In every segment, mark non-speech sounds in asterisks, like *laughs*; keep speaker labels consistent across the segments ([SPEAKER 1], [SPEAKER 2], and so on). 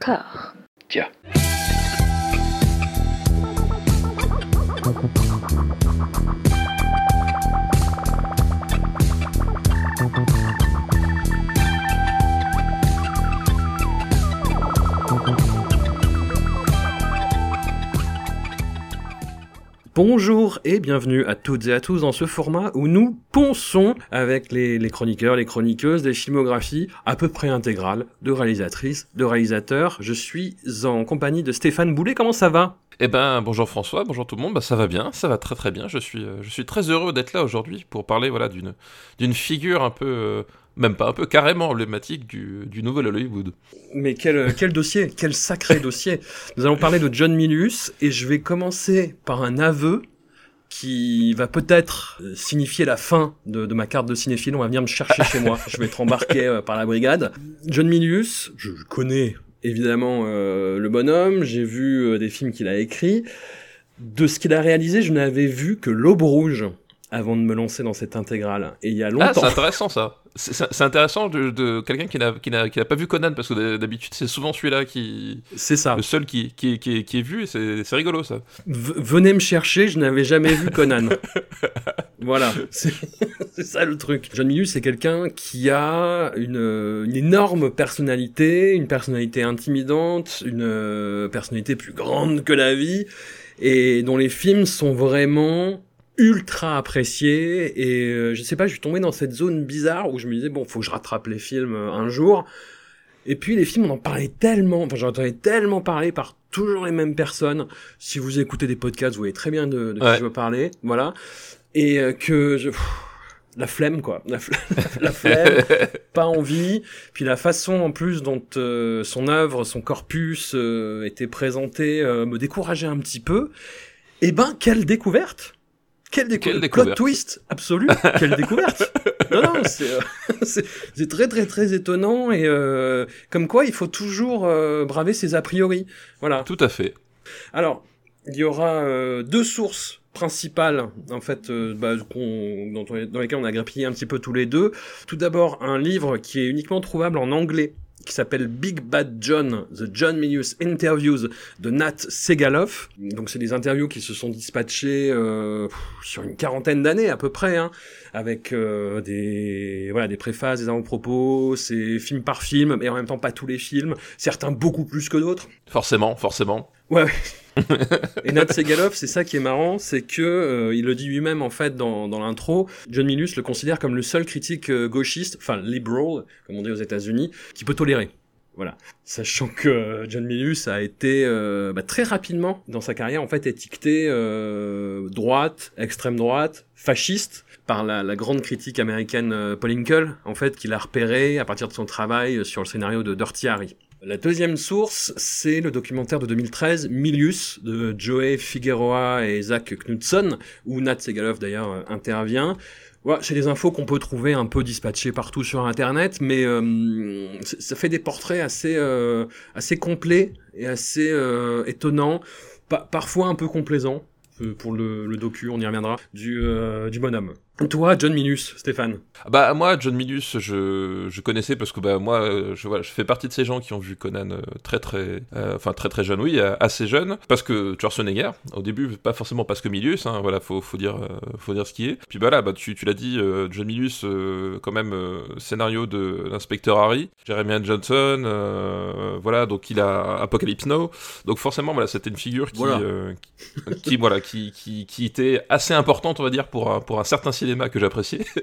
[SPEAKER 1] D'accord.
[SPEAKER 2] Tiens.
[SPEAKER 3] Bonjour et bienvenue à toutes et à tous dans ce format où nous ponçons avec les, chroniqueurs, les chroniqueuses des filmographies à peu près intégrales de réalisatrices, de réalisateurs. Je suis en compagnie de Stéphane Boulet. Comment ça va?
[SPEAKER 4] Eh ben, bonjour François, bonjour tout le monde. Bah, ça va bien, ça va très très bien. Je suis, euh, je suis très heureux d'être là aujourd'hui pour parler voilà d'une d'une figure un peu, euh, même pas un peu carrément emblématique du, du nouvel Hollywood.
[SPEAKER 3] Mais quel, quel dossier, quel sacré dossier. Nous allons parler de John Milius et je vais commencer par un aveu qui va peut-être euh, signifier la fin de, ma carte de cinéphile. On va venir me chercher chez moi. Je vais être embarqué euh, par la brigade. John Milius, je connais évidemment euh, le bonhomme, j'ai vu euh, des films qu'il a écrits. De ce qu'il a réalisé, je n'avais vu que L'Aube Rouge avant de me lancer dans cette intégrale. Et il y a
[SPEAKER 4] Ah,
[SPEAKER 3] longtemps.
[SPEAKER 4] c'est intéressant ça. C'est- intéressant de, de quelqu'un qui n'a pas vu Conan parce que d'habitude c'est souvent celui-là qui
[SPEAKER 3] c'est ça.
[SPEAKER 4] le seul qui qui, qui, qui est vu et c'est rigolo ça.
[SPEAKER 3] V- venez me chercher, je n'avais jamais vu Conan. *laughs* voilà, *laughs* c'est ça le truc. John Milius, c'est quelqu'un qui a une, une énorme personnalité, une personnalité intimidante, une euh, personnalité plus grande que la vie, et dont les films sont vraiment ultra appréciés. Et euh, je sais pas, je suis tombé dans cette zone bizarre où je me disais, bon, faut que je rattrape les films euh, un jour. Et puis les films, on en parlait tellement, enfin j'en entendais tellement parler par toujours les mêmes personnes. Si vous écoutez des podcasts, vous voyez très bien de, de
[SPEAKER 4] Ouais.
[SPEAKER 3] qui je veux parler, voilà. Et euh, que je... pff, la flemme quoi, la, fle- *laughs* la flemme, *laughs* pas envie. Puis la façon en plus dont euh, son œuvre, son corpus euh, était présenté euh, me décourageait un petit peu. Eh ben quelle découverte quelle, décou-
[SPEAKER 4] Quelle
[SPEAKER 3] Plot
[SPEAKER 4] découverte.
[SPEAKER 3] twist absolu Quelle découverte *laughs* Non, non, c'est euh, très très très étonnant et euh, comme quoi il faut toujours euh, braver ses a priori. Voilà.
[SPEAKER 4] Tout à fait.
[SPEAKER 3] Alors, il y aura euh, deux sources principales en fait euh, bah, on- dans lesquelles on a grappillé un petit peu tous les deux. Tout d'abord, un livre qui est uniquement trouvable en anglais qui s'appelle Big Bad John, The John Milius Interviews de Nat Segaloff. Donc c'est des interviews qui se sont dispatchées euh, sur une quarantaine d'années à peu près, hein, avec euh, des voilà des préfaces, des avant-propos, c'est film par film, mais en même temps pas tous les films, certains beaucoup plus que d'autres.
[SPEAKER 4] Forcément, forcément.
[SPEAKER 3] Ouais. *laughs* et Nat Segaloff, c'est ça qui est marrant, c'est que euh, il le dit lui-même en fait dans, dans l'intro. John Milius le considère comme le seul critique euh, gauchiste, enfin liberal, comme on dit aux États-Unis, qui peut tolérer. Voilà. Sachant que euh, John Milius a été euh, bah, très rapidement dans sa carrière en fait étiqueté euh, droite, extrême droite, fasciste par la, la grande critique américaine euh, Paul Hinkle, en fait, qu'il a repéré à partir de son travail sur le scénario de Dirty Harry. La deuxième source, c'est le documentaire de 2013, Milius, de Joey Figueroa et Zach Knudson, où Nat Segaloff d'ailleurs euh, intervient. Voilà, c'est des infos qu'on peut trouver un peu dispatchées partout sur Internet, mais euh, ça fait des portraits assez, euh, complets et assez étonnants, pa- parfois un peu complaisants, pour le, le docu, on y reviendra, du bonhomme. Toi, John Milius, Stéphane
[SPEAKER 4] Ah Bah moi, John Milius, je, je connaissais parce que bah moi, je, voilà, je fais partie de ces gens qui ont vu Conan euh, très très, euh, enfin très très jeune, oui, euh, assez jeune, parce que Schwarzenegger, au début, pas forcément parce que Milius, hein, voilà, faut, faut dire, euh, faut dire ce qui est. Puis bah là, bah tu, tu l'as dit, euh, John Milius, euh, quand même euh, scénario de l'inspecteur Harry, Jeremy Ann Johnson, euh, voilà, donc il a Apocalypse Now, donc forcément voilà, c'était une figure qui,
[SPEAKER 3] Voilà.
[SPEAKER 4] euh, qui, qui, voilà, qui, qui, qui était assez importante, on va dire, pour un, pour un certain cinéma que j'appréciais. *laughs*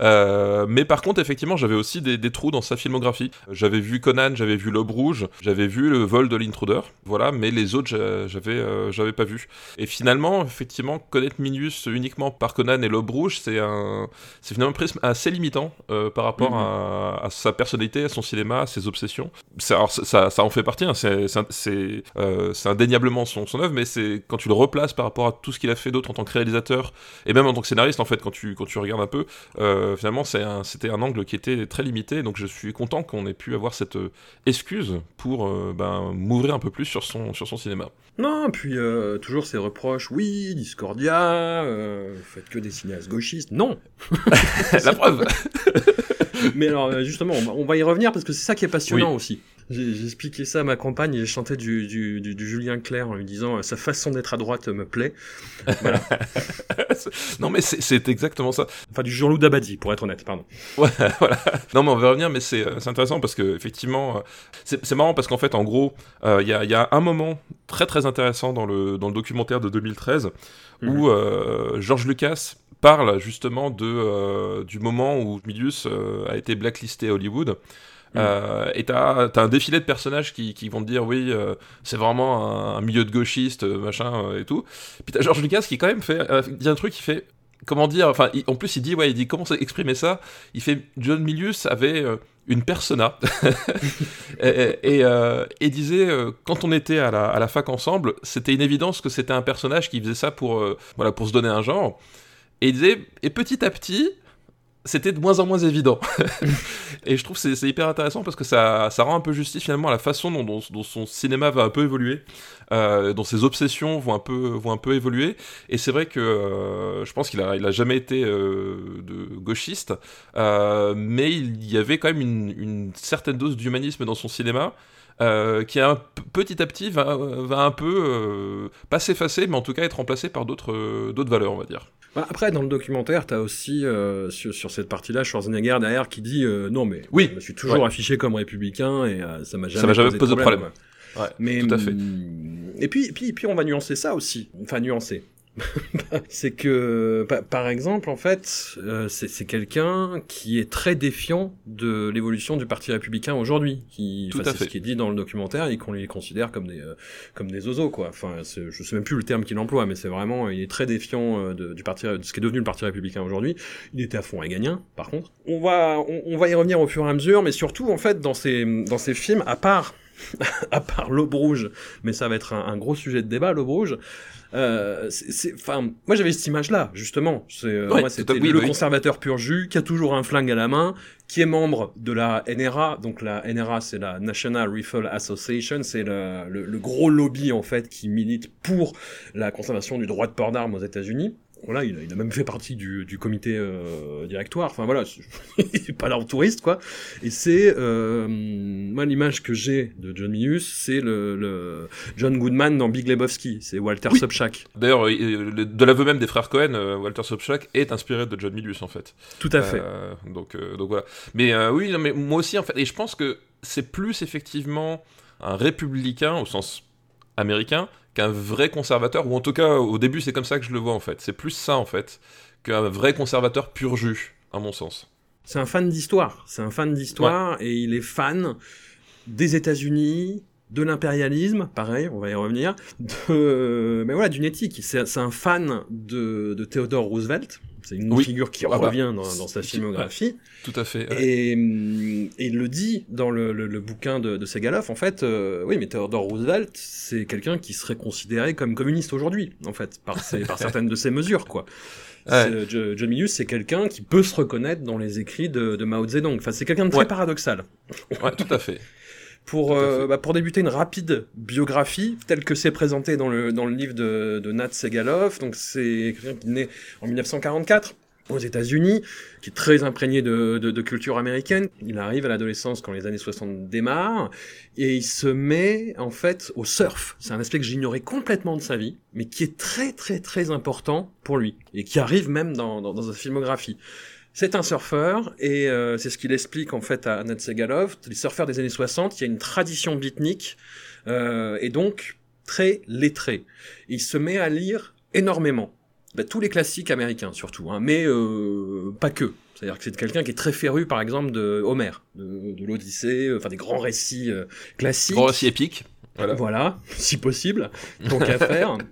[SPEAKER 4] Euh, mais par contre, effectivement, j'avais aussi des, des trous dans sa filmographie. J'avais vu Conan, j'avais vu L'Aube Rouge, j'avais vu Le Vol de l'Intruder, voilà, mais les autres, j'a- j'avais euh, j'avais pas vu. Et finalement, effectivement, connaître Milius uniquement par Conan et L'Aube Rouge, c'est un, c'est finalement un prisme assez limitant euh, par rapport
[SPEAKER 3] Mhm.
[SPEAKER 4] à, à sa personnalité, à son cinéma, à ses obsessions. Alors, ça, ça, en fait partie, hein, c'est c'est un- c'est, c'est indéniablement son, son œuvre, mais c'est quand tu le replaces par rapport à tout ce qu'il a fait d'autre en tant que réalisateur et même en tant que scénariste, en fait, quand tu, quand tu regardes un peu, euh, finalement, un- c'était un, angle qui était très limité. Donc, je suis content qu'on ait pu avoir cette euh, excuse pour euh, ben, m'ouvrir un peu plus sur son, sur son cinéma.
[SPEAKER 3] Non, puis euh, toujours ces reproches, oui, Discordia, faites que des cinéastes gauchistes. Non *laughs*
[SPEAKER 4] La preuve *laughs*
[SPEAKER 3] Mais alors, justement, on va, on va y revenir parce que c'est ça qui est passionnant aussi. J'ai expliqué ça à ma compagne et j'ai chanté du, du, du, Julien Clerc en lui disant sa façon d'être à droite me plaît. Voilà. *laughs*
[SPEAKER 4] non mais c'est exactement ça.
[SPEAKER 3] Enfin du Jean-Loup Dabadi pour être honnête, pardon. *laughs*
[SPEAKER 4] Ouais, voilà. Non mais on va revenir, mais c'est intéressant parce que effectivement, c'est marrant parce qu'en fait en gros, il y, a, y, a, un moment très très intéressant dans le, dans le documentaire de 2013 où mhm. George Lucas parle justement de, euh, du moment où Milius euh, a été blacklisté à Hollywood. Euh, et t'as as un défilé de personnages qui, qui vont te dire oui c'est vraiment un, milieu de gauchiste machin et tout. Puis t'as George Lucas qui quand même fait dit un truc qui fait comment dire enfin en plus il dit ouais il dit comment exprimer ça? Il fait John Milius avait une persona. *laughs* Et, et, et, disait quand on était à la, à la fac ensemble c'était une évidence que c'était un personnage qui faisait ça pour voilà pour se donner un genre. Et il disait, et petit à petit, c'était de moins en moins évident. *laughs* et je trouve que c'est hyper intéressant parce que ça, ça, rend un peu justice finalement à la façon dont, son cinéma va un peu évoluer, euh, dont ses obsessions vont un peu, vont un peu évoluer. Et c'est vrai que euh, je pense qu'il a, il a jamais été euh, gauchiste, mais il y avait quand même une, certaine dose d'humanisme dans son cinéma. Qui un, petit à petit va, va un peu pas s'effacer, mais en tout cas être remplacé par d'autres d'autres valeurs, on va dire.
[SPEAKER 3] Bah, après, dans le documentaire, tu as aussi, euh, sur, sur, cette partie-là, Schwarzenegger derrière qui dit euh, Non, mais oui, je me suis toujours affiché comme républicain et euh, ça m'a jamais,
[SPEAKER 4] jamais, posé de problème.
[SPEAKER 3] Ouais, mais, tout à fait. Hum, et puis, et puis, et puis, on va nuancer ça aussi. Enfin, nuancer. *laughs* c'est que, par exemple, en fait, euh, c'est quelqu'un qui est très défiant de l'évolution du Parti républicain aujourd'hui. Qui, c'est ce qui est dit dans le documentaire et qu'on les considère comme des, euh, comme des ozos, quoi. Enfin, je sais même plus le terme qu'il emploie, mais c'est vraiment, il est très défiant euh, de, du parti, de ce qui est devenu le Parti républicain aujourd'hui. Il était à fond gagnant par contre. On va, on, on, va y revenir au fur et à mesure, mais surtout, en fait, dans ces, dans ces films, à part *laughs* à part l'aube rouge, mais ça va être un, un gros sujet de débat, l'aube rouge. Euh, c'est, enfin, moi j'avais cette image-là, justement. C'est, euh, moi, c'était le conservateur pur jus qui a toujours un flingue à la main, qui est membre de la NRA. Donc la NRA, c'est la National Rifle Association, c'est le, le, le, gros lobby en fait qui milite pour la conservation du droit de port d'armes aux États-Unis voilà, il a, il a, même fait partie du, du comité euh, directoire. Enfin voilà, c'est *laughs* pas là touriste quoi. Et c'est euh, moi l'image que j'ai de John Milius, c'est le, le, John Goodman dans Big Lebowski. C'est Walter oui. Sobchak.
[SPEAKER 4] D'ailleurs, de l'aveu même des frères Cohen, euh, Walter Sobchak est inspiré de John Milius en fait.
[SPEAKER 3] Tout à fait.
[SPEAKER 4] Euh, donc euh, donc voilà. Mais euh, oui, non, mais moi aussi en fait, et je pense que c'est plus effectivement un républicain au sens américain qu'un vrai conservateur, ou en tout cas au début c'est comme ça que je le vois en fait. C'est plus ça en fait qu'un vrai conservateur pur jus, à mon sens.
[SPEAKER 3] C'est un fan d'histoire, c'est un fan d'histoire ouais. et il est fan des États-Unis, de l'impérialisme, pareil, on va y revenir, de, mais voilà, d'une éthique. C'est un fan de, de Theodore Roosevelt, c'est une oui. figure qui ah, revient dans, dans, sa filmographie.
[SPEAKER 4] Tout à fait.
[SPEAKER 3] Ouais. Et, et, il le dit dans le, le, le bouquin de, de Segaloff, en fait, euh, oui, mais Theodore Roosevelt, c'est quelqu'un qui serait considéré comme communiste aujourd'hui, en fait, par, ses, par *laughs* certaines de ses mesures, quoi. Ouais. John Milius, c'est quelqu'un qui peut se reconnaître dans les écrits de, de Mao Zedong. Enfin, c'est quelqu'un de très ouais. paradoxal.
[SPEAKER 4] Ouais, tout à fait *laughs*
[SPEAKER 3] pour, euh, bah, pour débuter une rapide biographie telle que c'est présenté dans le, dans le livre de, de Nat Segaloff. Donc c'est quelqu'un qui est né en 1944 aux États-Unis, qui est très imprégné de, de, de, culture américaine. Il arrive à l'adolescence quand les années 60 démarrent, et il se met en fait au surf. C'est un aspect que j'ignorais complètement de sa vie, mais qui est très très très important pour lui, et qui arrive même dans, dans, dans sa filmographie. C'est un surfeur et euh, c'est ce qu'il explique en fait à Nat Segalov. Les surfeurs des années 60, il y a une tradition beatnik euh, et donc très lettré. Il se met à lire énormément. Bah, tous les classiques américains surtout, hein, mais euh, pas que. C'est-à-dire que c'est quelqu'un qui est très féru, par exemple, de Homer, de, l'Odyssée, enfin des grands récits euh, classiques.
[SPEAKER 4] Grands récits épiques.
[SPEAKER 3] Voilà. voilà, si possible, tant qu'à faire. *laughs*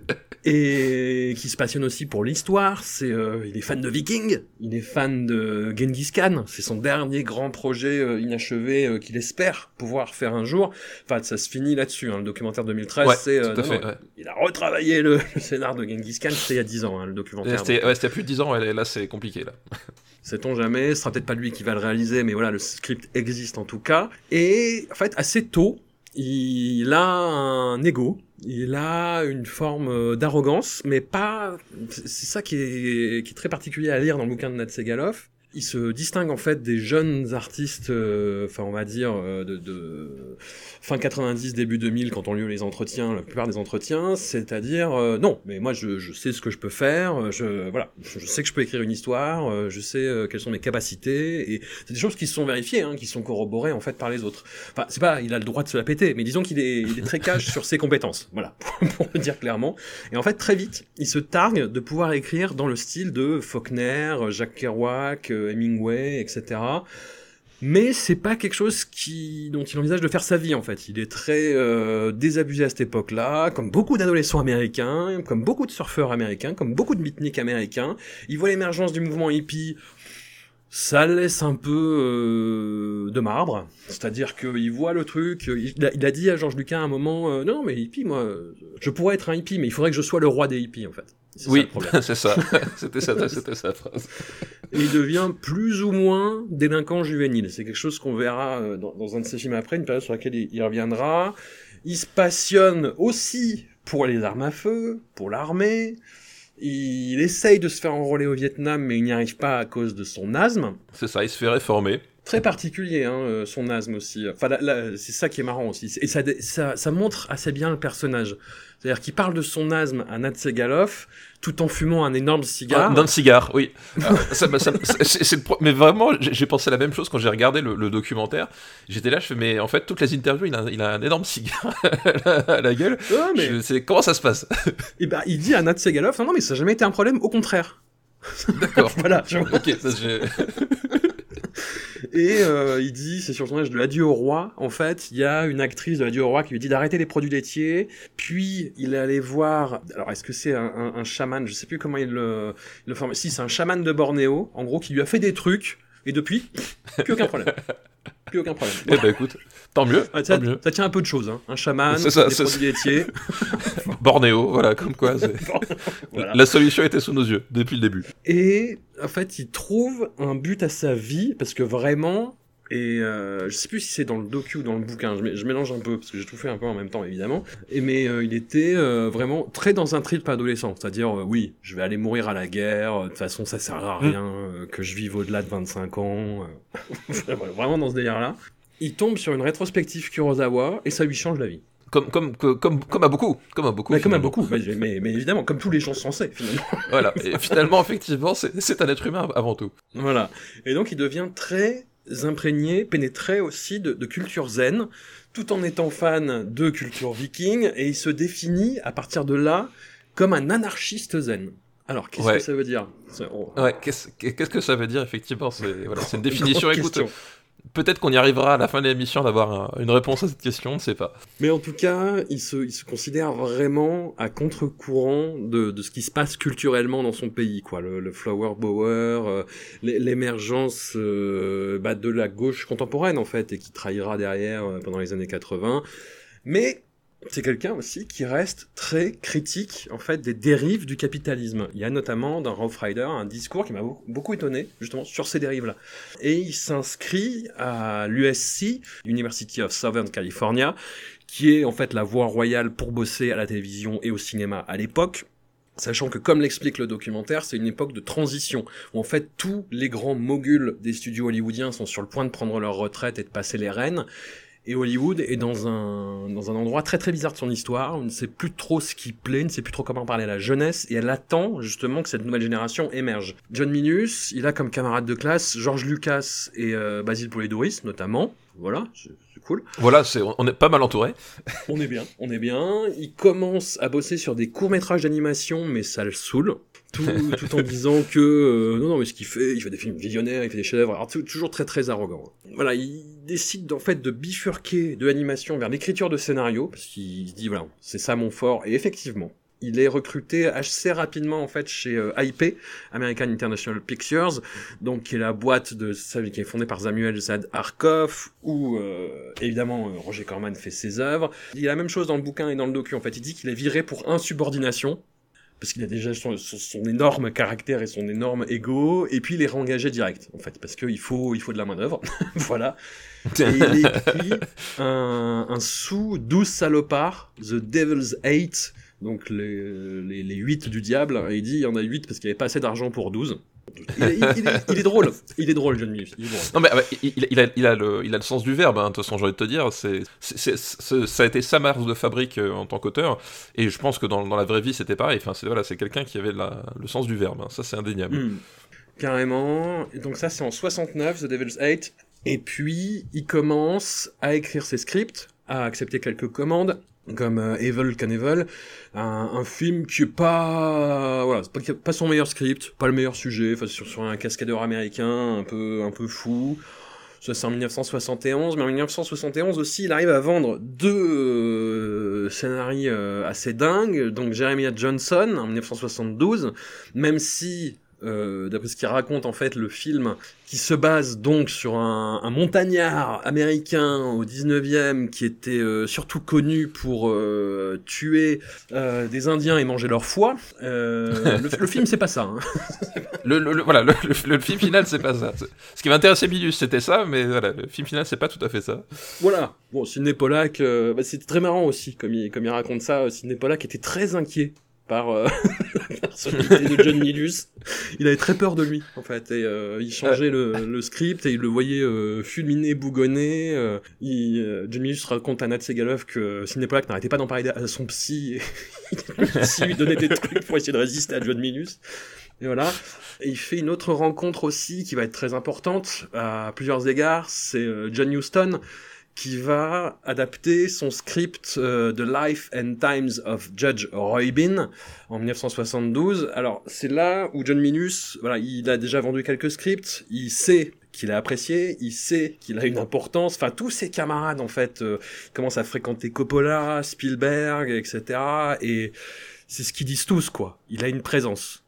[SPEAKER 3] Et qui se passionne aussi pour l'histoire. C'est, euh, il est fan de Vikings, il est fan de Genghis Khan. C'est son dernier grand projet euh, inachevé euh, qu'il espère pouvoir faire un jour. Enfin, ça se finit là-dessus. Hein, le documentaire 2013,
[SPEAKER 4] ouais,
[SPEAKER 3] c'est,
[SPEAKER 4] euh, non, fait, ouais.
[SPEAKER 3] il a retravaillé le, le scénar de Genghis Khan. C'était il y a 10 ans, hein, le documentaire.
[SPEAKER 4] C'était, ouais, c'était plus de 10 ans. Là, c'est compliqué là. *laughs*
[SPEAKER 3] Sait-on jamais Ce sera peut-être pas lui qui va le réaliser, mais voilà, le script existe en tout cas. Et en fait, assez tôt, il a un ego, il a une forme euh, d'arrogance, mais pas. C'est ça qui est, qui est, très particulier à lire dans le bouquin de Nat Segaloff. Il se distingue en fait des jeunes artistes, euh, enfin on va dire euh, de, fin 90, début 2000, quand on lieu les entretiens, la plupart des entretiens, c'est-à-dire euh, non, mais moi je, sais ce que je peux faire, je voilà, je sais que je peux écrire une histoire, je sais quelles sont mes capacités, et c'est des choses qui sont vérifiées, hein, qui sont corroborées en fait par les autres. Enfin c'est pas, il a le droit de se la péter, mais disons qu'il est, il est très cash sur ses compétences, voilà, pour, *laughs* pour, le dire clairement. Et en fait très vite, il se targue de pouvoir écrire dans le style de Faulkner, Jacques Kerouac. Hemingway, etc. Mais c'est pas quelque chose qui, dont il envisage de faire sa vie en fait. Il est très euh, désabusé à cette époque-là, comme beaucoup d'adolescents américains, comme beaucoup de surfeurs américains, comme beaucoup de beatniks américains. Il voit l'émergence du mouvement hippie. Ça laisse un peu euh, de marbre, c'est-à-dire qu'il voit le truc. Il a, dit à Georges Lucas à un moment, euh, non mais hippie, moi, je pourrais être un hippie, mais il faudrait que je sois le roi des hippies en fait.
[SPEAKER 4] Oui, *laughs* c'est *laughs* ça. c'était ça, c'était sa phrase.
[SPEAKER 3] Et il devient plus ou moins délinquant juvénile. C'est quelque chose qu'on verra euh, dans, dans, un de ses films après, une période sur laquelle il, reviendra. Il se passionne aussi pour les armes à feu, pour l'armée. Il essaye de se faire enrôler au Vietnam, mais il n'y arrive pas à cause de son asthme.
[SPEAKER 4] C'est ça, il se fait réformer
[SPEAKER 3] très particulier, hein, euh, son asthme aussi. Enfin, c'est ça qui est marrant aussi. Et ça, ça, ça montre assez bien le personnage. C'est-à-dire qu'il parle de son asthme à Natsegalov tout en fumant un énorme cigare.
[SPEAKER 4] D'un cigare, oui. Ça, ça, mais vraiment, j'ai pensé la même chose quand j'ai regardé le, documentaire. J'étais là, je fais, mais en fait, toutes les interviews, il a, il a un énorme cigare *laughs* à la gueule. mais... Je, comment ça se passe?
[SPEAKER 3] Et eh ben, il dit à Natsegalov, non, non, mais ça n'a jamais été un problème, au contraire.
[SPEAKER 4] D'accord. *laughs*
[SPEAKER 3] voilà.
[SPEAKER 4] ok, ça j'ai.
[SPEAKER 3] Et euh, il dit, c'est sur le tournage de L'Adieu au roi, en fait, il y a une actrice de L'Adieu au roi qui lui dit d'arrêter les produits laitiers. Puis il est allé voir, alors est-ce que c'est un, un, un, chaman, je sais plus comment il le, il le forme. Si, c'est un chaman de Bornéo, en gros, qui lui a fait des trucs, et depuis, plus aucun problème. *laughs* Plus aucun problème.
[SPEAKER 4] Eh ben écoute, tant mieux.
[SPEAKER 3] ça,
[SPEAKER 4] tant mieux.
[SPEAKER 3] ça, tient un peu de choses, hein. Un chaman, des produits laitiers. *laughs*
[SPEAKER 4] Bornéo, voilà, comme quoi. *laughs* voilà. La solution était sous nos yeux, depuis le début.
[SPEAKER 3] Et en fait, il trouve un but à sa vie, parce que vraiment, et euh, je sais plus si c'est dans le docu ou dans le bouquin, je, je mélange un peu parce que j'ai tout fait un peu en même temps évidemment. Et mais euh, il était euh, vraiment très dans un trip adolescent, c'est-à-dire euh, oui, je vais aller mourir à la guerre, de toute façon ça sert à mm. rien que je vive au-delà de 25 ans, *laughs* vraiment dans ce délire-là. Il tombe sur une rétrospective Kurosawa et ça lui change la vie.
[SPEAKER 4] Comme, comme, comme, comme à beaucoup. Comme à beaucoup.
[SPEAKER 3] Mais comme à beaucoup. Mais, mais, évidemment, comme tous les gens censés, finalement.
[SPEAKER 4] voilà. Et finalement, effectivement, c'est un être humain avant tout.
[SPEAKER 3] Voilà. Et donc, il devient très imprégné, pénétré aussi de, de, culture zen, tout en étant fan de culture viking, et il se définit à partir de là comme un anarchiste zen. Alors, qu'est-ce que ça veut dire?
[SPEAKER 4] Ouais, qu'est-ce que ça veut dire effectivement? C'est voilà, une définition. Écoute, Peut-être qu'on y arrivera à la fin de l'émission d'avoir une réponse à cette question, on ne sait pas.
[SPEAKER 3] Mais en tout cas, il se, il se considère vraiment à contre-courant de, de, ce qui se passe culturellement dans son pays, quoi. Le, le flower power, euh, l'émergence euh, bah, de la gauche contemporaine en fait, et qui trahira derrière euh, pendant les années 80. Mais c'est quelqu'un aussi qui reste très critique en fait des dérives du capitalisme. Il y a notamment dans Rough Rider un discours qui m'a beaucoup étonné justement sur ces dérives-là. Et il s'inscrit à l'USC, University of Southern California, qui est en fait la voie royale pour bosser à la télévision et au cinéma à l'époque. Sachant que, comme l'explique le documentaire, c'est une époque de transition, où en fait tous les grands moguls des studios hollywoodiens sont sur le point de prendre leur retraite et de passer les rênes, et Hollywood est dans un, dans un endroit très très bizarre de son histoire, on ne sait plus trop ce qui plaît, ne sait plus trop comment parler à la jeunesse, et elle attend justement que cette nouvelle génération émerge. John Minus, il a comme camarade de classe George Lucas et euh, Basil Polidoris notamment, voilà, c'est cool.
[SPEAKER 4] Voilà, c'est, on est pas mal entouré. *laughs*
[SPEAKER 3] on est bien, on est bien. Il commence à bosser sur des courts métrages d'animation, mais ça le saoule. Tout, *laughs* tout en disant que euh, non non mais ce qu'il fait, il fait des films visionnaires, il fait des chefs-d'œuvre, toujours très très arrogant. Voilà, il décide en fait de bifurquer de l'animation vers l'écriture de scénario parce qu'il se dit voilà c'est ça mon fort et effectivement il est recruté assez rapidement en fait chez euh, IP, American International Pictures, donc qui est la boîte de qui est fondée par Samuel Zad Arkoff, où euh, évidemment euh, Roger Corman fait ses œuvres. Il y a la même chose dans le bouquin et dans le docu. En fait, il dit qu'il est viré pour insubordination parce qu'il a déjà son, énorme caractère et son énorme ego, et puis il est réengagé direct, en fait, parce qu'il faut, il faut de la main-d'œuvre, *laughs* voilà. Et il écrit un, un sous 12 salopards, The Devil's Eight, donc les, les, les 8 du diable, et il dit il y en a 8 parce qu'il n'y avait pas assez d'argent pour 12. Il, est, drôle. Il est drôle, John Milius.
[SPEAKER 4] Non, mais il, a, il, a le, il a le sens du verbe, hein, de toute façon, j'ai envie de te dire. C'est, ça a été sa marque de fabrique euh, en tant qu'auteur. Et je pense que dans, dans la vraie vie, c'était pareil. Enfin, c'est, voilà, c'est quelqu'un qui avait le sens du verbe. Hein. Ça, c'est indéniable. Hmm.
[SPEAKER 3] Carrément. donc, ça, c'est en 69, The Devil's Eight. Et puis, il commence à écrire ses scripts, à accepter quelques commandes, comme euh, Evil Can Evil, un, film qui est pas, voilà, pas, son meilleur script, pas le meilleur sujet, enfin, sur, sur un cascadeur américain un peu, un peu fou. Ça, c'est en 1971, mais en 1971 aussi, il arrive à vendre deux euh, scénarios euh, assez dingues, donc Jeremiah Johnson en 1972, même si euh, d'après ce qu'il raconte en fait le film, qui se base donc sur un, un montagnard américain au 19e qui était euh, surtout connu pour euh, tuer des Indiens et manger leur foie. *laughs* Le, film c'est pas ça. Hein. *laughs*
[SPEAKER 4] le, voilà, le, film final c'est pas ça. Ce qui m'intéressait Bilus c'était ça, mais voilà, le film final c'est pas tout à fait ça.
[SPEAKER 3] Voilà. Bon, Sidney Pollack, bah, c'est très marrant aussi comme il, comme il raconte ça. Sidney Pollack était très inquiet par euh, *laughs* la personnalité *laughs* de John Milius. Il avait très peur de lui, en fait, et euh, il changeait le, le, script et il le voyait euh, fulminer, bougonner. Euh, il, John Milius raconte à Nat Segalov que Sidney Pollack n'arrêtait pas d'en parler à son psy, *laughs* et lui donnait des trucs pour essayer de résister à John Milius. Et voilà. Et il fait une autre rencontre aussi qui va être très importante à plusieurs égards, c'est John Huston qui va adapter son script euh, The Life and Times of Judge Roy Bean en 1972. Alors c'est là où John Minus, voilà, il a déjà vendu quelques scripts, il sait qu'il a apprécié, il sait qu'il a une importance. Enfin, tous ses camarades en fait euh, commencent à fréquenter Coppola, Spielberg, etc. Et c'est ce qu'ils disent tous quoi. Il a une présence.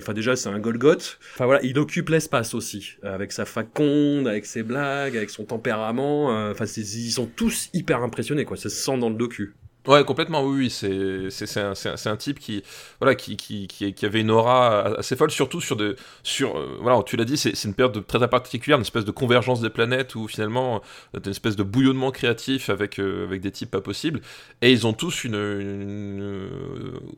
[SPEAKER 3] Enfin déjà c'est un Golgoth. Enfin voilà, il occupe l'espace aussi avec sa faconde, avec ses blagues, avec son tempérament. Euh, enfin ils sont tous hyper impressionnés quoi. Ça se sent dans le docu.
[SPEAKER 4] Ouais, complètement, oui, oui. c'est, c'est, un, un, type qui, voilà, qui, qui, qui, avait une aura assez folle, surtout sur de, sur, euh, voilà, tu l'as dit, c'est, une période très particulière, une espèce de convergence des planètes où finalement, euh, une espèce de bouillonnement créatif avec, euh, avec des types pas possibles, et ils ont tous une,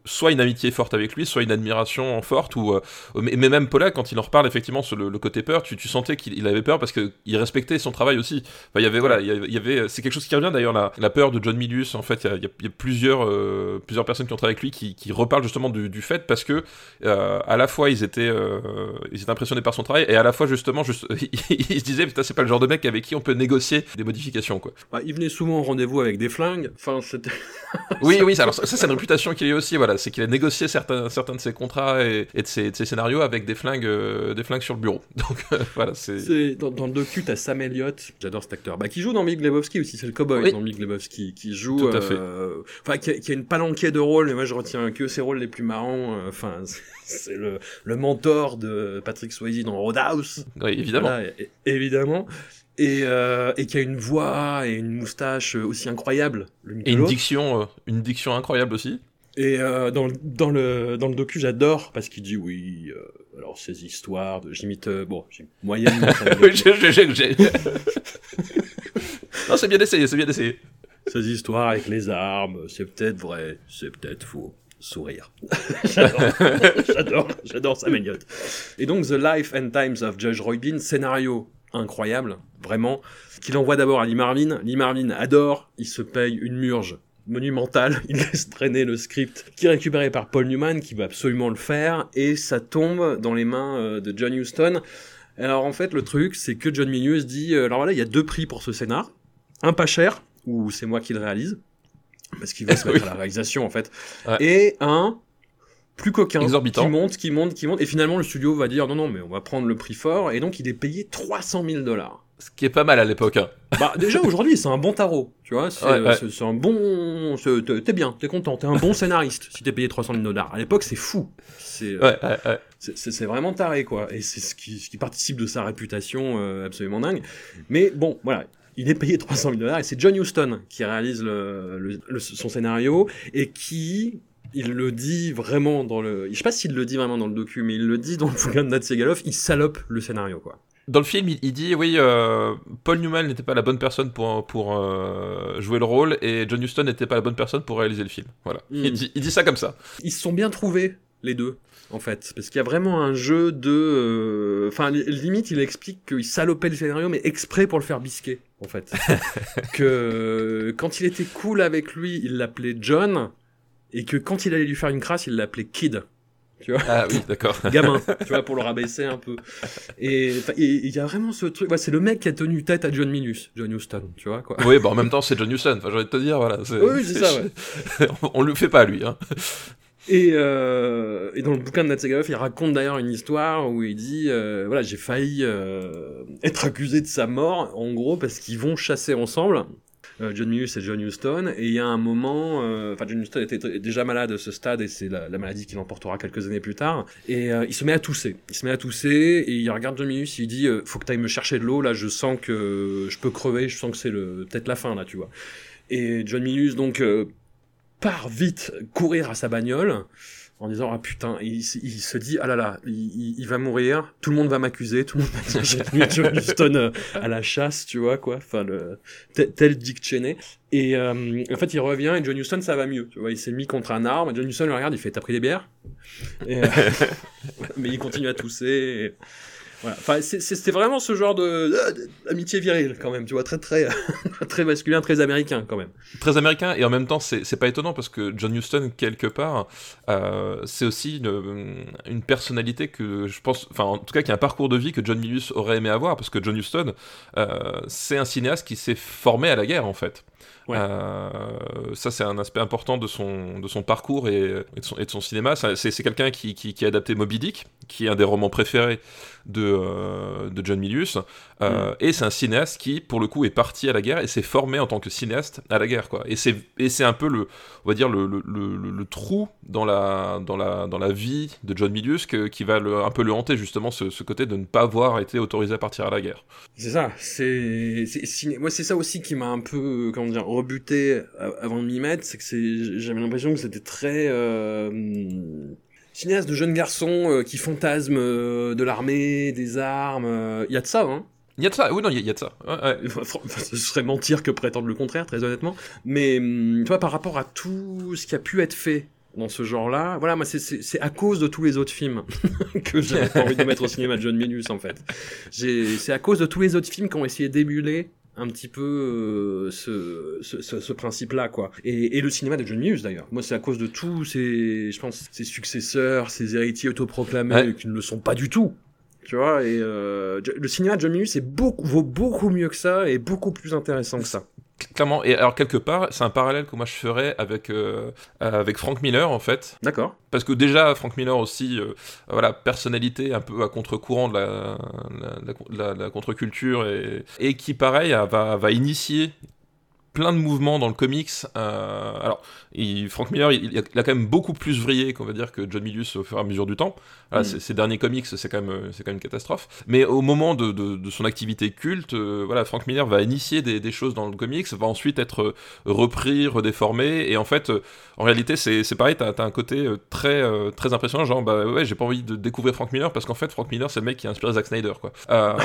[SPEAKER 4] soit une amitié forte avec lui, soit une admiration forte, ou, mais, même Paula, quand il en reparle effectivement sur le, côté peur, tu, tu sentais qu'il avait peur parce qu'il respectait son travail aussi. Enfin, il y avait, voilà, il y avait, c'est quelque chose qui revient d'ailleurs, la, la peur de John Milius, en fait, il a il y a plusieurs, euh, plusieurs personnes qui ont travaillé avec lui qui, qui reparlent justement du, du, fait parce que euh, à la fois ils étaient, euh, ils étaient impressionnés par son travail et à la fois justement juste, *laughs* ils se disaient putain c'est pas le genre de mec avec qui on peut négocier des modifications quoi.
[SPEAKER 3] Bah, il venait souvent au rendez-vous avec des flingues. Enfin c'était. *laughs*
[SPEAKER 4] oui oui alors ça, c'est une réputation qu'il a aussi voilà c'est qu'il a négocié certains, certains de ses contrats et, et de, ses, de, ses, scénarios avec des flingues des flingues sur le bureau. *laughs* Donc voilà c'est.
[SPEAKER 3] Dans, dans, le docu t'as Sam Elliott j'adore cet acteur bah qui joue dans Big Lebowski aussi c'est le cowboy dans Big Lebowski qui joue.
[SPEAKER 4] Tout à fait
[SPEAKER 3] euh, enfin, qui, a une palanquée de rôles, mais moi je retiens que ses rôles les plus marrants. Euh, enfin, *laughs* c'est le, le mentor de Patrick Swayze dans Roadhouse.
[SPEAKER 4] Oui, évidemment.
[SPEAKER 3] évidemment. Et, euh, et qui a une voix et une moustache aussi incroyable.
[SPEAKER 4] et une diction, une diction incroyable aussi.
[SPEAKER 3] Et euh, dans, dans, le, dans le docu, j'adore parce qu'il dit oui, euh, alors ces histoires, de, j'imite, euh, bon, j'ai moyennement. *laughs* oui, j'ai, *laughs*
[SPEAKER 4] non, c'est bien essayé, c'est bien essayé.
[SPEAKER 3] Ces histoires avec les armes, c'est peut-être vrai, c'est peut-être faux. Sourire. *laughs* j'adore, j'adore, j'adore sa magnotte. Et donc, The Life and Times of Judge Roy Bean, scénario incroyable, vraiment, qu'il envoie d'abord à Lee Marvin. Lee Marvin adore, il se paye une murge monumentale, *laughs* il laisse traîner le script qui est récupéré par Paul Newman, qui va absolument le faire, et ça tombe dans les mains euh, de John Huston. Alors en fait, le truc, c'est que John Milius dit, euh, alors voilà, il y a deux prix pour ce scénar, un pas cher, ou c'est moi qui le réalise, parce qu'il va se *laughs* mettre à la réalisation en fait, et un plus coquin,
[SPEAKER 4] Exorbitant.
[SPEAKER 3] qui monte, qui monte, qui monte, et finalement le studio va dire non non mais on va prendre le prix fort, et donc il est payé 300 000 dollars.
[SPEAKER 4] Ce qui est pas mal à l'époque. Hein.
[SPEAKER 3] Bah déjà aujourd'hui c'est un bon tarot, tu vois, c'est un bon, t'es bien, t'es content, t'es un bon scénariste si t'es payé 300 000 dollars. À l'époque c'est fou, c'est c'est vraiment taré quoi, et c'est ce qui, ce qui participe de sa réputation euh, absolument dingue. Mais bon voilà, il est payé 300 000 dollars et c'est John Huston qui réalise le, son scénario et qui il le dit vraiment dans le, je sais pas s'il le dit vraiment dans le docu, mais il le dit dans le bouquin de Nat Segalov, il salope le scénario quoi.
[SPEAKER 4] Dans le film, il, dit oui, euh, Paul Newman n'était pas la bonne personne pour, pour euh, jouer le rôle et John Huston n'était pas la bonne personne pour réaliser le film. Voilà. Hmm. Il, dit, il, dit, ça comme ça.
[SPEAKER 3] Ils se sont bien trouvés les deux en fait. Parce qu'il y a vraiment un jeu de euh, enfin limite il explique qu'il salopait le scénario mais exprès pour le faire bisquer en fait. *laughs* Que quand il était cool avec lui il l'appelait John et que quand il allait lui faire une crasse il l'appelait Kid. Tu vois?
[SPEAKER 4] Ah oui d'accord. *laughs*
[SPEAKER 3] Gamin tu vois pour le rabaisser un peu. Et il y a vraiment ce truc ouais, c'est le mec qui a tenu tête à John Minus John Huston tu vois quoi.
[SPEAKER 4] Oui bon en même temps c'est John Huston enfin j'ai envie de te dire voilà
[SPEAKER 3] oui c'est ça ouais. *laughs*
[SPEAKER 4] on le fait pas lui hein
[SPEAKER 3] et, euh, et dans le bouquin de Natsegaoff, il raconte d'ailleurs une histoire où il dit euh, voilà j'ai failli euh, être accusé de sa mort en gros parce qu'ils vont chasser ensemble euh, John Hughes et John Huston, et il y a un moment, euh, enfin John Huston était déjà malade à ce stade, et c'est la, maladie qui l'emportera quelques années plus tard, et euh, il se met à tousser, il se met à tousser, et il regarde John Hughes, il dit, faut que tu ailles me chercher de l'eau, là je sens que je peux crever, je sens que c'est peut-être la fin là, tu vois. Et John Minus donc part vite courir à sa bagnole, en disant ah putain il, il, se dit ah là là il, il, va mourir tout le monde va m'accuser tout le monde va dire *laughs* j'ai tenu John Huston euh, à la chasse tu vois quoi enfin le tel, Dick Cheney. Et euh, en fait il revient et John Huston ça va mieux tu vois il s'est mis contre un arbre et John Huston le regarde il fait t'as pris des bières? Et, euh, *laughs* mais il continue à tousser voilà. Enfin, c'était vraiment ce genre de d'amitié virile quand même, tu vois, très très *laughs* très masculin, très américain quand même.
[SPEAKER 4] Très américain et en même temps, c'est pas étonnant parce que John Huston quelque part, euh, c'est aussi une, une, personnalité que je pense, enfin en tout cas qui a un parcours de vie que John Milius aurait aimé avoir parce que John Huston, euh, c'est un cinéaste qui s'est formé à la guerre en fait. Euh, ça, c'est un aspect important de son, de son parcours et, de, son, et de son cinéma. C'est quelqu'un qui, qui, qui, a adapté Moby Dick, qui est un des romans préférés de, euh, de John Milius. Euh, mm. Et c'est un cinéaste qui, pour le coup, est parti à la guerre et s'est formé en tant que cinéaste à la guerre. Quoi. Et c'est un peu le, on va dire, le, le, le, trou dans la, dans, la, dans la vie de John Milius que, qui va un peu le hanter, justement, ce, ce, côté de ne pas avoir été autorisé à partir à la guerre.
[SPEAKER 3] C'est ça. C'est moi, c'est ça aussi qui m'a un peu, comment dire, rebuté avant de m'y mettre. C'est que j'avais l'impression que c'était très. Euh, cinéaste de jeunes garçons euh, qui fantasment euh, de l'armée, des armes. Il euh, y a de ça, hein
[SPEAKER 4] il y a de ça, oui, non, il y, a de ça. *laughs*
[SPEAKER 3] Ce serait mentir que prétendre le contraire, très honnêtement. Mais, hum, tu vois, par rapport à tout ce qui a pu être fait dans ce genre-là, voilà, moi, c'est à cause de tous les autres films *laughs* que j'ai envie de mettre au cinéma de John Minus, en fait. C'est à cause de tous les autres films qui ont essayé d'émuler un petit peu euh, ce, ce, ce, principe-là, quoi. Et, et, le cinéma de John Hughes, d'ailleurs. Moi, c'est à cause de tous ses, je pense, ses successeurs, ses héritiers autoproclamés, qui ne le sont pas du tout. Tu vois, et euh, le cinéma de John Hughes c'est beaucoup, vaut beaucoup mieux que ça et beaucoup plus intéressant que ça.
[SPEAKER 4] Clairement, et alors quelque part, c'est un parallèle que moi je ferais avec, euh, avec Frank Miller en fait.
[SPEAKER 3] D'accord.
[SPEAKER 4] Parce que déjà, Frank Miller aussi, euh, voilà, personnalité un peu à contre-courant de la, la, contre-culture et, et, qui, pareil, va, va initier plein de mouvements dans le comics. Euh, alors, Frank Miller, il, a quand même beaucoup plus vrillé qu'on va dire que John Milius au fur et à mesure du temps. Voilà, mm. Ces derniers comics, c'est quand même, c'est quand même une catastrophe. Mais au moment de, de, son activité culte, euh, voilà, Frank Miller va initier des, des, choses dans le comics, va ensuite être repris, redéformé, et en fait, euh, en réalité, c'est, pareil, t'as, as un côté très, très impressionnant, genre, bah ouais, j'ai pas envie de découvrir Frank Miller parce qu'en fait, Frank Miller, c'est le mec qui a inspiré Zack Snyder, quoi. *laughs*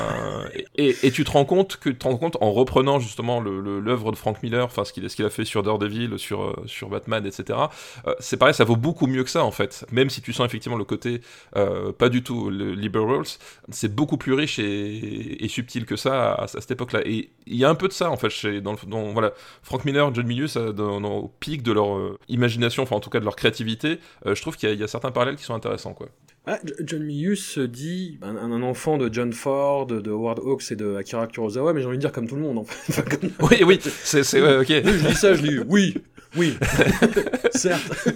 [SPEAKER 4] et, et, tu te rends compte que tu te rends compte en reprenant justement l'œuvre de Frank Miller, enfin ce qu'il a fait sur Daredevil, sur euh, sur Batman, etc. Euh, c'est pareil, ça vaut beaucoup mieux que ça en fait. Même si tu sens effectivement le côté euh, pas du tout le liberals, c'est beaucoup plus riche et, subtil que ça à, cette époque-là. Et il y a un peu de ça en fait chez dans, voilà Frank Miller, John Milius, au pic de leur imagination, enfin en tout cas de leur créativité, je trouve qu'il y, y, a certains parallèles qui sont intéressants quoi.
[SPEAKER 3] Ah, John Milius dit un, un, enfant de John Ford, de Howard Hawks et de Akira Kurosawa, mais j'ai envie de dire comme tout le monde en fait. *laughs* *laughs*
[SPEAKER 4] oui, oui, c'est, c'est, ouais, ok.
[SPEAKER 3] je dis ça, je dis oui, oui, *laughs* certes.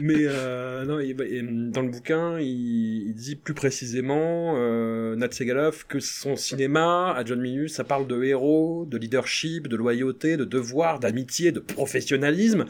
[SPEAKER 3] Mais euh, non, dans le bouquin, il, dit plus précisément, euh, Nat Segalov, que son cinéma, à John Milius, ça parle de héros, de leadership, de loyauté, de devoir, d'amitié, de professionnalisme,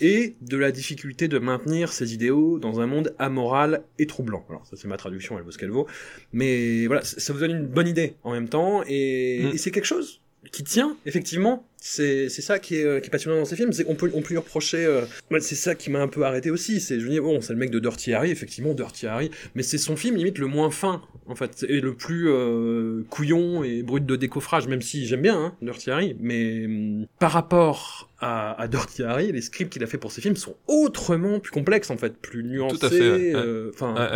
[SPEAKER 3] et de la difficulté de maintenir ses idéaux dans un monde amoral et troublant. Alors ça c'est ma traduction, elle vaut ce qu'elle vaut. Mais voilà, ça vous donne une bonne idée en même temps, et, mm. et c'est quelque chose qui tient effectivement c'est c'est ça qui est, euh, qui est passionnant dans ces films c'est qu'on peut on peut lui reprocher euh, c'est ça qui m'a un peu arrêté aussi c'est je dire bon c'est le mec de Dirty Harry effectivement Dirty Harry mais c'est son film limite le moins fin en fait et le plus euh, couillon et brut de décoffrage même si j'aime bien hein, Dirty Harry mais hum, par rapport à, à Dirty Harry les scripts qu'il a fait pour ses films sont autrement plus complexes en fait plus nuancés
[SPEAKER 4] Tout à fait, ouais.
[SPEAKER 3] euh, enfin
[SPEAKER 4] Ouais,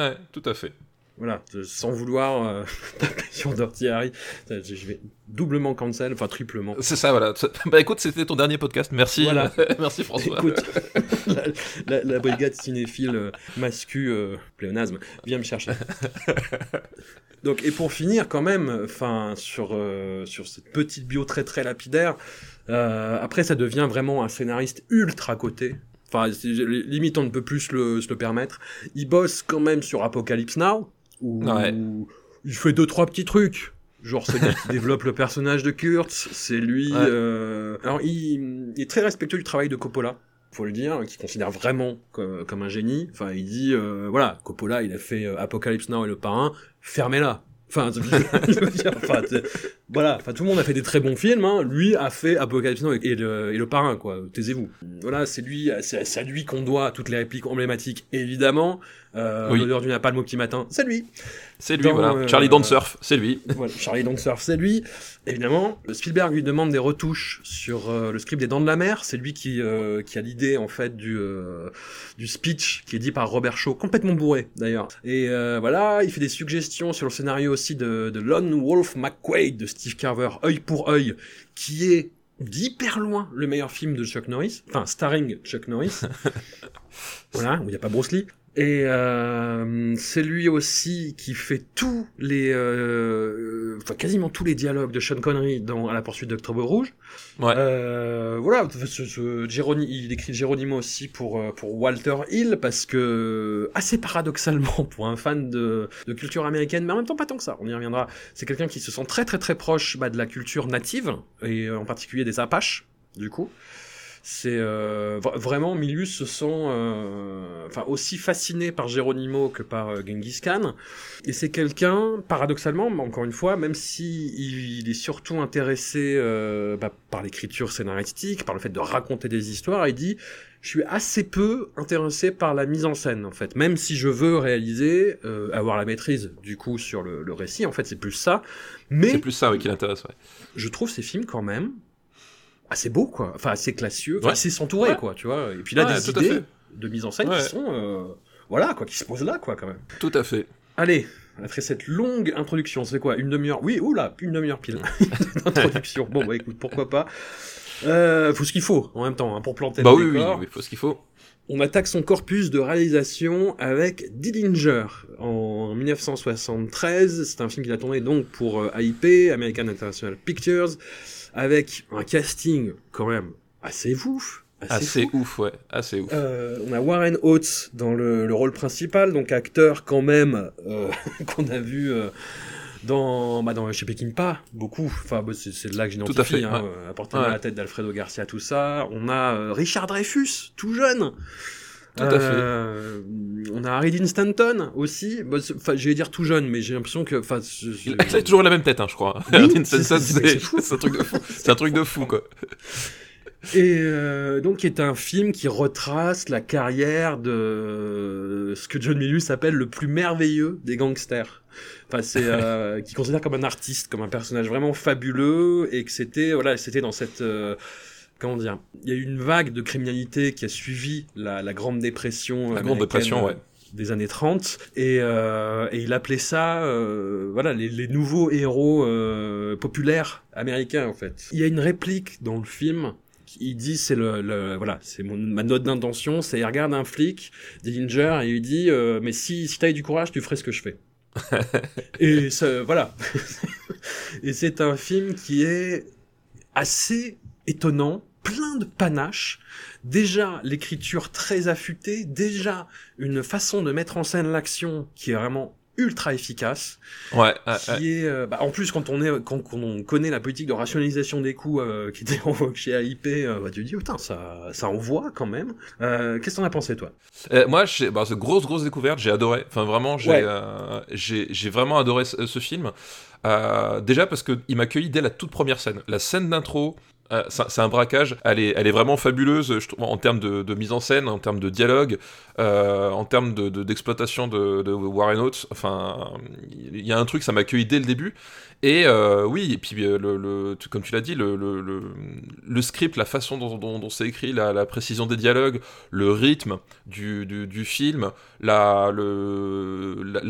[SPEAKER 4] ouais, tout, tout à fait.
[SPEAKER 3] Voilà, euh, sans vouloir taper sur Dirty Harry, je vais doublement cancel, enfin triplement.
[SPEAKER 4] C'est ça, voilà. Bah écoute, c'était ton dernier podcast. Merci.
[SPEAKER 3] Voilà. *laughs*
[SPEAKER 4] Merci François.
[SPEAKER 3] Écoute, *laughs* la, la- la brigade cinéphile euh, mascu euh, pléonasme, viens me chercher. *laughs* Donc, et pour finir, quand même, enfin, sur, euh, sur cette petite bio très très lapidaire, euh, après, ça devient vraiment un scénariste ultra coté. Enfin, limite, on ne peut plus se le, se le permettre. Il bosse quand même sur Apocalypse Now, où
[SPEAKER 4] Ouais.
[SPEAKER 3] il fait deux, trois petits trucs. Genre, c'est lui qui *laughs* développe le personnage de Kurtz, c'est lui...
[SPEAKER 4] Ouais.
[SPEAKER 3] euh, Alors, il, il est très respectueux du travail de Coppola, faut le dire, qui considère vraiment comme, comme un génie. Enfin, il dit, euh, voilà, Coppola, il a fait euh, Apocalypse Now et Le Parrain, fermez-la. Enfin, *laughs* je veux dire, enfin, voilà, enfin, tout le monde a fait des très bons films, hein. lui a fait Apocalypse Now et, et le, et le Parrain, quoi, taisez-vous. Voilà, c'est lui, c'est c'est à lui qu'on doit toutes les répliques emblématiques, évidemment. Euh,
[SPEAKER 4] Oui.
[SPEAKER 3] L'odeur du napalm au petit matin, c'est lui.
[SPEAKER 4] C'est lui,
[SPEAKER 3] Dans,
[SPEAKER 4] voilà.
[SPEAKER 3] euh,
[SPEAKER 4] Charlie Don't Surf, c'est lui. *laughs*
[SPEAKER 3] Voilà, Charlie Don't Surf, c'est lui. Évidemment, Spielberg lui demande des retouches sur euh, le script des Dents de la Mer. C'est lui qui, euh, qui a l'idée en fait du, euh, du speech qui est dit par Robert Shaw, complètement bourré d'ailleurs. Et euh, voilà, il fait des suggestions sur le scénario aussi de, de Lone Wolf McQuaid de Steve Carver, œil pour œil, qui est d'hyper loin le meilleur film de Chuck Norris, enfin starring Chuck Norris. *laughs* voilà, où il n'y a pas Bruce Lee. Et euh, c'est lui aussi qui fait tous les, euh, enfin quasiment tous les dialogues de Sean Connery dans À la poursuite d'Octobre Rouge.
[SPEAKER 4] Ouais.
[SPEAKER 3] Euh, voilà, ce, ce, Géroni- il écrit Geronimo aussi pour euh, pour Walter Hill parce que assez paradoxalement pour un fan de, de culture américaine, mais en même temps pas tant que ça. On y reviendra. C'est quelqu'un qui se sent très très très proche bah, de la culture native et euh, en particulier des Apaches du coup. C'est euh, vra- vraiment Milius se sent euh, enfin aussi fasciné par Geronimo que par euh, Genghis Khan. Et c'est quelqu'un paradoxalement mais encore une fois même si il, il est surtout intéressé euh, bah, par l'écriture scénaristique par le fait de raconter des histoires il dit je suis assez peu intéressé par la mise en scène en fait. Même si je veux réaliser euh, avoir la maîtrise du coup sur le, le récit en fait c'est plus ça mais
[SPEAKER 4] C'est plus ça oui, qui l'intéresse, ouais.
[SPEAKER 3] je trouve ces films quand même assez beaux quoi enfin assez classieux
[SPEAKER 4] Ouais.
[SPEAKER 3] assez s'entourer
[SPEAKER 4] Ouais.
[SPEAKER 3] quoi tu vois et puis là des idées de mise en scène qui sont euh, voilà quoi qui se posent là quoi quand même
[SPEAKER 4] Tout à fait.
[SPEAKER 3] allez après cette longue introduction c'est quoi une demi-heure? Oui oula une demi-heure pile *laughs* d'introduction bon bah écoute pourquoi pas euh, faut ce qu'il faut en même temps hein, pour planter
[SPEAKER 4] Bah
[SPEAKER 3] le
[SPEAKER 4] oui, oui,
[SPEAKER 3] décor.
[SPEAKER 4] oui, faut ce qu'il faut.
[SPEAKER 3] On attaque son corpus de réalisation avec Dillinger en 1973. C'est un film qu'il a tourné donc pour euh, AIP, American International Pictures, avec un casting quand même assez ouf. Assez,
[SPEAKER 4] ouf, ouais. Assez ouf.
[SPEAKER 3] Euh, on a Warren Oates dans le, le rôle principal, donc acteur quand même euh, *laughs* qu'on a vu euh, dans bah dans chez Peckinpah beaucoup. Enfin bah, c'est de là que j'identifie.
[SPEAKER 4] Tout à fait,
[SPEAKER 3] hein,
[SPEAKER 4] ouais.
[SPEAKER 3] à la tête d'Alfredo Garcia tout ça. On a Richard Dreyfus tout jeune.
[SPEAKER 4] Tout à fait.
[SPEAKER 3] Euh, On a Harry Dean Stanton aussi. Enfin, j'allais dire tout jeune, mais j'ai l'impression que. Enfin,
[SPEAKER 4] Il il a toujours la même tête, hein, je crois.
[SPEAKER 3] Oui,
[SPEAKER 4] Erdin
[SPEAKER 3] c'est-
[SPEAKER 4] Stenson,
[SPEAKER 3] c'est-
[SPEAKER 4] un truc de fou. C'est un truc de fou, quoi.
[SPEAKER 3] Et euh, donc, qui est un film qui retrace la carrière de ce que John Milius appelle le plus merveilleux des gangsters. Enfin, c'est euh, qui considère comme un artiste, comme un personnage vraiment fabuleux, et que c'était voilà, c'était dans cette euh, comment dire, il y a eu une vague de criminalité qui a suivi la, la Grande Dépression.
[SPEAKER 4] La Grande Dépression, ouais.
[SPEAKER 3] Des années 30 et, euh, et il appelait ça euh, voilà les, les nouveaux héros euh, populaires américains en fait. Il y a une réplique dans le film il dit c'est le, le- voilà c'est ma note d'intention c'est il regarde un flic Dillinger et il dit euh, mais si si t'avais du courage tu ferais ce que je fais *laughs* et ça, voilà *laughs* et c'est un film qui est assez étonnant plein de panache déjà l'écriture très affûtée déjà une façon de mettre en scène l'action qui est vraiment ultra efficace.
[SPEAKER 4] Ouais.
[SPEAKER 3] qui est, euh, bah, en plus, quand on est, quand, on connaît la politique de rationalisation des coûts euh, qui était *laughs* en vogue chez AIP, euh, bah, tu te dis, putain, ça, ça envoie quand même. Qu'est-ce que t'en as pensé, toi?
[SPEAKER 4] Moi, c'est bah, grosse, grosse découverte, j'ai adoré. Enfin, vraiment, j'ai j'ai vraiment adoré ce, ce film. déjà parce qu'il m'a accueilli dès la toute première scène. La scène d'intro, euh, c'est un braquage. Elle est, vraiment fabuleuse, je trouve, en termes de, mise en scène, en termes de dialogue, euh, en termes d'exploitation de, de, Warren Oates. Enfin, il y a un truc, ça m'a accueilli dès le début. Et euh, oui, et puis le, comme tu l'as dit, le, script, la façon dont, c'est écrit, la, précision des dialogues, le rythme du, film, la,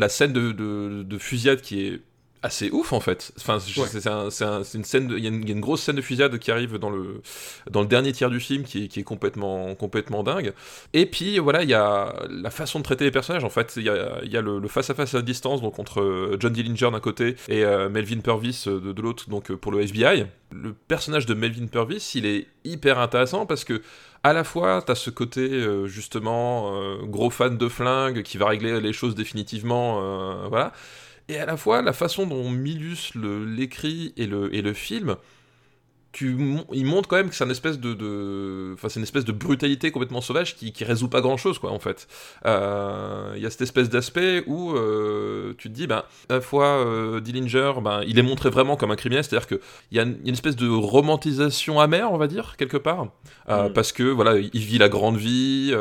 [SPEAKER 4] scène de, fusillade qui est assez ouf en fait. Enfin, c'est une scène, il y, a une grosse scène de fusillade qui arrive dans le dans le dernier tiers du film qui est, qui est complètement complètement dingue. Et puis voilà, il y a la façon de traiter les personnages. En fait, il y a, y a le, face à face à distance donc entre John Dillinger d'un côté et euh, Melvin Purvis euh, de, de l'autre donc euh, pour le FBI. Le personnage de Melvin Purvis, il est hyper intéressant parce que à la fois, t'as ce côté justement gros fan de flingue qui va régler les choses définitivement, voilà. Et à la fois, la façon dont Milus l'écrit et le, et le film, tu, il montre quand même que c'est une espèce de, enfin c'est une espèce de brutalité complètement sauvage qui, qui résout pas grand chose quoi en fait. Euh, il y a cette espèce d'aspect où euh, tu te dis ben à la fois euh, Dillinger ben il est montré vraiment comme un criminel, c'est-à-dire que il y, a une espèce de romantisation amère on va dire quelque part mm. parce que voilà il vit la grande vie,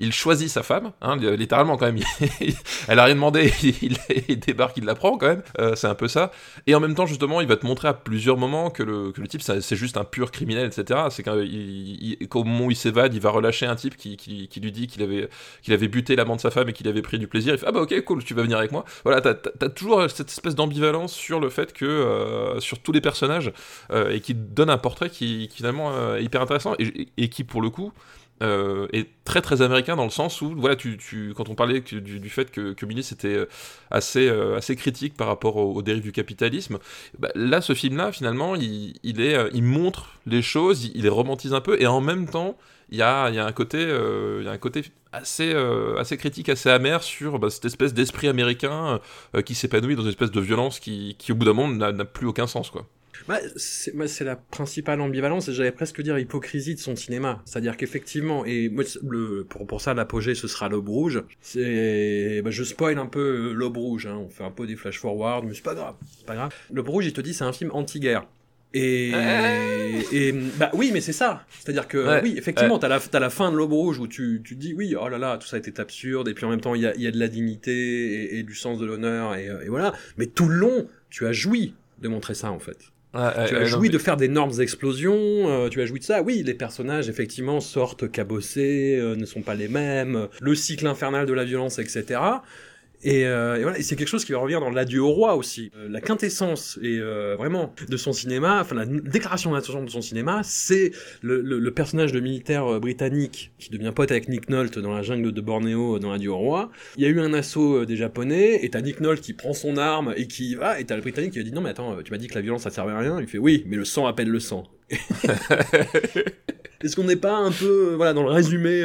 [SPEAKER 4] il choisit sa femme, hein, littéralement quand même. *laughs* elle a rien demandé, *laughs* il, il, débarque, il la prend quand même. c'est un peu ça. Et en même temps justement il va te montrer à plusieurs moments que le que le type c'est juste un pur criminel, etc. C'est qu'au moment où il s'évade, il va relâcher un type qui, lui dit qu'il avait, qu'il avait buté l'amant de sa femme et qu'il avait pris du plaisir. Il fait Ah bah ok, cool, tu vas venir avec moi. Voilà, t'as as, toujours cette espèce d'ambivalence sur le fait que, euh, sur tous les personnages, euh, et qui donne un portrait qui, finalement euh, est hyper intéressant et qui, pour le coup, euh, est très très américain dans le sens où voilà tu, quand on parlait du, fait que, que Minis était euh, assez euh, assez critique par rapport aux, dérives du capitalisme bah, là ce film là finalement il, il il montre les choses il, les romantise un peu et en même temps il y a, y a un côté il y a un côté assez assez critique assez amer sur bah, cette espèce d'esprit américain qui s'épanouit dans une espèce de violence qui, qui au bout d'un moment n'a plus aucun sens quoi
[SPEAKER 3] bah, c'est la principale ambivalence, et j'allais presque dire hypocrisie de son cinéma. C'est-à-dire qu'effectivement, et le, pour, pour ça, l'apogée, ce sera l'Aube Rouge. Bah, je spoil un peu euh, l'Aube Rouge, hein. on fait un peu des flash forward, mais c'est pas grave, c'est pas grave. L'Aube Rouge, il te dit, c'est un film anti-guerre. Et, et, bah oui, mais c'est ça. C'est-à-dire que oui, effectivement, t'as la as la fin de l'Aube Rouge où tu tu dis oui, oh là là, tout ça était absurde, et puis en même temps il y a, y a de la dignité et, et du sens de l'honneur et, et, voilà. Mais tout le long, tu as joui de montrer ça en fait tu as joui de faire d'énormes explosions, euh, tu as joui de ça. Oui, les personnages, effectivement, sortent cabossés, euh, ne sont pas les mêmes, le cycle infernal de la violence, etc. Euh, et, voilà, et c'est quelque chose qui va revenir dans l'adieu au roi aussi. Euh, la quintessence et euh, vraiment de son cinéma, enfin la déclaration d'intention de son cinéma, c'est le, le, personnage de militaire britannique qui devient pote avec Nick Nolte dans la jungle de Bornéo dans l'adieu au roi. Il y a eu un assaut des Japonais et t'as Nick Nolte qui prend son arme et qui va et t'as le Britannique qui a dit non mais attends, tu m'as dit que la violence ça servait à rien. Il fait oui, mais le sang appelle le sang. *laughs* Est-ce qu'on n'est pas un peu voilà dans le résumé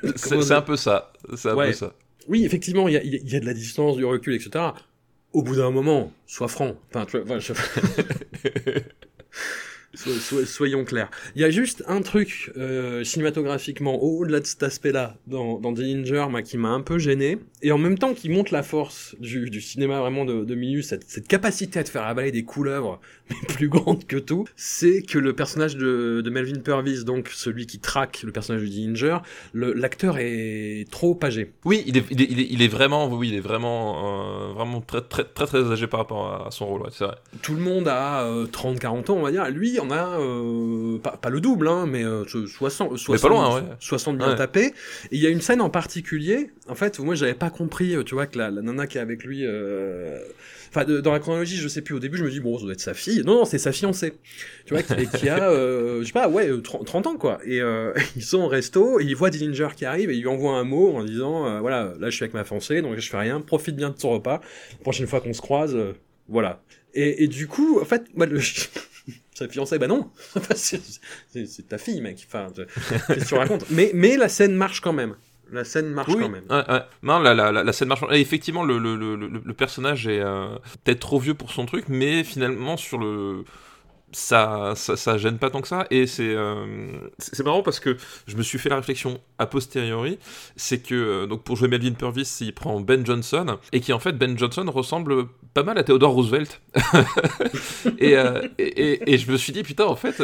[SPEAKER 3] *laughs*
[SPEAKER 4] C'est un peu ça. C'est un peu ça
[SPEAKER 3] oui, effectivement, il y a, de la distance, du recul, etc. Au bout d'un moment, sois franc. Enfin, tu vois, *laughs* soyons clairs. Il y a juste un truc euh, cinématographiquement au-delà de cet aspect-là dans, dans Dillinger qui m'a un peu gêné et en même temps qui montre la force du, du cinéma vraiment de, de cette, cette, capacité à te faire avaler des couleuvres *laughs* mais plus grandes que tout, c'est que le personnage de, de, Melvin Purvis, donc celui qui traque le personnage de Dillinger, l'acteur est trop âgé.
[SPEAKER 4] Oui, il est, il est, il est, vraiment, oui, il est vraiment, euh, vraiment très, très, très, très âgé par rapport à, son rôle, c'est vrai.
[SPEAKER 3] Tout le monde a 30-40 euh, ans, on va dire. Lui, on a euh, pas, pas, le double, hein, mais 60, 60,
[SPEAKER 4] pas loin, ouais.
[SPEAKER 3] 60 bien tapés. Et il y a une scène en particulier, en fait, moi j'avais pas compris, euh, tu vois, que la, la nana qui est avec lui, euh... enfin, dans la chronologie, je sais plus, au début, je me dis, bon, ça doit être sa fille. Non, non, c'est sa fiancée. Tu vois, qui a, *laughs* euh, je sais pas, ouais, 30, euh, 30 ans, quoi. Et euh, *laughs* ils sont au resto, et ils voient Dillinger qui arrive, et il lui envoie un mot en disant, euh, voilà, là, je suis avec ma fiancée, donc je fais rien, profite bien de ton repas. La prochaine fois qu'on se croise, voilà. Et, et, du coup, en fait, moi, le... sa fiancée, bah non, *laughs* c'est ta fille, mec. Enfin, qu'est-ce que tu racontes? Mais, mais la scène marche quand même La scène marche quand même.
[SPEAKER 4] Non, la, la, la, scène marche. Et effectivement, le, le, le, le personnage est euh, peut-être trop vieux pour son truc, mais finalement, sur le ça, ça, gêne pas tant que ça. Et c'est euh, c'est marrant parce que je me suis fait la réflexion a posteriori. C'est que euh, donc pour jouer Melvin Purvis, il prend Ben Johnson. Et qui en fait, Ben Johnson ressemble pas mal à Theodore Roosevelt. *laughs* Euh, et, et, je me suis dit, putain, en fait,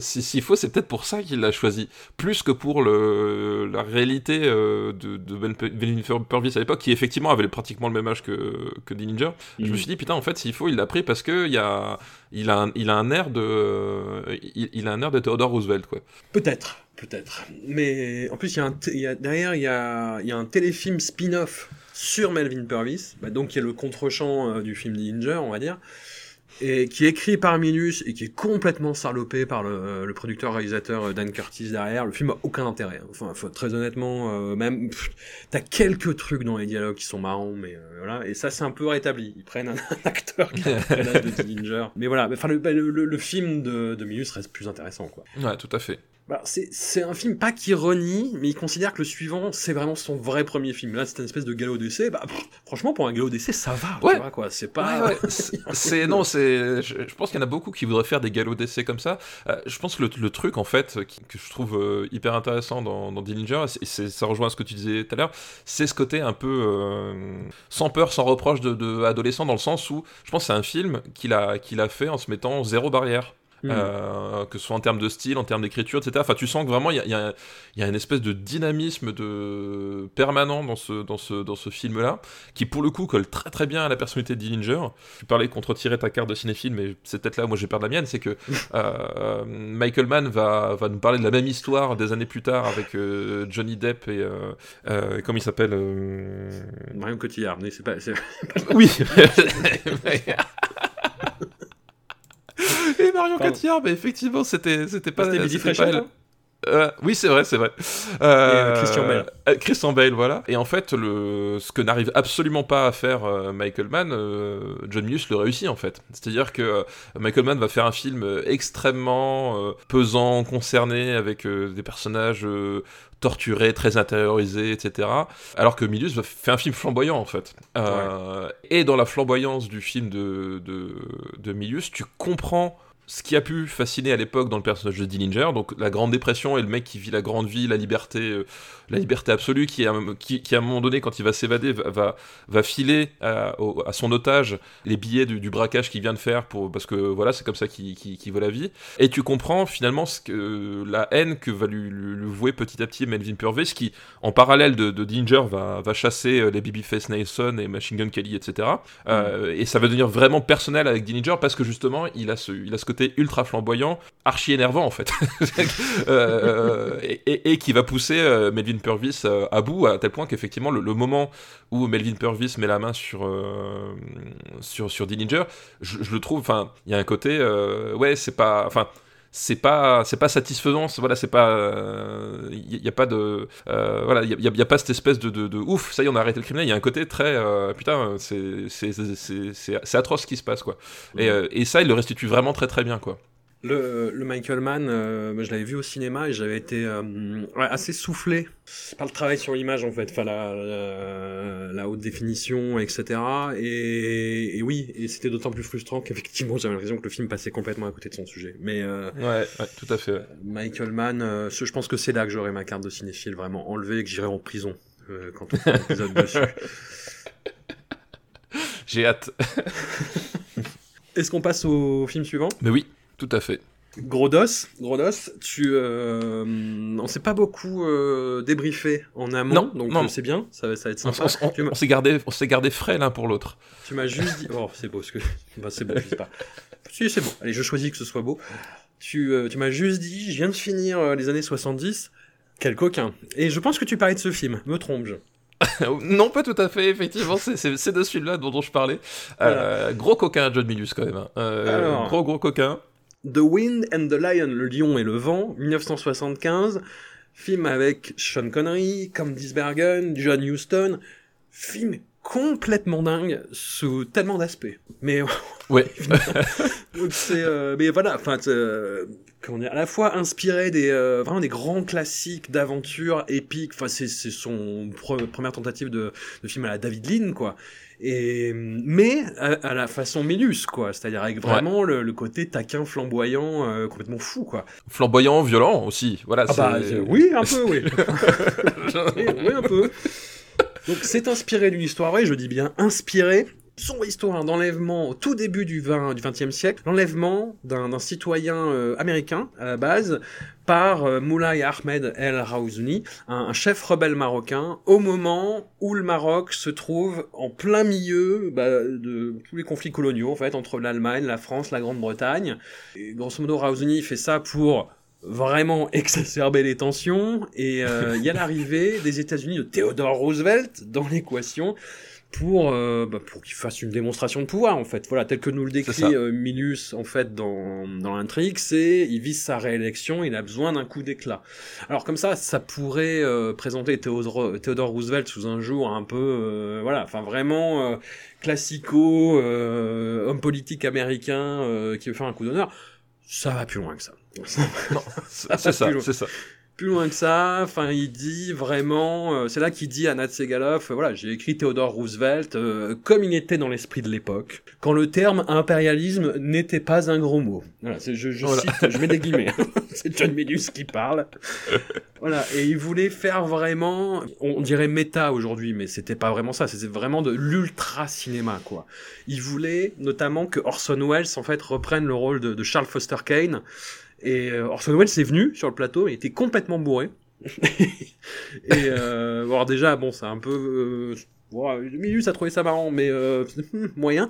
[SPEAKER 4] s'il faut, c'est peut-être pour ça qu'il l'a choisi. Plus que pour le, la réalité de, de ben Purvis à l'époque, qui effectivement avait pratiquement le même âge que, que Dillinger. Je me mhm. suis dit, putain, en fait, s'il faut, il l'a pris parce qu'il y a, il a, un, il a un air de, il, a un air de Theodore Roosevelt, quoi.
[SPEAKER 3] Peut-être, peut-être. Mais en plus, y a un il y a, derrière, il y a, il y a un téléfilm spin-off sur Melvin Purvis, bah, donc qui est le contre-champ euh, du film Ninja, on va dire et qui est écrit par Minus et qui est complètement sarlopé par le, le producteur-réalisateur euh, Dan Curtis derrière. Le film a aucun intérêt. Hein. Enfin, faut, très honnêtement, euh, même t'as quelques trucs dans les dialogues qui sont marrants, mais euh, voilà. Et ça, c'est un peu rétabli. Ils prennent un, *laughs* acteur qui a l'âge de *laughs* Dillinger. Mais voilà. Enfin, le, le, le, film de, de Minus reste plus intéressant, quoi.
[SPEAKER 4] Ouais, tout à fait.
[SPEAKER 3] Bah, c'est un film pas qui renie, mais il considère que le suivant, c'est vraiment son vrai premier film. Là, c'est une espèce de galop d'essai. Bah, franchement, pour un galop d'essai, ça va.
[SPEAKER 4] Ouais.
[SPEAKER 3] quoi. C'est pas. *laughs*
[SPEAKER 4] c'est non, c'est. Je, pense qu'il y en a beaucoup qui voudraient faire des galops d'essai comme ça. Euh, je pense que le, truc, en fait, que je trouve euh, hyper intéressant dans, dans Dillinger, et ça rejoint ce que tu disais tout à l'heure, c'est ce côté un peu euh, sans peur, sans reproche de, de, adolescent, dans le sens où je pense que c'est un film qu'il a, qu'il a fait en se mettant zéro barrière. Mm. Euh, que ce soit en termes de style, en termes d'écriture, etc. Enfin, tu sens que vraiment il y a, y a, une espèce de dynamisme de permanent dans ce, dans ce, dans ce film-là, qui pour le coup colle très très bien à la personnalité de Dillinger. Tu parlais de contre-tirer ta carte de cinéphile, mais c'est peut-être là où moi j'ai perdu la mienne, c'est que euh, Michael Mann va, va nous parler de la même histoire des années plus tard avec euh, Johnny Depp et comment il s'appelle
[SPEAKER 3] Marion Cotillard, mais c'est pas,
[SPEAKER 4] oui. *laughs* *laughs* *laughs* Et Marion Cotillard, mais effectivement, c'était c'était pas,
[SPEAKER 3] c'était pas elle.
[SPEAKER 4] Euh, oui, c'est vrai, c'est vrai.
[SPEAKER 3] Euh, Christian Bale.
[SPEAKER 4] Euh, Christian Bale, voilà. Et en fait, le, ce que n'arrive absolument pas à faire Michael Mann, John Milius le réussit en fait. C'est-à-dire que Michael Mann va faire un film extrêmement pesant, concerné, avec des personnages torturé, très intériorisé, etc. Alors que Milius fait un film flamboyant en fait. Euh, et dans la flamboyance du film de, de, de Milius, tu comprends ce qui a pu fasciner à l'époque dans le personnage de Dillinger, donc la grande dépression et le mec qui vit la grande vie, la liberté, euh, la liberté absolue, qui, qui, à un moment donné, quand il va s'évader, va, va, filer à, son otage les billets du, braquage qu'il vient de faire, pour, parce que voilà, c'est comme ça qu'il veut la vie. Et tu comprends finalement ce que, la haine que va lui, lui, vouer petit à petit Melvin Purvis, qui, en parallèle de, de Dillinger, va, va chasser euh, les Babyface Nelson et Machine Gun Kelly, etc. Euh, et ça va devenir vraiment personnel avec Dillinger parce que justement, il a ce, il a ce côté ultra flamboyant, archi énervant en fait, *laughs* euh, et, qui va pousser euh, Melvin Purvis euh, à bout à tel point qu'effectivement le, moment où Melvin Purvis met la main sur sur sur Dillinger, je, le trouve, enfin, il y a un côté, ouais, c'est pas, enfin c'est pas c'est pas satisfaisant voilà c'est pas il n'y a, pas de voilà il y, a, pas cette espèce de, de, ouf ça y est on a arrêté le criminel il y a un côté très putain c'est c'est atroce ce qui se passe quoi. Et, et, ça il le restitue vraiment très très bien quoi
[SPEAKER 3] le, le, Michael Mann, euh, je l'avais vu au cinéma et j'avais été euh, assez soufflé par le travail sur l'image en fait, enfin la, la, haute définition, etc. Et, et oui, et c'était d'autant plus frustrant qu'effectivement j'avais l'impression que le film passait complètement à côté de son sujet. Mais
[SPEAKER 4] euh, ouais, ouais, tout à fait.
[SPEAKER 3] Michael Mann, je pense que c'est là que j'aurai ma carte de cinéphile vraiment enlevée et que j'irai en prison quand on fait un épisode dessus. *laughs*
[SPEAKER 4] J'ai hâte. *laughs*
[SPEAKER 3] Est-ce qu'on passe au film suivant?
[SPEAKER 4] Mais oui. Tout à fait.
[SPEAKER 3] Gros dos, gros dos, tu, euh, on s'est pas beaucoup euh, débriefé en amont, donc euh, c'est bien, ça va, ça va être sympa.
[SPEAKER 4] On, s'est gardé, on s'est gardé frais l'un pour l'autre.
[SPEAKER 3] Tu m'as juste dit, oh c'est beau, ce que, c'est beau, je sais pas. Si c'est bon, allez, je choisis que ce soit beau. Tu, euh, tu m'as juste dit, je viens de finir les années 70, quel coquin. Et je pense que tu parlais de ce film, me trompe-je? *laughs*
[SPEAKER 4] Non, pas tout à fait, effectivement, c'est de celui-là dont, je parlais. gros coquin, John Milius, quand même. Hein. gros, gros coquin.
[SPEAKER 3] The Wind and the Lion, le lion et le vent, 1975, film avec Sean Connery, Candice Bergen, John Huston, film complètement dingue sous tellement d'aspects. Mais *laughs*
[SPEAKER 4] ouais.
[SPEAKER 3] c'est euh, mais voilà, enfin euh, comment dire, à la fois inspiré des euh, vraiment des grands classiques d'aventure épiques. Enfin c'est c'est son première tentative de, de film à la David Lean quoi. Et mais à, la façon Minus quoi, c'est-à-dire avec vraiment le, le, côté taquin flamboyant euh, complètement fou quoi.
[SPEAKER 4] Flamboyant, violent aussi. Voilà.
[SPEAKER 3] Ah bah, oui, un peu, oui. *laughs* oui, oui, un peu. Donc c'est inspiré d'une histoire vraie, je dis bien inspiré. Son histoire d'enlèvement au tout début du, 20, du 20e siècle, l'enlèvement d'un citoyen euh, américain à la base par euh, Moulay Ahmed El Raouzuni, un, chef rebelle marocain, au moment où le Maroc se trouve en plein milieu bah, de tous les conflits coloniaux en fait entre l'Allemagne, la France, la Grande-Bretagne. Et grosso modo, Raouzuni fait ça pour vraiment *laughs* exacerber les tensions et euh, il y a l'arrivée des États-Unis de Theodore Roosevelt dans l'équation pour euh, bah, pour qu'il fasse une démonstration de pouvoir en fait. Voilà tel que nous le décrit euh, Minus en fait dans dans l'intrigue c'est il vise sa réélection il a besoin d'un coup d'éclat. Alors comme ça ça pourrait euh, présenter Theodore, Theodore Roosevelt sous un jour un peu voilà enfin vraiment classico homme politique américain qui veut faire un coup d'honneur. Ça va plus loin que ça. *laughs*
[SPEAKER 4] C'est ça, c'est ça.
[SPEAKER 3] Plus loin que ça, enfin, il dit vraiment, euh, c'est là qu'il dit à Nat Segalov, euh, voilà, j'ai écrit Theodore Roosevelt euh, comme il était dans l'esprit de l'époque, quand le terme impérialisme n'était pas un gros mot. Voilà, je, je cite, je mets des guillemets. *laughs* c'est John Medius qui parle. voilà, et il voulait faire vraiment, on dirait méta aujourd'hui, mais c'était pas vraiment ça, c'était vraiment de l'ultra cinéma, quoi. Il voulait notamment que Orson Welles, en fait, reprenne le rôle de, de Charles Foster Kane, et euh, Orson Welles est venu sur le plateau, il était complètement bourré. *laughs* et euh, alors déjà, bon, c'est un peu... Euh, milieu, ça trouvé ça marrant, mais euh, *laughs* moyen.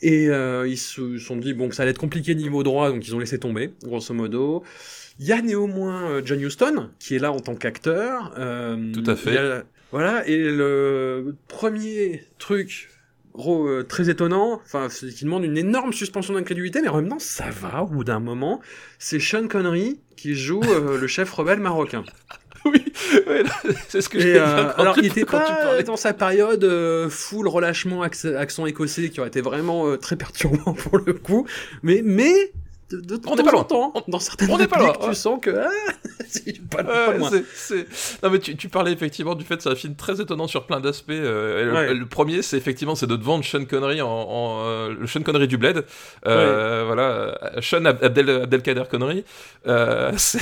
[SPEAKER 3] Et euh, ils se sont dit bon que ça allait être compliqué niveau droit, donc ils ont laissé tomber, grosso modo. Il y a néanmoins euh, John Huston qui est là en tant qu'acteur.
[SPEAKER 4] Tout à fait.
[SPEAKER 3] voilà, et le premier truc gros, euh, très étonnant, enfin, qui demande une énorme suspension d'incrédulité, mais en même temps, ça va au bout d'un moment. C'est Sean Connery qui joue euh, le chef rebelle marocain. *laughs*
[SPEAKER 4] oui, *laughs* c'est ce que j'ai
[SPEAKER 3] euh, Alors, il était pas dans sa période full relâchement accent écossais qui aurait été vraiment très perturbant *laughs* pour le coup, mais mais de, on n'est pas longtemps. Dans certaines on n'est pas là. Tu sens que ah, *laughs* c'est pas, pas loin.
[SPEAKER 4] Non mais tu, tu, parlais effectivement du fait que c'est un film très étonnant sur plein d'aspects. Euh, le, premier, c'est effectivement c'est de te vendre Sean Connery en, en euh, le Sean Connery du Bled. Euh, Voilà, Sean Abdel, Abdelkader Connery. Euh, *laughs* ça,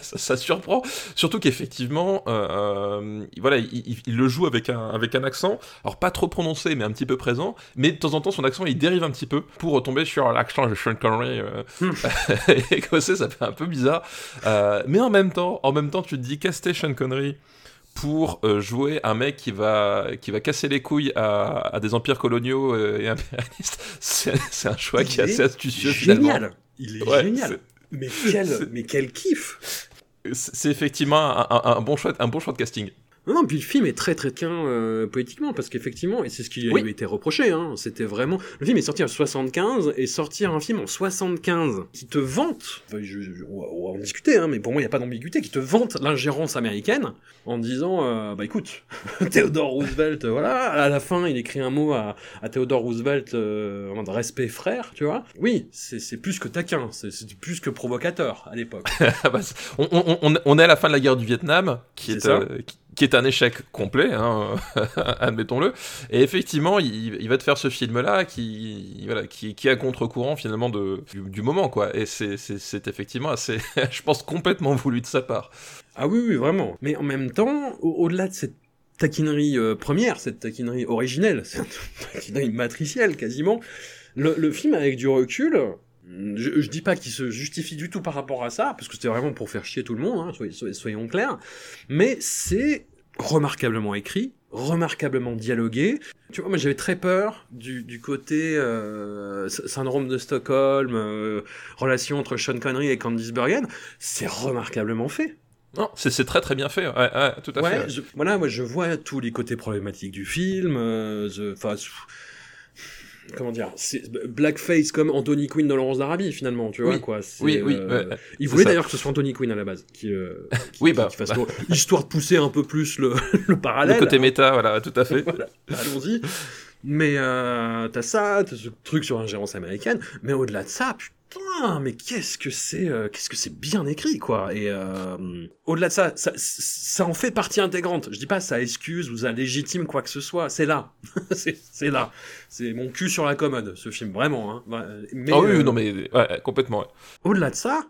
[SPEAKER 4] ça, surprend, surtout qu'effectivement, euh, voilà, il, il, le joue avec un avec un accent, alors pas trop prononcé mais un petit peu présent, mais de temps en temps son accent il dérive un petit peu pour retomber sur l'accent de Sean Connery *laughs* écossais, ça fait un peu bizarre. Euh, mais en même temps, en même temps, tu te dis caster Sean Connery pour euh, jouer un mec qui va, qui va casser les couilles à, à des empires coloniaux euh, et impérialistes, *laughs* c'est un choix qui est assez astucieux
[SPEAKER 3] génial. Il est génial. Mais quel, mais quel kiff
[SPEAKER 4] C'est effectivement un, un, un, bon choix, un bon choix de casting.
[SPEAKER 3] Non, non, puis le film est très très bien euh, poétiquement, parce qu'effectivement, et c'est ce qui lui a été reproché, hein, c'était vraiment... Le film est sorti en 75, et sortir un film en 75 qui te vante, enfin, je, on, va, en discuter, hein, mais pour moi il n'y a pas d'ambiguïté, qui te vante l'ingérence américaine, en disant, euh, bah écoute, *laughs* Theodore Roosevelt, voilà, à la fin il écrit un mot à, à Theodore Roosevelt euh, en respect frère, tu vois. Oui, c'est plus que taquin, c'est plus que provocateur à l'époque. *laughs*
[SPEAKER 4] Bah, on, on, on, est à la fin de la guerre du Vietnam, qui est, est euh, qui, qui est un échec complet, hein, *laughs* admettons-le. Et effectivement, il, va te faire ce film-là qui, voilà, qui, est à contre-courant finalement du, moment, quoi. Et c'est effectivement assez, *laughs* je pense, complètement voulu de sa part.
[SPEAKER 3] Ah oui, oui, vraiment. Mais en même temps, au-delà de cette taquinerie euh, première, cette taquinerie originelle, *laughs* cette taquinerie matricielle quasiment, le film avec du recul, je, je, dis pas qu'il se justifie du tout par rapport à ça, parce que c'était vraiment pour faire chier tout le monde, hein, soyons clairs, mais c'est remarquablement écrit, remarquablement dialogué. Tu vois, moi j'avais très peur du, du côté euh, syndrome de Stockholm, euh, relation entre Sean Connery et Candice Bergen, c'est remarquablement fait.
[SPEAKER 4] Non, c'est très très bien fait, ouais, ouais tout à
[SPEAKER 3] ouais,
[SPEAKER 4] fait.
[SPEAKER 3] voilà, moi je vois tous les côtés problématiques du film, euh, comment dire, blackface comme Anthony Quinn dans Laurence d'Arabie finalement, tu vois quoi.
[SPEAKER 4] Oui, oui.
[SPEAKER 3] Euh, il voulait d'ailleurs que ce soit Anthony Quinn à la base, qui, euh, *laughs*
[SPEAKER 4] oui, bah,
[SPEAKER 3] fasse histoire de pousser un peu plus le, *laughs* le parallèle.
[SPEAKER 4] Le côté méta, voilà, tout à fait. *laughs*
[SPEAKER 3] Allons-y. Mais euh, t'as ça, t'as ce truc sur l'ingérence américaine, mais au-delà de ça, putain, mais qu'est-ce que c'est, euh, qu'est-ce que c'est bien écrit, quoi. Et euh, au-delà de ça, ça, ça, en fait partie intégrante. Je dis pas ça excuse ou ça légitime quoi que ce soit. C'est là, *laughs* c'est là. C'est mon cul sur la commode, ce film, vraiment. Hein.
[SPEAKER 4] Mais, ah oui, euh, non mais ouais, complètement.
[SPEAKER 3] Au-delà de ça,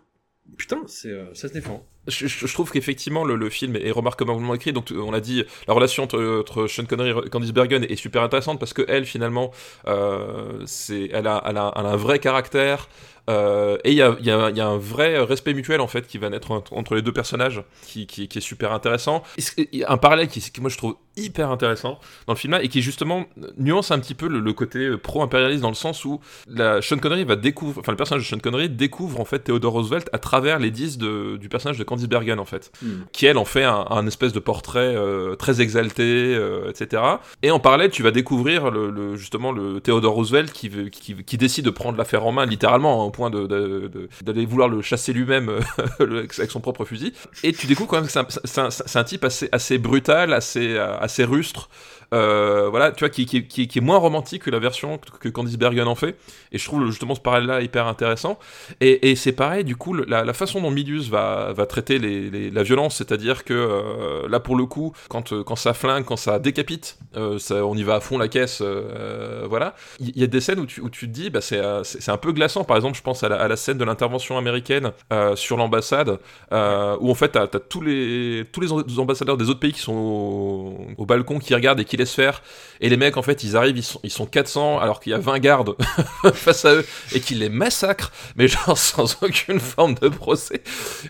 [SPEAKER 3] putain, c'est ça se défend.
[SPEAKER 4] Je, trouve qu'effectivement le, le, film est remarquablement écrit. Donc on l'a dit, la relation entre, entre, Sean Connery et Candice Bergen est super intéressante parce que elle finalement, euh, elle a, elle, a, un vrai caractère. Euh, et il y a, y, a, y a, un vrai respect mutuel en fait qui va naître entre, les deux personnages, qui, qui, est super intéressant. A un parallèle qui, qui, moi je trouve hyper intéressant dans le film là et qui justement nuance un petit peu le, côté pro-impérialiste dans le sens où la Sean Connery va découvrir, enfin le personnage de Sean Connery découvre en fait Theodore Roosevelt à travers les disques de, du personnage de Candice Bergen en fait, hmm. qui elle en fait un, espèce de portrait euh, très exalté, euh, etc. Et en parallèle tu vas découvrir le, justement le Theodore Roosevelt qui, qui, qui, décide de prendre l'affaire en main littéralement hein, au point d'aller de, de, vouloir le chasser lui-même euh, *laughs* avec son propre fusil. Et tu découvres quand même que c'est un, un, un, type assez, assez brutal, assez assez rustre, euh, voilà, tu vois, qui, qui, est moins romantique que la version que, Candice Bergen en fait. Et je trouve justement ce parallèle-là hyper intéressant. Et, c'est pareil, du coup, la, façon dont Milius va, va traiter la violence, c'est-à-dire que euh, là, pour le coup, quand, euh, quand ça flingue, quand ça décapite, ça, on y va à fond la caisse, voilà. Il y, a des scènes où tu, où tu te dis, bah, c'est un peu glaçant. Par exemple, je pense à la, à la scène de l'intervention américaine sur l'ambassade, où en fait, t'as as tous les, tous les ambassadeurs des autres pays qui sont au, au balcon, qui regardent et qui laissent faire. Et les mecs, en fait, ils arrivent, ils sont, ils sont 400 alors qu'il y a 20 gardes *laughs* face à eux et qu'ils les massacrent, mais genre *laughs* sans aucune forme de procès.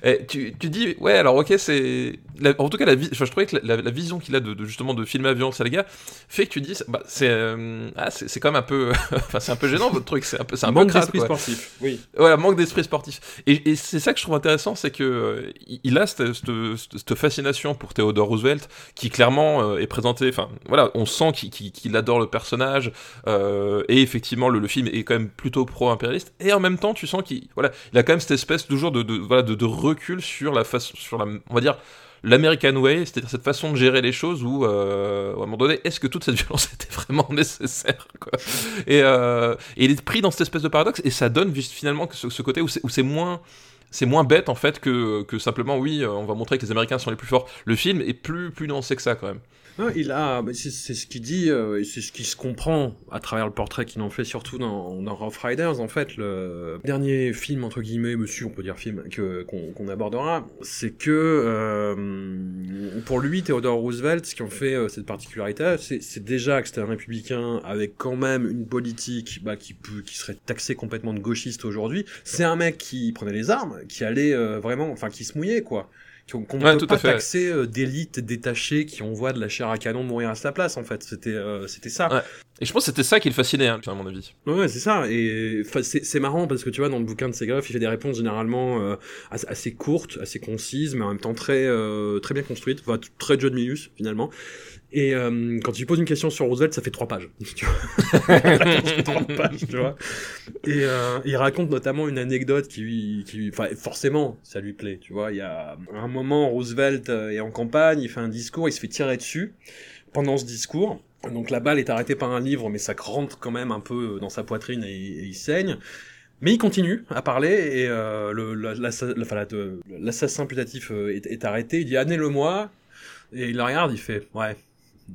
[SPEAKER 4] Et tu, tu dis, ouais, alors ok, c'est. En tout cas, la je trouvais que la, vision qu'il a de, justement de filmer à violence à les gars fait que tu dis, bah, c'est euh, ah, c'est quand même un peu. *laughs* enfin, c'est un peu gênant votre truc, c'est un peu, c'est un
[SPEAKER 3] manque d'esprit sportif. Oui.
[SPEAKER 4] Voilà, manque d'esprit sportif. Et, et c'est ça que je trouve intéressant, c'est que euh, il a cette, cette, fascination pour Theodore Roosevelt qui clairement euh, est présenté, enfin on sent qu'il adore le personnage, euh, et effectivement, le, film est quand même plutôt pro-impérialiste, et en même temps, tu sens qu'il voilà, il a quand même cette espèce toujours de, de, voilà, de, recul sur la façon, sur la, on va dire, l'American Way, c'est-à-dire cette façon de gérer les choses où, euh, à un moment donné, est-ce que toute cette *laughs* violence était vraiment nécessaire euh, et, il est pris dans cette espèce de paradoxe, et ça donne finalement ce, ce côté où c'est moins bête en fait que, que simplement oui on va montrer que les Américains sont les plus forts. Le film est plus plus nuancé que ça quand même
[SPEAKER 3] il a, c'est ce qu'il dit, euh, c'est ce qui se comprend à travers le portrait qu'il en fait, surtout dans, dans Rough Riders, en fait, le dernier film, entre guillemets, monsieur, on peut dire film, que, qu'on, abordera, c'est que, euh, pour lui, Theodore Roosevelt, ce qui en fait euh, cette particularité, c'est, déjà que c'était un républicain avec quand même une politique bah, qui, peut, qui serait taxée complètement de gauchiste aujourd'hui. C'est un mec qui prenait les armes, qui allait vraiment, enfin, qui se mouillait, quoi qu'on ne peut pas taxer euh, d'élite détachée qui envoie de la chair à canon mourir à sa place en fait. C'était euh, c'était ça.
[SPEAKER 4] Et je pense que c'était ça qui le fascinait hein, à mon avis.
[SPEAKER 3] Ouais c'est ça. Et c'est marrant parce que tu vois dans le bouquin de Segref il fait des réponses généralement euh, assez courtes assez concises mais en même temps très très bien construites. Enfin, très John Milius finalement et euh, quand tu poses une question sur Roosevelt, ça fait trois pages. *laughs* Tu vois *laughs* pages, tu vois. Et euh, il raconte notamment une anecdote qui, qui, enfin, forcément, ça lui plaît. Tu vois, il y a un moment, Roosevelt euh, est en campagne, il fait un discours, il se fait tirer dessus pendant ce discours. Donc la balle est arrêtée par un livre, mais ça rentre quand même un peu dans sa poitrine et, il saigne. Mais il continue à parler et euh, l'assassin putatif est, est, arrêté. Il dit année-le-moi et il le regarde, il fait ouais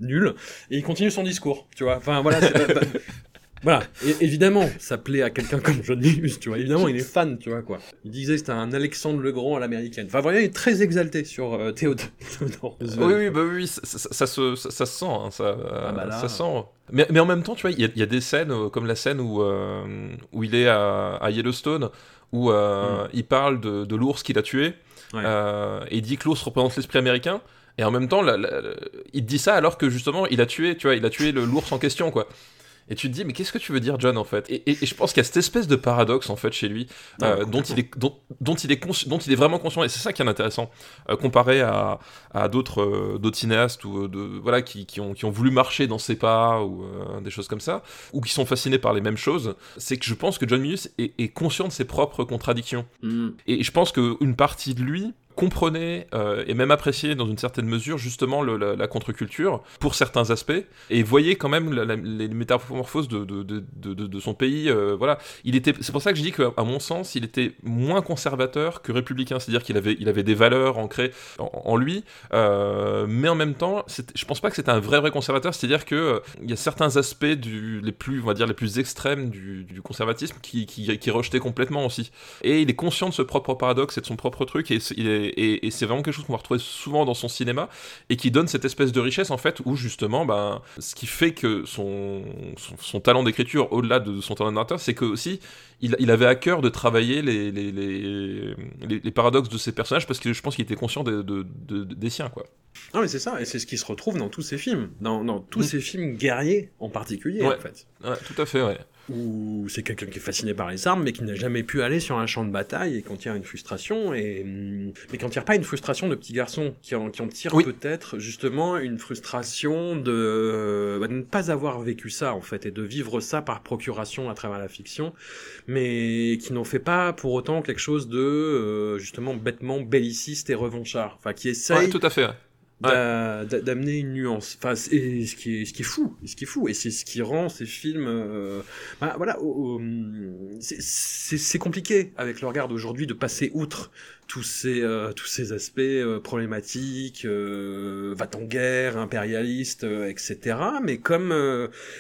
[SPEAKER 3] nul, et il continue son discours, tu vois. Enfin, voilà. *laughs* voilà. Et évidemment, ça plaît à quelqu'un comme John Lewis, tu vois. Évidemment, il est fan, tu vois, quoi. Il disait que c'était un Alexandre le Grand à l'américaine. Enfin, vraiment, il est très exalté sur euh, *laughs* Théodore.
[SPEAKER 4] oui, oui, bah oui, ça, ça, se, ça, se sent, hein, ça, ah, bah ça sent. Mais, mais, en même temps, tu vois, il y, y, a des scènes, euh, comme la scène où, euh, où il est à, à Yellowstone, où mm. il parle de, de l'ours qu'il a tué, et il dit que l'ours représente l'esprit américain. Et en même temps, il dit ça alors que justement, il a tué, tu vois, il a tué l'ours en question, quoi. Et tu te dis, mais qu'est-ce que tu veux dire, John, en fait? Et, et, je pense qu'il y a cette espèce de paradoxe, en fait, chez lui, euh, dont, il est, dont, dont, il est dont il est vraiment conscient, et c'est ça qui est intéressant, euh, comparé à, à d'autres euh, cinéastes ou de, voilà, qui, qui, ont, qui ont voulu marcher dans ses pas, ou des choses comme ça, ou qui sont fascinés par les mêmes choses, c'est que je pense que John Milius est, est conscient de ses propres contradictions. Mm. Et je pense qu'une partie de lui comprenait euh, et même appréciait dans une certaine mesure justement la, contre-culture pour certains aspects et voyait quand même les métamorphoses de, de, de, de son pays. Euh, voilà, il était. C'est pour ça que je dis qu'à mon sens, il était moins conservateur que républicain, c'est-à-dire qu'il avait, il avait des valeurs ancrées en, lui, euh, mais en même temps, je pense pas que c'était un vrai vrai conservateur. C'est-à-dire que il y a certains aspects du, les plus, on va dire les plus extrêmes du, du conservatisme qui, qui, qui rejetait complètement aussi. Et il est conscient de ce propre paradoxe et de son propre truc et, c'est vraiment quelque chose qu'on va retrouver souvent dans son cinéma et qui donne cette espèce de richesse en fait où justement ben, ce qui fait que son, son, talent d'écriture au-delà de son talent de c'est que aussi il, il, avait à cœur de travailler les, les, les, les, paradoxes de ses personnages parce que je pense qu'il était conscient de, de, des siens quoi.
[SPEAKER 3] Non mais c'est ça et c'est ce qui se retrouve dans tous ses films, dans, dans tous mm. ces films guerriers en particulier
[SPEAKER 4] en
[SPEAKER 3] fait.
[SPEAKER 4] Ouais, tout à fait ouais
[SPEAKER 3] où c'est quelqu'un qui est fasciné par les armes, mais qui n'a jamais pu aller sur un champ de bataille et qui en tire une frustration, et mais qui en tire pas une frustration de petit garçon, qui en, qui en tire peut-être justement une frustration de, bah, de, ne pas avoir vécu ça en fait et de vivre ça par procuration à travers la fiction, mais qui n'en fait pas pour autant quelque chose de euh, justement bêtement belliciste et revanchard, enfin qui essaye.
[SPEAKER 4] Ouais, tout à fait
[SPEAKER 3] d'amener une nuance. Enfin, c'est ce qui est ce qui fou, ce qui est fou, et c'est ce qui rend ces films. Euh, bah, voilà, c'est compliqué avec le regard d'aujourd'hui de passer outre tous ces euh, tous ces aspects euh, problématiques, euh, va en guerre, impérialiste, etc. Mais comme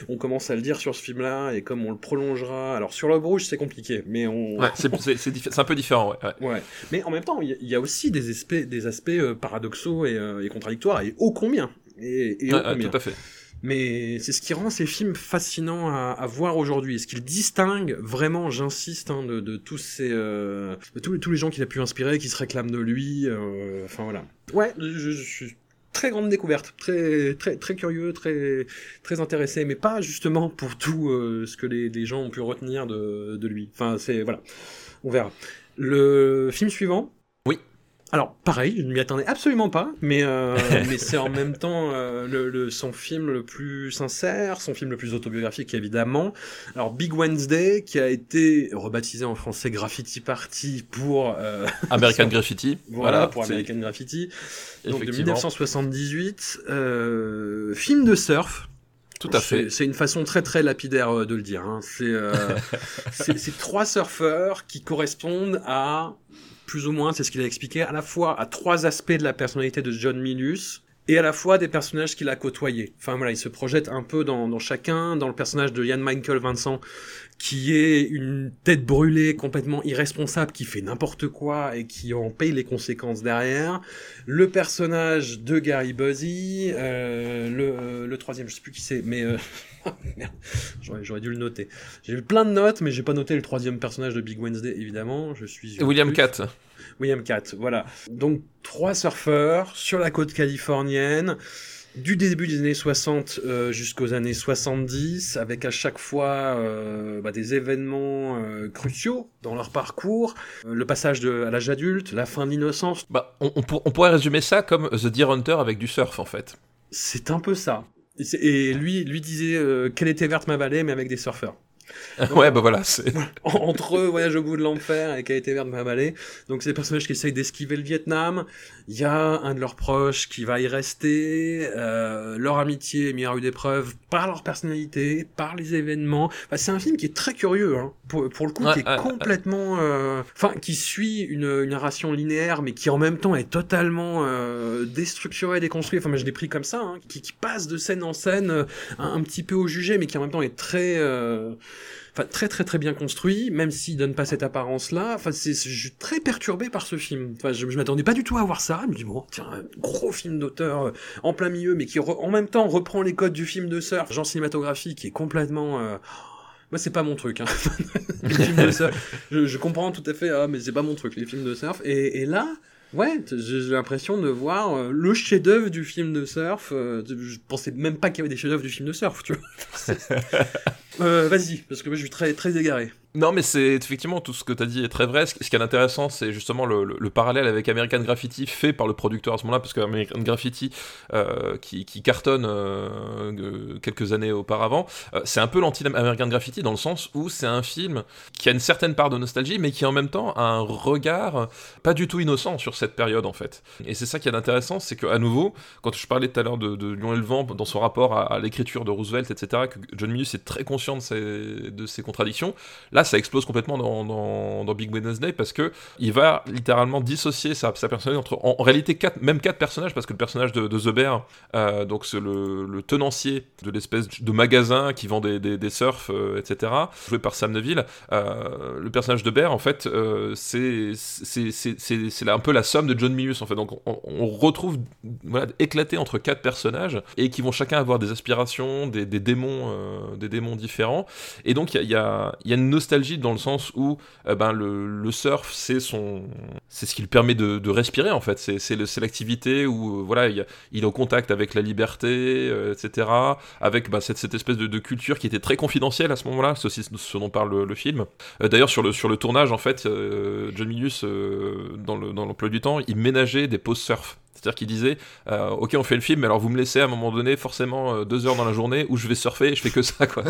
[SPEAKER 3] on commence à le dire sur ce film-là et comme on le prolongera, alors sur le rouge c'est compliqué, mais on.
[SPEAKER 4] Ouais, c'est un peu différent, ouais.
[SPEAKER 3] ouais. Mais en même temps, il y, a aussi des aspects des aspects paradoxaux et, et, contradictoires et ô combien. Et, et
[SPEAKER 4] combien. tout à fait.
[SPEAKER 3] Mais c'est ce qui rend ces films fascinants à, à voir aujourd'hui. Ce qu'il distingue vraiment, j'insiste, hein, de, de, tous ces, euh, de tous, tous, les gens qu'il a pu inspirer, qui se réclament de lui. Euh, enfin voilà. Ouais, je, je, suis très grande découverte, très très très curieux, très très intéressé, mais pas justement pour tout euh, ce que les, les, gens ont pu retenir de, de lui. Enfin c'est voilà, on verra. Le film suivant, alors pareil, je ne m'y attendais absolument pas, mais euh, *laughs* mais c'est en même temps euh, le, son film le plus sincère, son film le plus autobiographique évidemment. Alors Big Wednesday, qui a été rebaptisé en français Graffiti Party pour
[SPEAKER 4] euh, *laughs* American Graffiti,
[SPEAKER 3] voilà, pour American Graffiti, donc de 1978, film de surf.
[SPEAKER 4] Tout à fait.
[SPEAKER 3] C'est une façon très très lapidaire de le dire. Hein. *laughs* C'est trois surfeurs qui correspondent à plus ou moins, c'est ce qu'il a expliqué, à la fois à trois aspects de la personnalité de John Milius, et à la fois des personnages qu'il a côtoyés. Enfin voilà, il se projette un peu dans, dans chacun, dans le personnage de Ian Michael Vincent, qui est une tête brûlée, complètement irresponsable, qui fait n'importe quoi et qui en paye les conséquences derrière. Le personnage de Gary Buzzy, euh, le, le troisième, je sais plus qui c'est, mais euh, *laughs* j'aurais dû le noter. J'ai eu plein de notes, mais j'ai pas noté le troisième personnage de Big Wednesday, évidemment. Je suis
[SPEAKER 4] William Catt.
[SPEAKER 3] William Catt, voilà. Donc trois surfeurs sur la côte californienne du début des années 60 euh, jusqu'aux années 70, avec à chaque fois euh, bah, des événements euh, cruciaux dans leur parcours, le passage de, à l'âge adulte, la fin de l'innocence.
[SPEAKER 4] Bah, on, on, pourrait résumer ça comme The Deer Hunter avec du surf en fait.
[SPEAKER 3] C'est un peu ça. Et, lui, lui disait quelle était verte ma vallée, mais avec des surfeurs. *laughs*
[SPEAKER 4] ouais, bah voilà. *laughs*
[SPEAKER 3] Entre eux, Voyage au bout de l'enfer et Qualité verte de vallée. Donc, c'est des personnages qui essayent d'esquiver le Vietnam. Il y a un de leurs proches qui va y rester. Euh, leur amitié est mise à rude épreuve par leur personnalité, par les événements. Enfin, c'est un film qui est très curieux, hein, pour, pour le coup, qui est complètement... Euh, enfin, qui suit une, une, narration linéaire, mais qui en même temps est totalement euh, déstructurée, déconstruite. Enfin, moi, je l'ai pris comme ça, hein, qui, qui, passe de scène en scène, euh, un, un, petit peu au jugé, mais qui en même temps est très... Très très très bien construit, même s'il donne pas cette apparence-là. Enfin, c'est, je suis très perturbé par ce film. Enfin, je, je m'attendais pas du tout à voir ça. Je me dis bon, tiens, un gros film d'auteur euh, en plein milieu, mais qui en même temps reprend les codes du film de surf, genre cinématographique, qui est complètement euh... Moi, c'est pas mon truc. Hein. *laughs* je, comprends tout à fait, ah, mais c'est pas mon truc, les films de surf. Et là, Ouais, j'ai l'impression de voir euh, le chef-d'œuvre du film de surf. Euh, je pensais même pas qu'il y avait des chefs-d'œuvre du film de surf, tu vois. *laughs* euh, Vas-y, parce que moi je suis très, très égaré.
[SPEAKER 4] Non, mais c'est effectivement tout ce que tu as dit est très vrai. Ce, qui est intéressant, c'est justement le, parallèle avec American Graffiti fait par le producteur à ce moment-là, parce que American Graffiti, euh, qui, cartonne euh, quelques années auparavant, euh, c'est un peu l'anti-American Graffiti dans le sens où c'est un film qui a une certaine part de nostalgie, mais qui en même temps a un regard pas du tout innocent sur cette période en fait. Et c'est ça qui est intéressant, c'est qu'à nouveau, quand je parlais tout à l'heure de, de Lyon et le vent dans son rapport à, l'écriture de Roosevelt, etc., que John Milius est très conscient de ses, contradictions, là ça explose complètement dans, Big Wednesday parce que il va littéralement dissocier sa, personnalité entre, en, réalité, quatre, même quatre personnages, parce que le personnage de, The Bear, euh, donc c'est le, tenancier de l'espèce de magasin qui vend des, des, surfs, euh, etc., joué par Sam Neville, euh, le personnage de Bear, en fait, c'est c'est un peu la somme de John Milius, en fait. Donc on, retrouve éclaté entre quatre personnages et qui vont chacun avoir des aspirations, des, démons, des démons différents. Et donc il y a, y a une nostalgie dans le sens où euh, ben, le, surf, c'est son, c'est ce qui lui permet de, respirer en fait. C'est l'activité où euh, voilà, il, il, est au contact avec la liberté, euh, etc. Avec ben, cette, cette, espèce de, culture qui était très confidentielle à ce moment-là. Aussi ce dont parle le, film. D'ailleurs, sur le, sur le tournage, en fait, John Milius, dans l'emploi du temps, il ménageait des pauses surf. C'est-à-dire qu'il disait, euh, ok, on fait le film, mais alors vous me laissez à un moment donné forcément euh, deux heures dans la journée où je vais surfer, je fais que ça, quoi.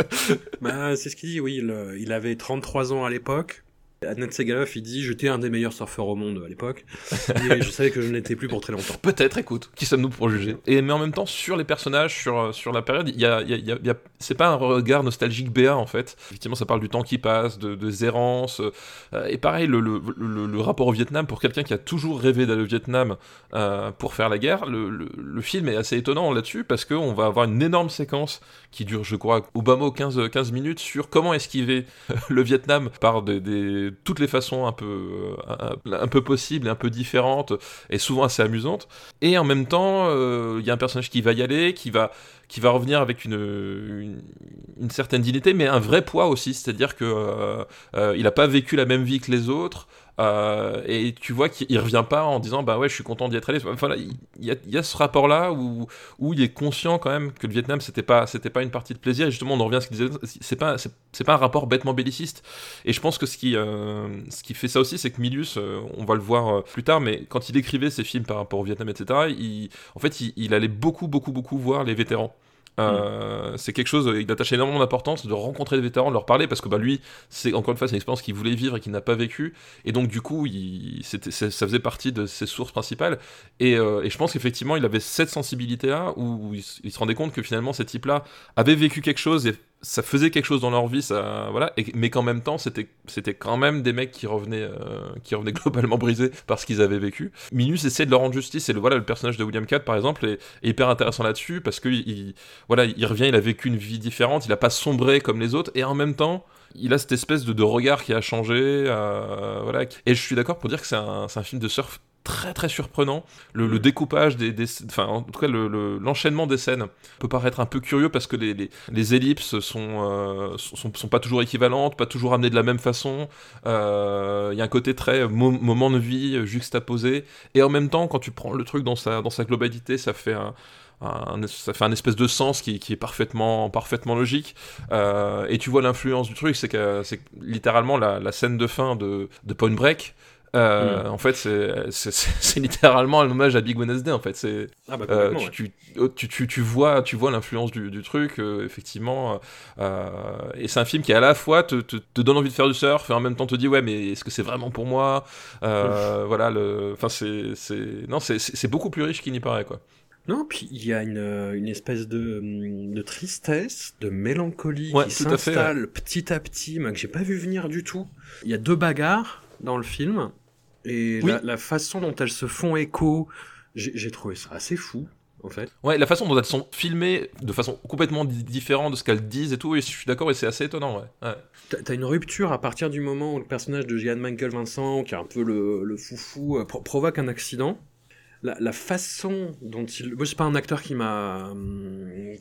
[SPEAKER 4] *laughs*
[SPEAKER 3] bah, c'est ce qu'il dit, oui. il avait 33 ans à l'époque. Adnan Segalov, il dit J'étais un des meilleurs surfeurs au monde à l'époque, je savais que je n'étais plus pour très longtemps.
[SPEAKER 4] Peut-être, écoute, qui sommes-nous pour juger? Et, Mais en même temps, sur les personnages, sur, sur la période, y a, y a, y a c'est pas un regard nostalgique BA en fait. Effectivement, ça parle du temps qui passe, de errances. Euh, et pareil, le, le, le, rapport au Vietnam, pour quelqu'un qui a toujours rêvé d'aller au Vietnam euh, pour faire la guerre, le, film est assez étonnant là-dessus parce qu'on va avoir une énorme séquence qui dure, je crois, au bas mot 15, 15 minutes sur comment esquiver *laughs* le Vietnam par des, toutes les façons un peu, euh, un, peu possibles un peu différentes, et souvent assez amusantes. Et en même temps, euh, il y a un personnage qui va y aller, qui va, qui va revenir avec une, une, certaine dignité, mais un vrai poids aussi, c'est-à-dire que euh, n'a pas vécu la même vie que les autres. Euh, et tu vois qu'il revient pas en disant bah ouais je suis content d'y être allé. Enfin il y, a, ce rapport là où, où il est conscient quand même que le Vietnam c'était pas pas une partie de plaisir. Et justement on en revient à ce qu'il disait c'est pas pas un rapport bêtement belliciste. Et je pense que ce qui euh, ce qui fait ça aussi c'est que Milius euh, on va le voir plus tard mais quand il écrivait ses films par rapport au Vietnam etc. Il, en fait il allait beaucoup beaucoup beaucoup voir les vétérans. Euh, c'est quelque chose, il attache énormément d'importance de rencontrer des vétérans, de leur parler, parce que bah, lui, c'est encore une fois, c'est une expérience qu'il voulait vivre et qu'il n'a pas vécu, et donc du coup, il, ça faisait partie de ses sources principales, et, euh, et je pense qu'effectivement, il avait cette sensibilité-là, où, il, il, se rendait compte que finalement, ces types-là avaient vécu quelque chose et ça faisait quelque chose dans leur vie, ça, voilà, mais qu'en même temps, c'était, c'était quand même des mecs qui revenaient, euh, qui revenaient *laughs* globalement brisés par ce qu'ils avaient vécu. Minus essaie de leur rendre justice, et le, voilà, le personnage de William Catt, par exemple, est, hyper intéressant là-dessus, parce que il, voilà, il revient, il a vécu une vie différente, il a pas sombré comme les autres, et en même temps, il a cette espèce de, regard qui a changé, euh, voilà. Et je suis d'accord pour dire que c'est un, un film de surf très très surprenant. Le, découpage des, enfin en tout cas l'enchaînement des scènes peut paraître un peu curieux parce que les, les, ellipses sont, euh, sont, sont pas toujours équivalentes, pas toujours amenées de la même façon. Euh, il y a un côté très moment de vie juxtaposé et en même temps quand tu prends le truc dans sa dans sa globalité, ça fait un ça fait un espèce de sens qui, est parfaitement, parfaitement logique. Euh, et tu vois l'influence du truc, c'est que c'est littéralement la, la, scène de fin de, de Point Break euh, mm. En fait, c'est littéralement un hommage à Big Wednesday. En fait, c'est ah bah, euh, tu, tu, tu, tu, vois, tu vois l'influence du, du, truc, euh, effectivement. et c'est un film qui à la fois te, te, te, donne envie de faire du surf et en même temps te dit ouais, mais est-ce que c'est vraiment pour moi? Voilà, le, enfin c'est, non, c'est beaucoup plus riche qu'il n'y paraît quoi.
[SPEAKER 3] Non, puis il y a une, une espèce de, de, tristesse, de mélancolie qui s'installe petit à petit, mais que j'ai pas vu venir du tout. Il y a deux bagarres dans le film. Et la, façon dont elles se font écho, j'ai trouvé ça assez fou. En fait.
[SPEAKER 4] Ouais, la façon dont elles sont filmées de façon complètement différente de ce qu'elles disent et tout, et je suis d'accord, et c'est assez étonnant, ouais. ouais.
[SPEAKER 3] T'as une rupture à partir du moment où le personnage de Jean Michael Vincent, qui est un peu le, le foufou, euh, provoque un accident la, façon dont il. Moi, c'est pas un acteur qui m'a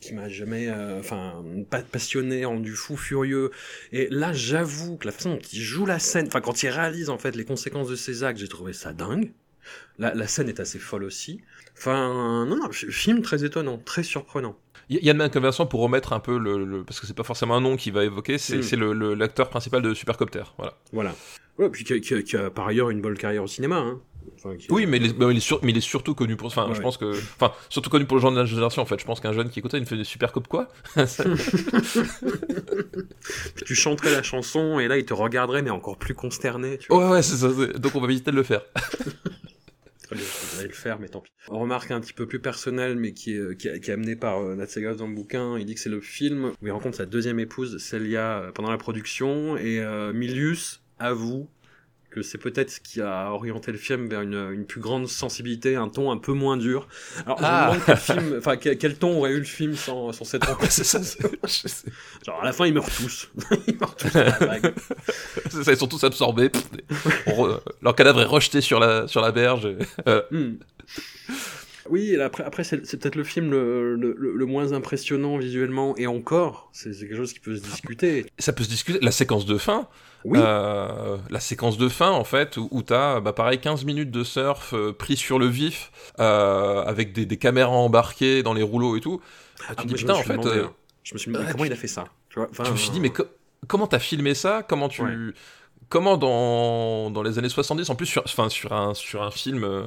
[SPEAKER 3] qui m'a jamais, euh, enfin, passionné, rendu fou, furieux. Et là, j'avoue que la façon dont il joue la scène, enfin, quand il réalise en fait les conséquences de ses actes, j'ai trouvé ça dingue. La, la, scène est assez folle aussi. Enfin, non, non, film très étonnant, très surprenant.
[SPEAKER 4] Yann McConversion, pour remettre un peu le, parce que c'est pas forcément un nom qu'il va évoquer, c'est mm. l'acteur principal de Supercopter, voilà.
[SPEAKER 3] Voilà. Ouais, puis qui a, par ailleurs une bonne carrière au cinéma. Hein.
[SPEAKER 4] Oui, mais il, est, mais, il est surtout connu pour. Enfin, je pense que. Enfin, surtout connu pour le genre de la génération, en fait. Je pense qu'un jeune qui écoutait, il me fait des super cop quoi.
[SPEAKER 3] Puis *laughs* tu chanterais la chanson et là, il te regarderait, mais encore plus consterné.
[SPEAKER 4] Tu vois. Ouais, ouais, c'est ça. Donc on va éviter de le faire. *laughs*
[SPEAKER 3] Très bien, je le faire, mais tant pis. On remarque un petit peu plus personnel, mais qui est, qui est, amené par euh, dans le bouquin. Il dit que c'est le film où il rencontre sa deuxième épouse, Celia, euh, pendant la production, et euh, Milius avoue que c'est peut-être ce qui a orienté le film vers une, une, plus grande sensibilité, un ton un peu moins dur. Alors, je me ah. demande quel, film, *laughs* enfin, quel, ton aurait eu le film sans, sans cette rencontre. ça, *laughs* Genre, à la fin, ils meurent tous. *laughs* ils meurent tous
[SPEAKER 4] ça, ils sont tous absorbés. leur cadavre est rejeté sur la, sur la berge. Euh. Hmm.
[SPEAKER 3] Oui, après, après c'est peut-être le film le, le, le, moins impressionnant visuellement, et encore, c'est quelque chose qui peut se discuter.
[SPEAKER 4] Ça peut se discuter. La séquence de fin, oui. Euh, la séquence de fin, en fait, où, où t'as, bah, pareil, 15 minutes de surf euh, pris sur le vif, euh, avec des, des, caméras embarquées dans les rouleaux et tout.
[SPEAKER 3] Ah, tu dis, putain, en fait. Euh, je me suis demandé comment il a fait ça.
[SPEAKER 4] Tu vois je me suis dit, mais comment t'as filmé ça? Comment tu comment dans, dans les années 70, en plus sur, enfin, sur, un, sur un film euh,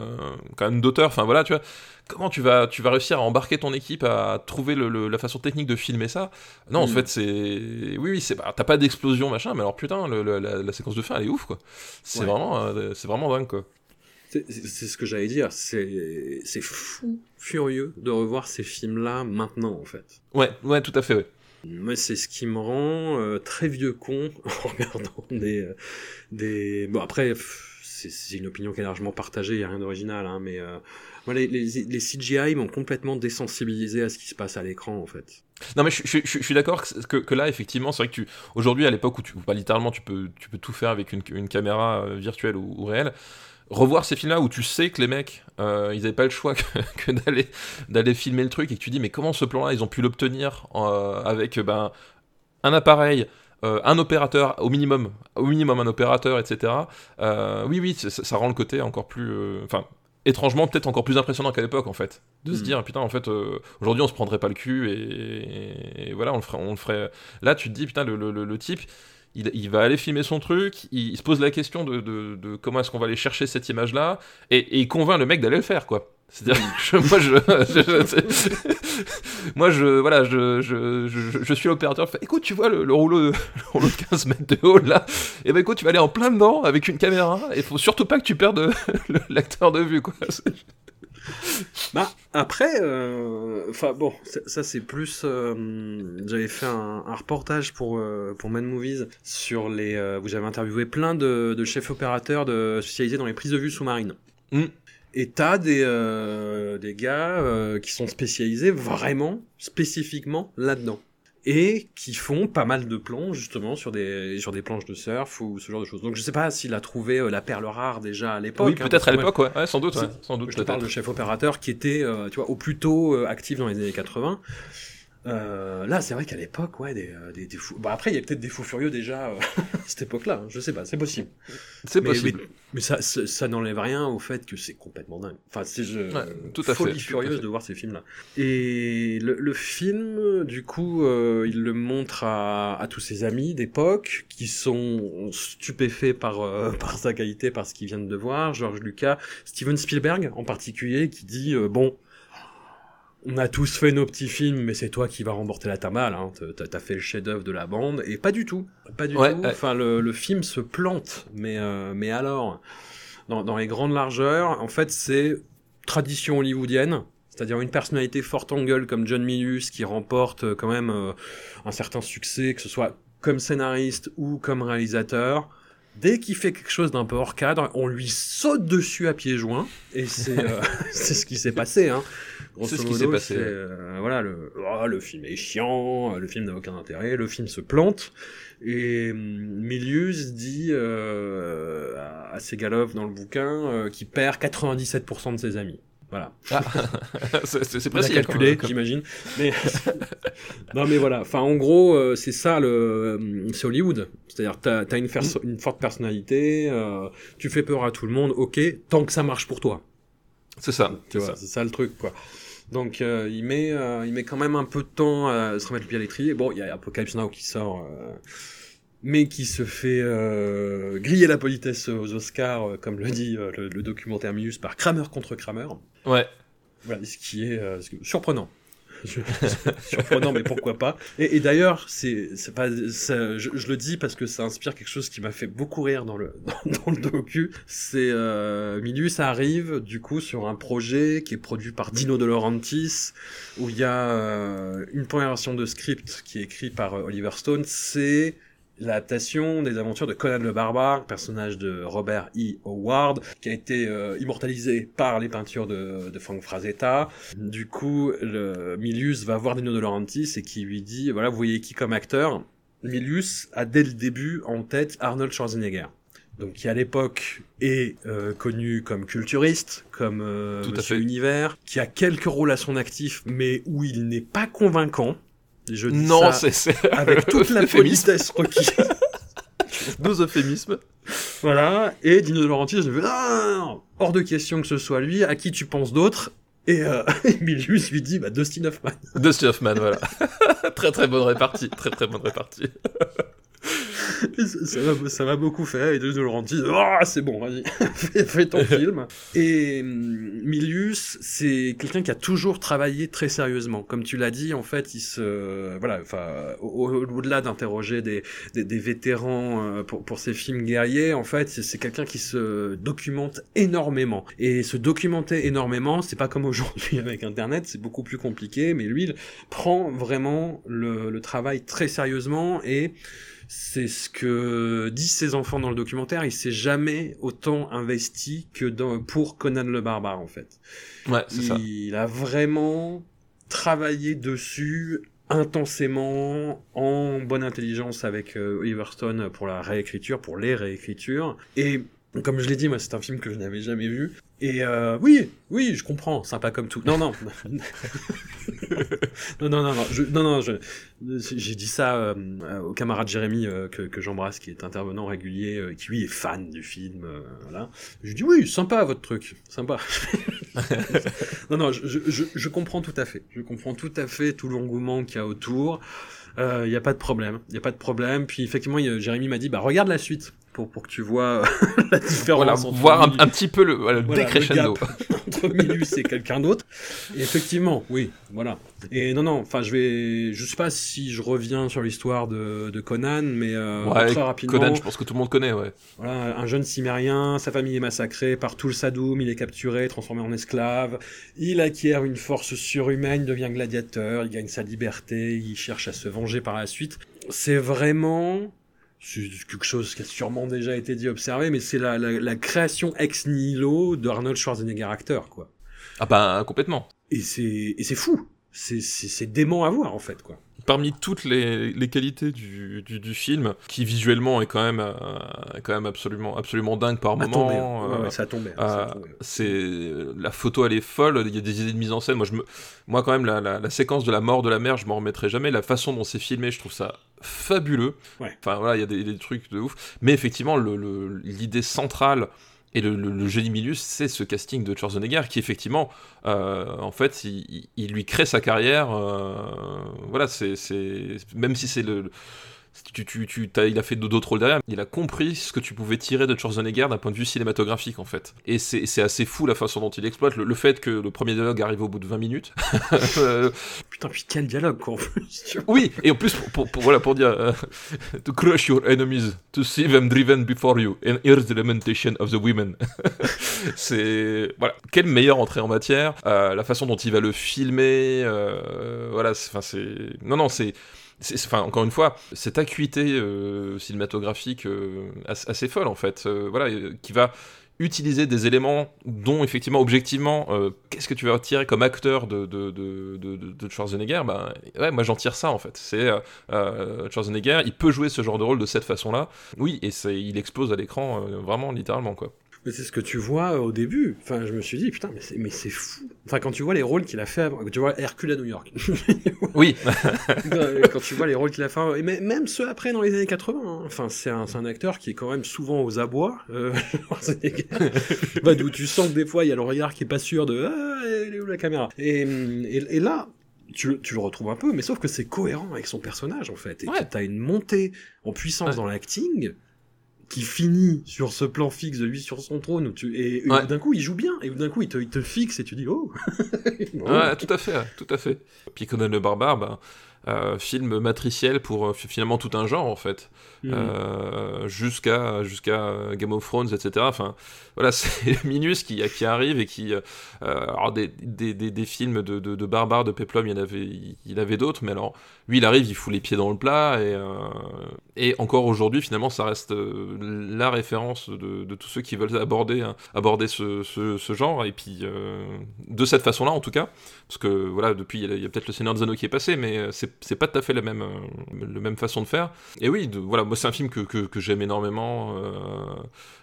[SPEAKER 4] quand même d'auteur, enfin voilà, tu vois, comment tu vas, tu vas réussir à embarquer ton équipe à trouver le, la façon technique de filmer ça? Non, en mm. fait, c'est. Oui, oui, c'est t'as pas d'explosion, machin, mais alors putain, la, la, séquence de fin, elle est ouf, quoi. C'est vraiment, euh, c'est vraiment dingue, quoi.
[SPEAKER 3] C'est ce que j'allais dire, c'est fou, furieux de revoir ces films-là maintenant, en fait.
[SPEAKER 4] Ouais, ouais, tout à fait, ouais.
[SPEAKER 3] Moi, c'est ce qui me rend euh, très vieux con *laughs* en regardant des, euh, des... Bon, après, c'est une opinion qui est largement partagée, il n'y a rien d'original, hein, mais euh, les, les, CGI m'ont complètement désensibilisé à ce qui se passe à l'écran, en fait.
[SPEAKER 4] Non, mais je, je, je, suis d'accord que, que, là, effectivement, c'est vrai que. Aujourd'hui, à l'époque où tu... Pas littéralement, tu peux, tu peux tout faire avec une, une caméra virtuelle ou réelle, revoir ces films-là où tu sais que les mecs, euh, ils n'avaient pas le choix *laughs* que, d'aller d'aller filmer le truc et que tu dis mais comment ce plan-là ils ont pu l'obtenir euh, avec ben un appareil. Euh, un opérateur au minimum, au minimum un opérateur, etc. oui, oui, ça, rend le côté encore plus, enfin, étrangement peut-être encore plus impressionnant qu'à l'époque en fait de se mm. dire putain en fait aujourd'hui on se prendrait pas le cul et, voilà on le ferait on le ferait là tu te dis putain le, le, le type il, va aller filmer son truc, il, se pose la question de, comment est-ce qu'on va aller chercher cette image-là, et, il convainc le mec d'aller le faire, quoi. C'est-à-dire moi, je, moi, je, voilà, je, je, je, suis l'opérateur. Écoute, tu vois le, rouleau, de, *laughs* rouleau de 15 mètres de haut là Et eh ben écoute, tu vas aller en plein dedans avec une caméra. Et faut surtout pas que tu perdes *laughs* l'acteur de vue, quoi. *laughs*
[SPEAKER 3] bah après, euh, enfin bon, ça c'est plus. Euh, j'avais fait un, reportage pour euh, pour Man Movies sur les. vous avez interviewé plein de, de, chefs opérateurs de, spécialisés dans les prises de vue sous-marines. Mm. Et t'as des des gars qui sont spécialisés vraiment spécifiquement là-dedans et qui font pas mal de plans justement sur des sur des planches de surf ou ce genre de choses. Donc je sais pas s'il a trouvé euh, la perle rare déjà à l'époque.
[SPEAKER 4] Oui, hein, peut-être à l'époque, ouais. sans doute, sans doute.
[SPEAKER 3] Je te parle de chef opérateur qui était, euh, tu vois, au plus tôt euh, actif dans les années 80 euh, là, c'est vrai qu'à l'époque, ouais, des, euh, des, des fous. Bah après, il y a peut-être des fous furieux déjà euh, *laughs* à cette époque-là. Hein, je sais pas, c'est possible.
[SPEAKER 4] C'est possible.
[SPEAKER 3] Mais, ça, ça, n'enlève rien au fait que c'est complètement dingue. Enfin, c'est je... tout à folie furieuse de voir ces films-là. Et le, le, film, du coup, euh, il le montre à, à tous ses amis d'époque qui sont stupéfaits par *laughs* par sa qualité, par ce qu'ils viennent de voir. George Lucas, Steven Spielberg en particulier, qui dit bon on a tous fait nos petits films, mais c'est toi qui vas remporter la tamale. Hein. T'as fait le chef-d'œuvre de la bande, et pas du tout, pas du tout. Enfin, le, film se plante, mais euh, mais alors, dans, les grandes largeurs, en fait, c'est tradition hollywoodienne. C'est-à-dire une personnalité forte en gueule comme John Milius qui remporte euh, quand même euh, un certain succès, que ce soit comme scénariste ou comme réalisateur. Dès qu'il fait quelque chose d'un peu hors cadre, on lui saute dessus à pieds joints, et c'est *laughs* *laughs* c'est ce qui s'est passé. Hein.
[SPEAKER 4] C'est ce qui s'est passé.
[SPEAKER 3] Euh, voilà, le, oh, le film est chiant, le film n'a aucun intérêt, le film se plante. Et hum, Milius dit euh, à Segalov dans le bouquin euh, qu'il perd 97% de ses amis. Voilà.
[SPEAKER 4] Ah. *laughs* c'est précis.
[SPEAKER 3] calculé, j'imagine. Mais *laughs* non, mais voilà. Enfin, en gros, euh, c'est ça le, c'est Hollywood. C'est-à-dire, t'as as une, une, forte personnalité, euh, tu fais peur à tout le monde. Ok, tant que ça marche pour toi.
[SPEAKER 4] C'est ça.
[SPEAKER 3] Tu vois, c'est ça le truc, quoi. Donc euh, il met il met quand même un peu de temps à se remettre le pied à l'étrier. Bon, il y a Apocalypse Now qui sort mais qui se fait euh, griller la politesse aux Oscars, euh, comme le dit euh, le, documentaire Minus, par Kramer contre Kramer.
[SPEAKER 4] Ouais.
[SPEAKER 3] Voilà, ce qui est surprenant. *laughs* surprenant, mais pourquoi pas. Et, d'ailleurs, c'est pas, je, le dis parce que ça inspire quelque chose qui m'a fait beaucoup rire dans le *laughs* dans, le docu. C'est euh, Minus arrive du coup sur un projet qui est produit par Dino De Laurentiis, où il y a une première version de script qui est écrit par Oliver Stone. C'est l'adaptation des aventures de Conan le Barbare, personnage de Robert E. Howard, qui a été euh, immortalisé par les peintures de, de Frank Frazetta. Du coup, le Milius va voir Dino De Laurentiis et qui lui dit, voilà, vous voyez qui comme acteur? Milius a dès le début en tête Arnold Schwarzenegger. Donc qui à l'époque est euh, connu comme culturiste, comme euh, Monsieur Univers, qui a quelques rôles à son actif, mais où il n'est pas convaincant.
[SPEAKER 4] Je dis non, c'est *laughs*
[SPEAKER 3] avec *laughs* toute la politesse requise. *laughs*
[SPEAKER 4] Nos euphémismes.
[SPEAKER 3] Voilà, et Dino De Laurentiis, je ah, hors de question que ce soit lui, à qui tu penses d'autre? Et euh, Emilius lui dit, bah, Dustin Hoffman.
[SPEAKER 4] Dustin Hoffman, voilà. très très bonne répartie, très très bonne répartie *laughs*
[SPEAKER 3] ça m'a beaucoup fait. Et de Laurentiis, oh, c'est bon, vas-y, *laughs* fais, ton film. *laughs* Et hum, Milius, c'est quelqu'un qui a toujours travaillé très sérieusement. Comme tu l'as dit, en fait, il se, voilà, enfin, au-delà d'interroger des, des, vétérans euh, pour, pour ses films guerriers, en fait, c'est quelqu'un qui se documente énormément. Et se documenter énormément, c'est pas comme aujourd'hui avec Internet, c'est beaucoup plus compliqué, mais lui, il prend vraiment le, le travail très sérieusement et c'est ce que disent ses enfants dans le documentaire. Il s'est jamais autant investi que dans, pour Conan le barbare, en fait.
[SPEAKER 4] Ouais, c'est ça.
[SPEAKER 3] Il a vraiment travaillé dessus intensément, en bonne intelligence avec euh, Oliver Stone pour la réécriture, pour les réécritures. Et comme je l'ai dit, moi, c'est un film que je n'avais jamais vu. Et euh, oui, oui, je comprends, sympa comme tout. Non, non, *laughs* non, non, non, non, non, j'ai dit ça euh, au camarade Jérémy euh, que, j'embrasse, qui est intervenant régulier, qui lui est fan du film, voilà. Je dis oui, sympa votre truc, sympa. *laughs* non, non, je, comprends tout à fait, je comprends tout à fait tout l'engouement qu'il y a autour. Il n'y a pas de problème, il y a pas de problème. Puis effectivement, Jérémy m'a dit, bah regarde la suite pour, pour que tu vois *laughs* la différence.
[SPEAKER 4] Voilà, voir un, petit peu le, voilà, le décrescendo. *laughs*
[SPEAKER 3] entre Milus et quelqu'un d'autre. Effectivement, oui, voilà. Et non, non, enfin, je vais, je sais pas si je reviens sur l'histoire de, de, Conan, mais euh, très rapidement.
[SPEAKER 4] Conan, je pense que tout le monde connaît, ouais.
[SPEAKER 3] Voilà, un jeune cimérien, sa famille est massacrée par tout le Sadoum, il est capturé, transformé en esclave, il acquiert une force surhumaine, devient gladiateur, il gagne sa liberté, il cherche à se venger par la suite. C'est vraiment quelque chose qui a sûrement déjà été dit, observé, mais c'est la, la, la, création ex nihilo de Arnold Schwarzenegger acteur, quoi.
[SPEAKER 4] Ah bah complètement.
[SPEAKER 3] Et c'est et c'est fou, c'est c'est dément à voir en fait, quoi
[SPEAKER 4] parmi toutes les, les qualités du, du, du, film, qui visuellement est quand même, euh, quand même absolument, absolument dingue par moment.
[SPEAKER 3] Euh, ça tombait. Euh,
[SPEAKER 4] c'est la photo, elle est folle. Il y a des idées de mise en scène. Moi, je me, moi quand même, la, la, la séquence de la mort de la mère, je m'en remettrai jamais. La façon dont c'est filmé, je trouve ça fabuleux. Enfin voilà, il y a des, des, trucs de ouf. Mais effectivement, l'idée centrale et le, le, milieu, c'est ce casting de Schwarzenegger qui, effectivement, euh, en fait, il, il, lui crée sa carrière. Euh, voilà, c'est même si c'est le, tu, tu, tu il a fait d'autres rôles derrière, il a compris ce que tu pouvais tirer de Schwarzenegger d'un point de vue cinématographique en fait. Et c'est assez fou la façon dont il exploite le, fait que le premier dialogue arrive au bout de 20 minutes. *laughs*
[SPEAKER 3] Putain, puis quel dialogue quoi en plus.
[SPEAKER 4] oui, et en plus pour, pour, voilà pour dire euh, to crush your enemies, to see them driven before you, and hear the lamentation of the women. *laughs* c'est voilà, quelle meilleure entrée en matière, euh, la façon dont il va le filmer, euh, voilà, enfin c'est non non c'est enfin encore une fois cette acuité euh, cinématographique euh, assez folle en fait euh, voilà qui va utiliser des éléments dont effectivement objectivement qu'est-ce que tu vas retirer comme acteur de, de, de, Schwarzenegger ouais moi j'en tire ça en fait. C'est Schwarzenegger il peut jouer ce genre de rôle de cette façon là oui et il explose à l'écran vraiment littéralement quoi
[SPEAKER 3] Mais c'est ce que tu vois au début. Enfin, je me suis dit, putain, mais c'est, mais c'est fou. Enfin, quand tu vois les rôles qu'il a fait avant, tu vois Hercule à New York. *laughs*
[SPEAKER 4] oui. *laughs*
[SPEAKER 3] quand tu vois les rôles qu'il a fait avant, et même ceux après dans les années 80. Hein. Enfin, c'est un, c'est un acteur qui est quand même souvent aux abois. Euh, *laughs* bah, d'où tu sens que des fois, il y a le regard qui est pas sûr de, ah, elle est où la caméra? Et, et, et là, tu, tu, le retrouves un peu, mais sauf que c'est cohérent avec son personnage en fait. Et ouais. t'as une montée en puissance ouais. dans l'acting qui finit sur ce plan fixe de lui sur son trône où tu et, et ouais. d'un coup il joue bien et d'un coup il te, il te fixe et tu dis oh. *laughs*
[SPEAKER 4] ouais, tout à fait, tout à fait. Puis Conan le barbare, ben, euh, film matriciel pour euh, finalement tout un genre en fait, mmh. euh, jusqu'à jusqu'à Game of Thrones, etc. Enfin, voilà, *laughs* c'est Minus qui, qui arrive et qui, euh, alors des, des, des, des, films de, de, de barbares, de Peplum, il y en avait, il, avait d'autres, mais alors lui, il arrive, il fout les pieds dans le plat et, et encore aujourd'hui, finalement, ça reste la référence de, de, tous ceux qui veulent aborder aborder ce, ce, ce genre et puis de cette façon-là en tout cas, parce que voilà, depuis il y a, a peut-être le Seigneur des Anneaux qui est passé, mais c'est c'est pas tout à fait la même, euh, la même façon de faire. Et oui, voilà, c'est un film que, j'aime énormément,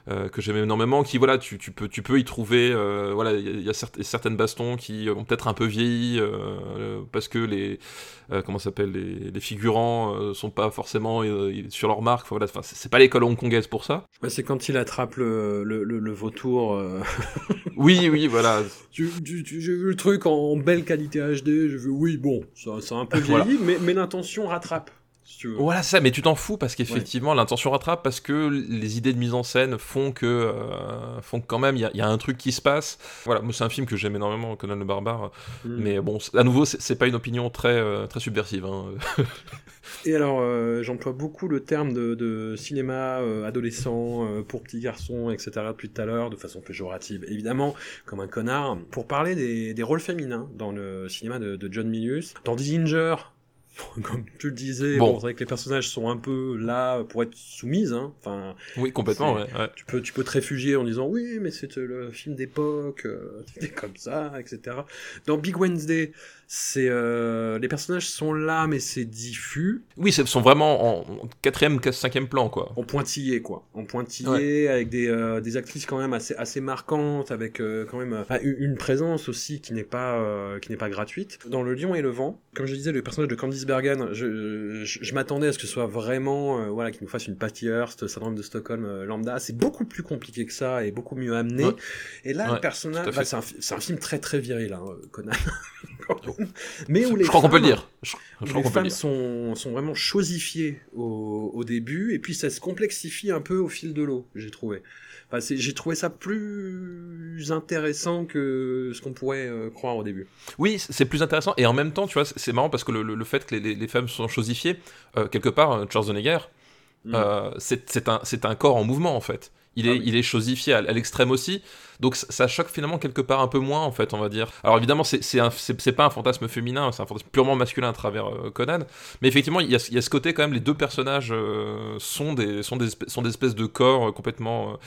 [SPEAKER 4] euh, que j'aime énormément, qui voilà, tu, tu, peux, tu peux y trouver, euh, voilà, il y, y, a certaines bastons qui ont peut-être un peu vieilli euh, parce que les, comment s'appelle, les, les, figurants sont pas forcément sur leur marque. Enfin, voilà, enfin, c'est pas l'école hongkongaise pour ça.
[SPEAKER 3] C'est quand il attrape le, le, le, le vautour. *laughs*
[SPEAKER 4] oui, oui, voilà. *laughs*
[SPEAKER 3] J'ai vu le truc en belle qualité HD, je veux, oui, bon, ça, ça a un peu vieilli, voilà. mais, mais l'intention rattrape.
[SPEAKER 4] Si tu veux. Voilà ça, mais tu t'en fous parce qu'effectivement ouais. l'intention rattrape parce que les idées de mise en scène font que euh, font que quand même il y, y, a un truc qui se passe. Voilà, moi c'est un film que j'aime énormément, Conan le barbare, mm. mais bon, à nouveau c'est pas une opinion très euh, très subversive. Hein. *laughs*
[SPEAKER 3] Et alors euh, j'emploie beaucoup le terme de, de cinéma euh, adolescent euh, pour petits garçons, etc. depuis tout à l'heure de façon péjorative, évidemment comme un connard, pour parler des, des rôles féminins dans le cinéma de, de John Milius. Dans Ginger, *laughs* comme tu le disais, bon. bon c'est vrai que les personnages sont un peu là pour être soumises. Hein. Enfin,
[SPEAKER 4] oui, complètement. Ouais, ouais.
[SPEAKER 3] Tu peux, tu peux te réfugier en disant oui, mais c'est le film d'époque, euh, c'était *laughs* comme ça, etc. Dans Big Wednesday, c'est euh, les personnages sont là, mais c'est diffus.
[SPEAKER 4] Oui, ils sont vraiment en quatrième, cinquième plan, quoi.
[SPEAKER 3] En pointillé, quoi. En pointillé, ouais. avec des, euh, des actrices quand même assez, assez marquantes, avec euh, quand même une présence aussi qui n'est pas, euh, qui n'est pas gratuite. Dans Le Lion et le Vent, comme je disais, le personnage de Candice Bergen, je, je, je m'attendais à ce que ce soit vraiment, euh, voilà, qu'il nous fasse une Patty Hearst, syndrome de Stockholm euh, lambda. C'est beaucoup plus compliqué que ça et beaucoup mieux amené. Ouais. Et là, le personnage, bah, c'est un, un, film très très viril, hein, Conan. Mais où les
[SPEAKER 4] je crois qu'on peut le dire.
[SPEAKER 3] Je, je les femmes sont, sont vraiment chosifiées au, au, début, et puis ça se complexifie un peu au fil de l'eau, j'ai trouvé. Enfin, j'ai trouvé ça plus intéressant que ce qu'on pourrait euh, croire au début.
[SPEAKER 4] Oui, c'est plus intéressant, et en même temps, tu vois, c'est marrant parce que le, le, le fait que les, les, femmes sont chosifiées, euh, quelque part, euh, Charles Honegger, mm. euh, c'est un, un corps en mouvement en fait. Il est, ah oui. il est chosifié à, à l'extrême aussi. Donc ça choque finalement quelque part un peu moins en fait, on va dire. Alors évidemment, c'est pas un fantasme féminin, c'est un fantasme purement masculin à travers euh, Conan. Mais effectivement, il y, a, il y, a, ce côté quand même, les deux personnages euh, sont, des, sont, des, sont des espèces de corps euh, complètement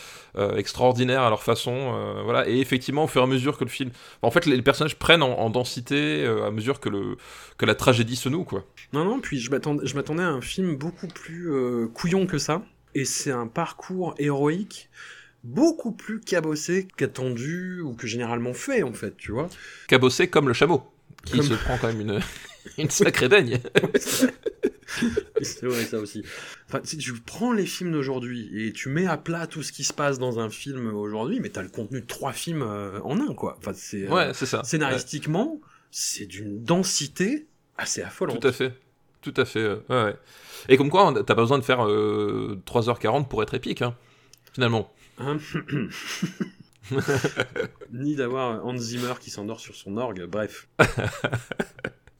[SPEAKER 4] extraordinaires à leur façon. Voilà. Et effectivement, au fur et à mesure que le film... En fait, les, les personnages prennent en, en densité à mesure que, le, que la tragédie se noue, quoi.
[SPEAKER 3] Non, non, puis je m'attendais à un film beaucoup plus couillon que ça et c'est un parcours héroïque beaucoup plus cabossé qu'attendu ou que généralement fait en fait, tu vois.
[SPEAKER 4] Cabossé comme le chameau, qui comme... se prend quand même une, *laughs* *laughs* une sacrée daigne.
[SPEAKER 3] c'est vrai ça aussi. Enfin, si tu prends les films d'aujourd'hui et tu mets à plat tout ce qui se passe dans un film aujourd'hui, mais t'as le contenu de trois films euh, en un, quoi. Enfin, c'est
[SPEAKER 4] ouais, euh, c'est ça.
[SPEAKER 3] Scénaristiquement, ouais. c'est d'une densité assez affolante.
[SPEAKER 4] Tout à fait. Tout à fait. Ouais, ouais. Et comme quoi, t'as pas besoin de faire euh, 3h40 pour être épique, hein, finalement. Hein *laughs*
[SPEAKER 3] Ni d'avoir Hans Zimmer qui s'endort sur son orgue, bref. *laughs*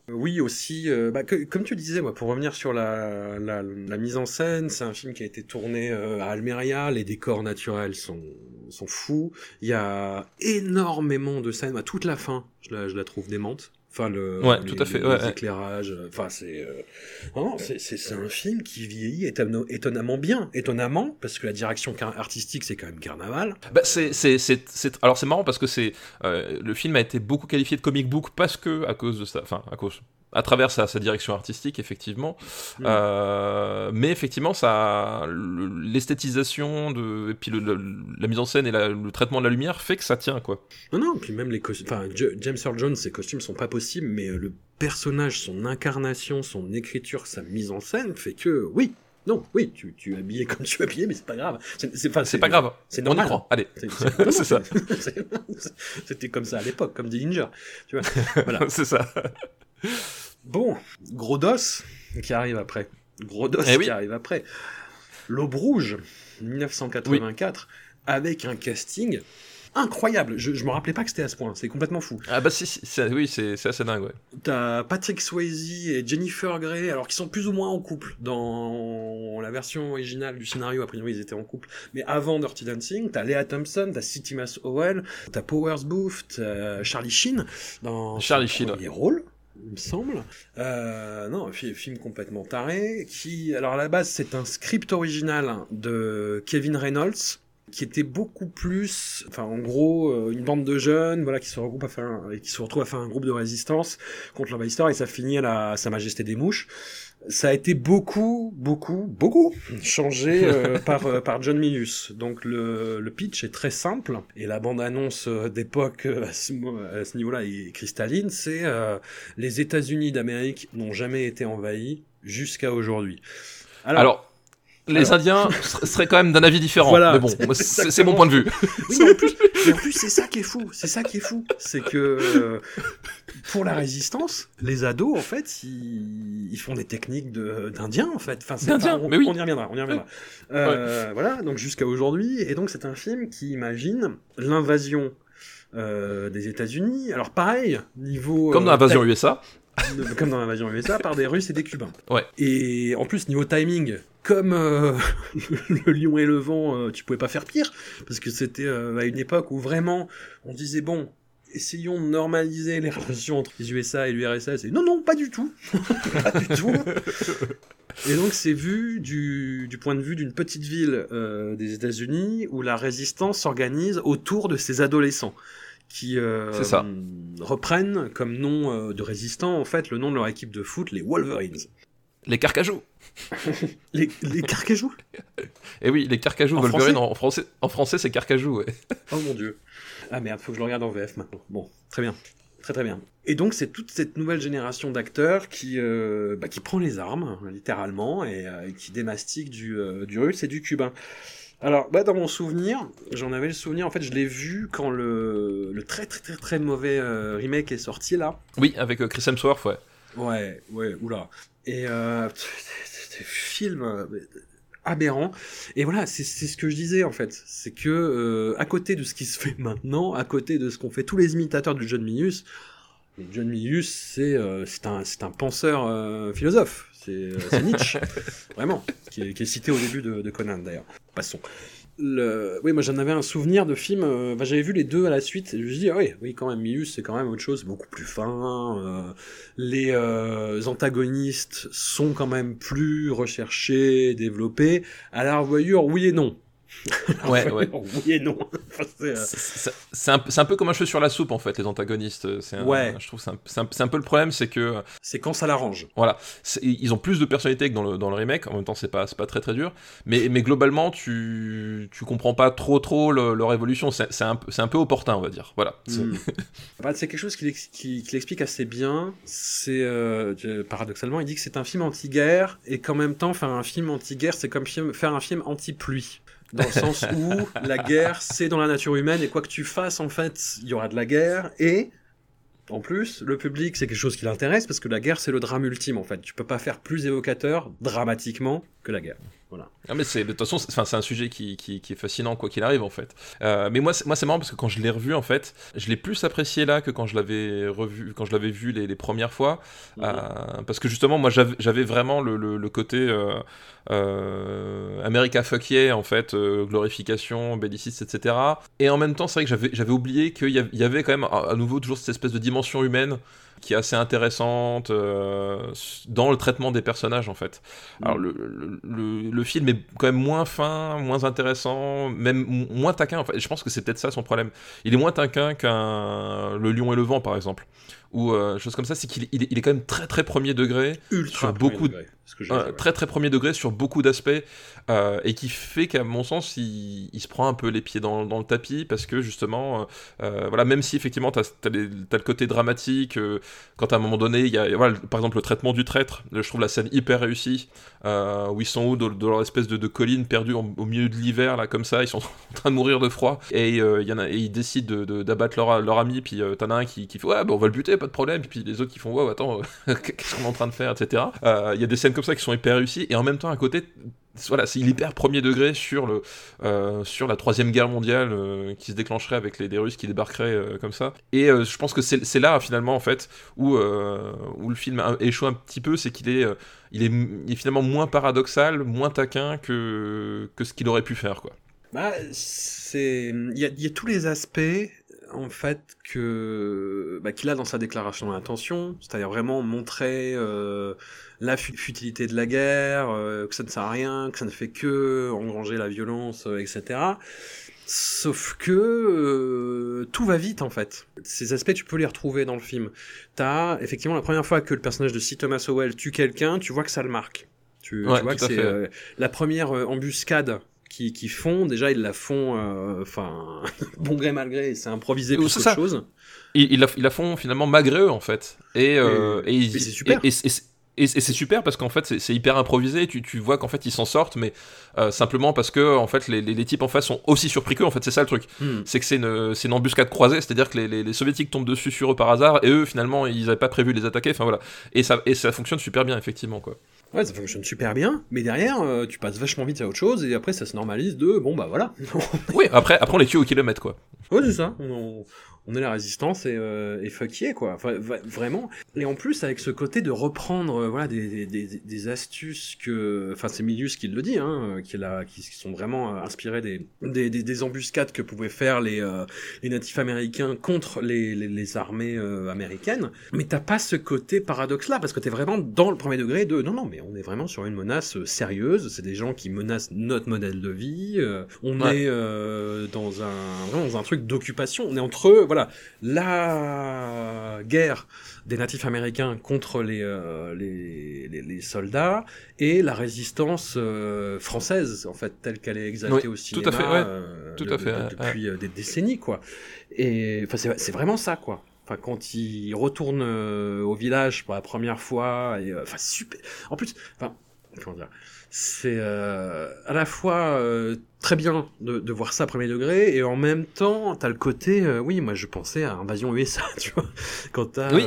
[SPEAKER 3] Oui, aussi, euh, bah, que, comme tu disais, moi, pour revenir sur la, la, la mise en scène, c'est un film qui a été tourné euh, à Almeria, les décors naturels sont, sont fous, il y a énormément de scènes, bah, toute la fin, je la, je la trouve démente. Enfin, le,
[SPEAKER 4] ouais, les, tout à fait.
[SPEAKER 3] Les,
[SPEAKER 4] ouais,
[SPEAKER 3] les éclairages. Enfin, c'est. Euh... C'est un film qui vieillit étonnamment bien. Étonnamment, parce que la direction artistique, c'est quand même carnaval.
[SPEAKER 4] Bah, c'est. Alors, c'est marrant parce que c'est. Euh, le film a été beaucoup qualifié de comic book parce que, à cause de ça. Enfin, à cause à travers sa, sa, direction artistique, effectivement. Mm. Euh, mais effectivement, ça, l'esthétisation de, et puis le, la mise en scène et le traitement de la lumière fait que ça tient, quoi.
[SPEAKER 3] Non, non, puis même les costumes, enfin, James Earl Jones, ses costumes sont pas possibles, mais le personnage, son incarnation, son écriture, sa mise en scène fait que, oui, non, oui, tu, tu es habillé comme tu es habillé, mais c'est pas grave.
[SPEAKER 4] C'est pas grave. C'est normal. On y croit. Allez. C'est *laughs* ça. *laughs*
[SPEAKER 3] C'était comme ça à l'époque, comme ninjas. Tu vois. *laughs*
[SPEAKER 4] Voilà. c'est ça.
[SPEAKER 3] Bon, gros dos qui arrive après. Gros dos eh qui arrive après. L'Aube Rouge, 1984, avec un casting incroyable. Je, je me rappelais pas que c'était à ce point. C'est complètement fou.
[SPEAKER 4] Ah bah si, oui, c'est assez dingue, ouais.
[SPEAKER 3] T'as Patrick Swayze et Jennifer Grey, alors qui sont plus ou moins en couple. Dans la version originale du scénario, a priori, ils étaient en couple. Mais avant Dirty Dancing, t'as Lea Thompson, t'as City Mass Howell, t'as Powers Booth, t'as Charlie Sheen dans
[SPEAKER 4] Charlie Sheen,
[SPEAKER 3] premier rôle il me semble. Euh, non, un film complètement taré, qui, alors à la base, c'est un script original de Kevin Reynolds, qui était beaucoup plus, enfin en gros, euh, une bande de jeunes, voilà, qui se regroupent à faire, qui se retrouvent à faire un groupe de résistance contre l'envahisseur et ça finit à la Sa Majesté des Mouches. Ça a été beaucoup, beaucoup, beaucoup changé euh, *laughs* par euh, par John Milius. Donc le, le pitch est très simple et la bande annonce d'époque à ce, ce niveau-là est cristalline. C'est les États-Unis d'Amérique n'ont jamais été envahis jusqu'à aujourd'hui.
[SPEAKER 4] Alors les Indiens seraient quand même d'un avis différent. Voilà, mais bon, c'est mon point de vue.
[SPEAKER 3] Oui, mais en plus, plus c'est ça qui est fou. C'est ça qui est fou. C'est que euh, pour la résistance, les ados, en fait, ils, ils font des techniques d'Indiens, en fait. Enfin,
[SPEAKER 4] on, mais oui.
[SPEAKER 3] on y reviendra. On y reviendra. Euh, Voilà, donc jusqu'à aujourd'hui. Et donc, c'est un film qui imagine l'invasion euh, des États-Unis. Alors, pareil, niveau.
[SPEAKER 4] Comme dans l'invasion USA. *laughs*
[SPEAKER 3] Comme dans l'invasion USA, par des Russes et des Cubains.
[SPEAKER 4] Ouais.
[SPEAKER 3] Et en plus, niveau timing, comme euh, *laughs* le lion et le vent, euh, tu pouvais pas faire pire, parce que c'était euh, à une époque où vraiment on disait bon, essayons de normaliser les *laughs* relations entre les USA et l'URSS. Et non, non, pas du tout, *laughs* pas du tout. Et donc c'est vu du, du, point de vue d'une petite ville des États-Unis où la résistance s'organise autour de ces adolescents qui reprennent comme nom de résistants en fait le nom de leur équipe de foot, les Wolverines.
[SPEAKER 4] Les Carcajou *laughs*
[SPEAKER 3] les, les Carcajou
[SPEAKER 4] Eh oui, les Carcajou, Wolverine en français, en français c'est Carcajou, ouais. *laughs*
[SPEAKER 3] Oh mon dieu. Ah merde, faut que je le regarde en VF maintenant. Bon, très bien. Très très bien. Et donc c'est toute cette nouvelle génération d'acteurs qui, euh, bah, qui prend les armes, littéralement, et euh, qui démastique du, euh, du russe et du cubain. Alors, bah, dans mon souvenir, j'en avais le souvenir, en fait, je l'ai vu quand le, le très très très très mauvais remake est sorti là.
[SPEAKER 4] Oui, avec Chris Hemsworth, ouais.
[SPEAKER 3] Ouais, ouais, oula. Et euh, film euh, aberrant. Et voilà, c'est ce que je disais en fait. C'est que euh, à côté de ce qui se fait maintenant, à côté de ce qu'ont fait tous les imitateurs de John Milius, John Milius, c'est euh, un, un penseur euh, philosophe. C'est Nietzsche, *laughs* vraiment, qui est, qui est, cité au début de, de Conan d'ailleurs. Passons Oui, moi j'en avais un souvenir de film. Euh, J'avais vu les deux à la suite. Et je me suis dit, ah oui, oui, quand même, Milius, c'est quand même autre chose, beaucoup plus fin. Euh, les euh, antagonistes sont quand même plus recherchés, développés. À la revoyure, oui et non. *laughs*
[SPEAKER 4] ouais, ouais. *laughs*
[SPEAKER 3] Oui et non. *laughs*
[SPEAKER 4] Euh, c'est un, un, peu comme un cheveu sur la soupe, en fait, les antagonistes.
[SPEAKER 3] ouais.
[SPEAKER 4] Je trouve c'est un, un, peu le problème, c'est que.
[SPEAKER 3] C'est quand ça l'arrange.
[SPEAKER 4] Voilà. Ils ont plus de personnalité que dans le, dans le remake. En même temps, c'est pas, pas très très dur. Mais, mais globalement, tu, tu comprends pas trop trop leur évolution. C'est un, un peu opportun, on va dire. Voilà.
[SPEAKER 3] Hmm. c'est quelque chose qu'il qui, qui explique assez bien. C'est euh, paradoxalement, il dit que c'est un film anti-guerre et qu'en même temps, faire un film anti-guerre, c'est comme faire un film anti-pluie dans le sens où la guerre, c'est dans la nature humaine, et quoi que tu fasses, en fait, il y aura de la guerre, et en plus, le public, c'est quelque chose qui l'intéresse, parce que la guerre, c'est le drame ultime, en fait. Tu peux pas faire plus évocateur, dramatiquement, que la guerre. Voilà.
[SPEAKER 4] Ah mais c'est de toute façon c'est un sujet qui, qui, qui, est fascinant quoi qu'il arrive en fait. Euh, mais moi moi c'est marrant parce que quand je l'ai revu en fait, je l'ai plus apprécié là que quand je l'avais revu quand je l'avais vu les, les, premières fois mhm. euh, parce que justement moi j'avais vraiment le, le, côté euh, euh, America fuck yeah en fait glorification belliciste etc. Et en même temps c'est vrai que j'avais oublié qu'il y avait quand même à nouveau toujours cette espèce de dimension humaine qui est assez intéressante dans le traitement des personnages en fait. Alors le, le, le, film est quand même moins fin, moins intéressant, même moins taquin. En fait. Je pense que c'est peut-être ça son problème. Il est moins taquin qu'un Le Lion et le Vent par exemple ou euh, chose comme ça, c'est qu'il il, est quand même très très premier degré
[SPEAKER 3] Ultra
[SPEAKER 4] sur beaucoup de très très premier degré sur beaucoup d'aspects euh, et qui fait qu'à mon sens il, il, se prend un peu les pieds dans, dans le tapis parce que justement euh, euh voilà même si effectivement t'as as, le côté dramatique euh, quand à un moment donné il y a voilà, par exemple le traitement du traître je trouve la scène hyper réussie euh, où ils sont où dans, leur espèce de, de colline perdue au milieu de l'hiver là comme ça ils sont *laughs* en train de mourir de froid et il y en a et ils décident d'abattre de, leur, leur ami puis t'en as un qui, qui fait ouais bah, on va le buter pas de problème puis les autres qui font ouais attends *laughs* qu'est-ce qu'on est en train de faire etc il y a des scènes comme ça qui sont hyper réussis, et en même temps à côté, voilà, c'est hyper premier degré sur, le, euh, sur la troisième guerre mondiale euh, qui se déclencherait avec les, Russes qui débarqueraient euh, comme ça. Et je pense que c'est là finalement en fait où, où le film échoue un petit peu, c'est qu'il est, il est, finalement moins paradoxal, moins taquin que, que ce qu'il aurait pu faire quoi.
[SPEAKER 3] Bah, il y a tous les aspects en fait que bah, qu'il a dans sa déclaration d'intention, c'est-à-dire vraiment montrer euh, la futilité de la guerre, euh, que ça ne sert à rien, que ça ne fait que engranger la violence, euh, etc. Sauf que tout va vite en fait. Ces aspects, tu peux les retrouver dans le film. T'as effectivement la première fois que le personnage de C. Thomas Howell tue quelqu'un, tu vois que ça le marque. Tu, tu vois que c'est la première embuscade qui, font, déjà ils la font, euh, enfin, *laughs* bon gré mal gré, c'est improvisé pour quelque chose.
[SPEAKER 4] Ils, ils, la, ils, la, font finalement malgré eux en fait. Et, euh, et,
[SPEAKER 3] et c'est super.
[SPEAKER 4] Et, et c'est super parce qu'en fait c'est hyper improvisé, tu, tu vois qu'en fait ils s'en sortent, mais euh, simplement parce que en fait les, les, types en face sont aussi surpris qu'eux, en fait c'est ça le truc. Hmm. C'est que c'est une, une embuscade croisée, c'est-à-dire que les, les, soviétiques tombent dessus sur eux par hasard et eux finalement ils n'avaient pas prévu de les attaquer, enfin voilà. Et ça, et ça fonctionne super bien effectivement quoi.
[SPEAKER 3] Ouais, ça fonctionne super bien, mais derrière, euh, tu passes vachement vite à autre chose, et après, ça se normalise de, bon, bah voilà. *laughs*
[SPEAKER 4] oui, après, après, on les tue au kilomètre, quoi.
[SPEAKER 3] Ouais, c'est ça. On, on est la résistance et, euh, et fuck yeah, quoi. Enfin, vraiment. Et en plus, avec ce côté de reprendre euh, voilà, des, des, des, astuces que. Enfin, c'est Milius qui le dit, hein, qui, là, qui, sont vraiment euh, inspirés des, des, des, embuscades que pouvaient faire les, euh, les natifs américains contre les, les, les armées américaines. Mais t'as pas ce côté paradoxe-là, parce que t'es vraiment dans le premier degré de non, non, mais on est vraiment sur une menace sérieuse. C'est des gens qui menacent notre modèle de vie. on est dans un, vraiment dans un truc d'occupation. On est entre eux, voilà, la guerre des natifs américains contre les, euh, les, les, soldats et la résistance euh, française, en fait, telle qu'elle est exaltée au cinéma
[SPEAKER 4] tout à fait, euh, tout à fait,
[SPEAKER 3] depuis des décennies, quoi. Et enfin, c'est vraiment ça, quoi. Enfin, quand il retourne au village pour la première fois, et enfin super. En plus, enfin, comment dire c'est euh, à la fois euh, très bien de, de, voir ça à premier degré et en même temps t'as le côté euh, oui moi je pensais à Invasion USA *laughs* tu vois. Quand t'as oui.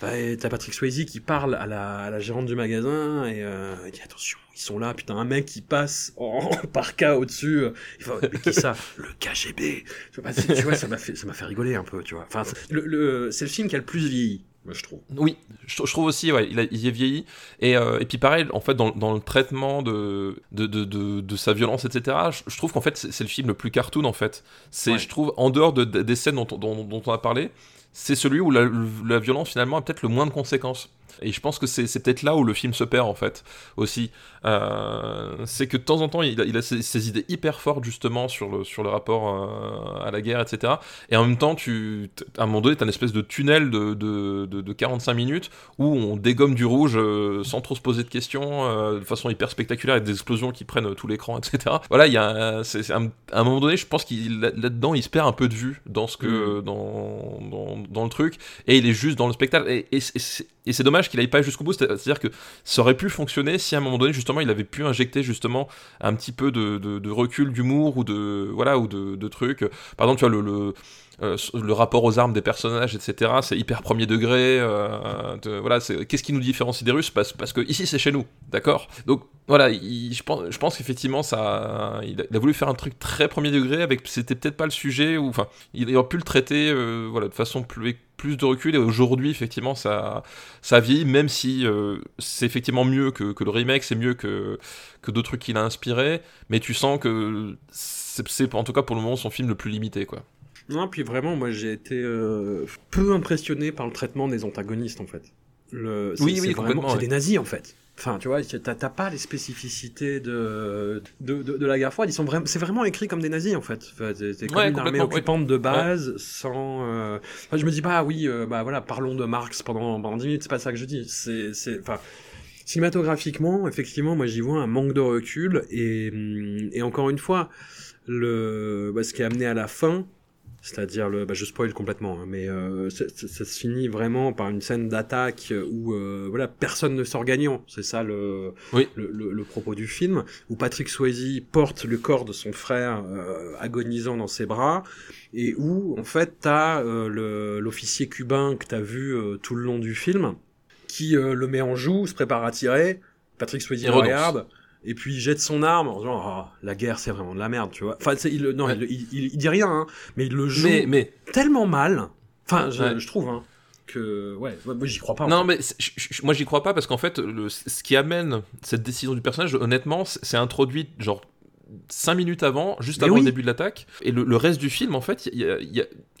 [SPEAKER 3] t'as Patrick Swayze qui parle à la, à la gérante du magasin et il dit attention ils sont là putain un mec qui passe en, *laughs* par cas au-dessus il faut mais qui ça? Le KGB tu vois, tu vois ça m'a fait ça m'a fait rigoler un peu tu vois. Enfin le, le c'est le film qui a le plus vieilli je trouve.
[SPEAKER 4] Oui, je, trouve aussi, ouais, il, a, il est vieilli. Et, euh, et, puis pareil, en fait, dans, dans le traitement de, de, de, de, sa violence, etc., je, trouve qu'en fait, c'est le film le plus cartoon, en fait. C'est, je trouve, en dehors de, des scènes dont, dont, dont on a parlé, c'est celui où la, la violence, finalement, a peut-être le moins de conséquences. Et je pense que c'est peut-être là où le film se perd en fait aussi. Euh, c'est que de temps en temps il a, il a ces, idées hyper fortes justement sur le, sur le rapport euh, à la guerre, etc. Et en même temps, tu, à un moment donné, tu as une espèce de tunnel de, de, de, 45 minutes où on dégomme du rouge euh, sans trop se poser de questions, de façon hyper spectaculaire, avec des explosions qui prennent tout l'écran, etc. Voilà, il y a à un moment donné, je pense qu'il là-dedans, il se perd un peu de vue dans ce que mm. dans, dans, dans, le truc, et il est juste dans le spectacle. Et, et, et c'est dommage qu'il aille pas jusqu'au bout. C'est-à-dire que ça aurait pu fonctionner si à un moment donné, justement, il avait pu injecter justement un petit peu de, recul d'humour ou de voilà ou de, trucs. Par exemple, tu vois le, euh, rapport aux armes des personnages, etc. C'est hyper premier degré. Euh, voilà, qu'est-ce qui nous différencie des Russes? Parce, parce que ici c'est chez nous, d'accord? Donc voilà, je pense, je pense qu'effectivement ça, il a, voulu faire un truc très premier degré avec, c'était peut-être pas le sujet ou enfin, il aurait pu le traiter, euh, voilà, de façon plus plus de recul et aujourd'hui effectivement ça ça vieillit même si c'est effectivement mieux que, que, le remake c'est mieux que que d'autres trucs qu'il a inspiré mais tu sens que c'est en tout cas pour le moment son film le plus limité quoi
[SPEAKER 3] Non, puis vraiment, moi j'ai été euh, peu impressionné par le traitement des antagonistes en fait. Le,
[SPEAKER 4] oui, oui, complètement.
[SPEAKER 3] C'est des nazis en fait. Enfin, tu vois, t'as pas les spécificités de de, de, la guerre froide. Ils sont vraiment, c'est vraiment écrit comme des nazis en fait. c'est comme une armée occupante de base, sans. Euh... Enfin, je me dis pas, ah, oui, euh, bah voilà, parlons de Marx pendant pendant 10 minutes. C'est pas ça que je dis. C'est, c'est, enfin, cinématographiquement, effectivement, moi j'y vois un manque de recul et et encore une fois, le, bah, ce qui est amené à la fin, c'est-à-dire le, bah, je spoil complètement, hein, mais euh, ça, se finit vraiment par une scène d'attaque où euh, voilà personne ne sort gagnant. C'est ça le, le, le, propos du film, où Patrick Swayze porte le corps de son frère euh, agonisant dans ses bras, et où en fait t'as euh, l'officier cubain que t'as vu euh, tout le long du film, qui le met en joue, se prépare à tirer. Patrick Swayze regarde et puis il jette son arme en disant oh, la guerre c'est vraiment de la merde tu vois. Enfin il non il, il, dit rien hein, mais il le joue mais, tellement mal. Enfin je, trouve hein, que ouais moi j'y crois pas
[SPEAKER 4] non mais moi j'y crois pas parce qu'en fait le, ce qui amène cette décision du personnage honnêtement c'est introduit genre 5 minutes avant, juste avant le début de l'attaque. Et le, reste du film, en fait,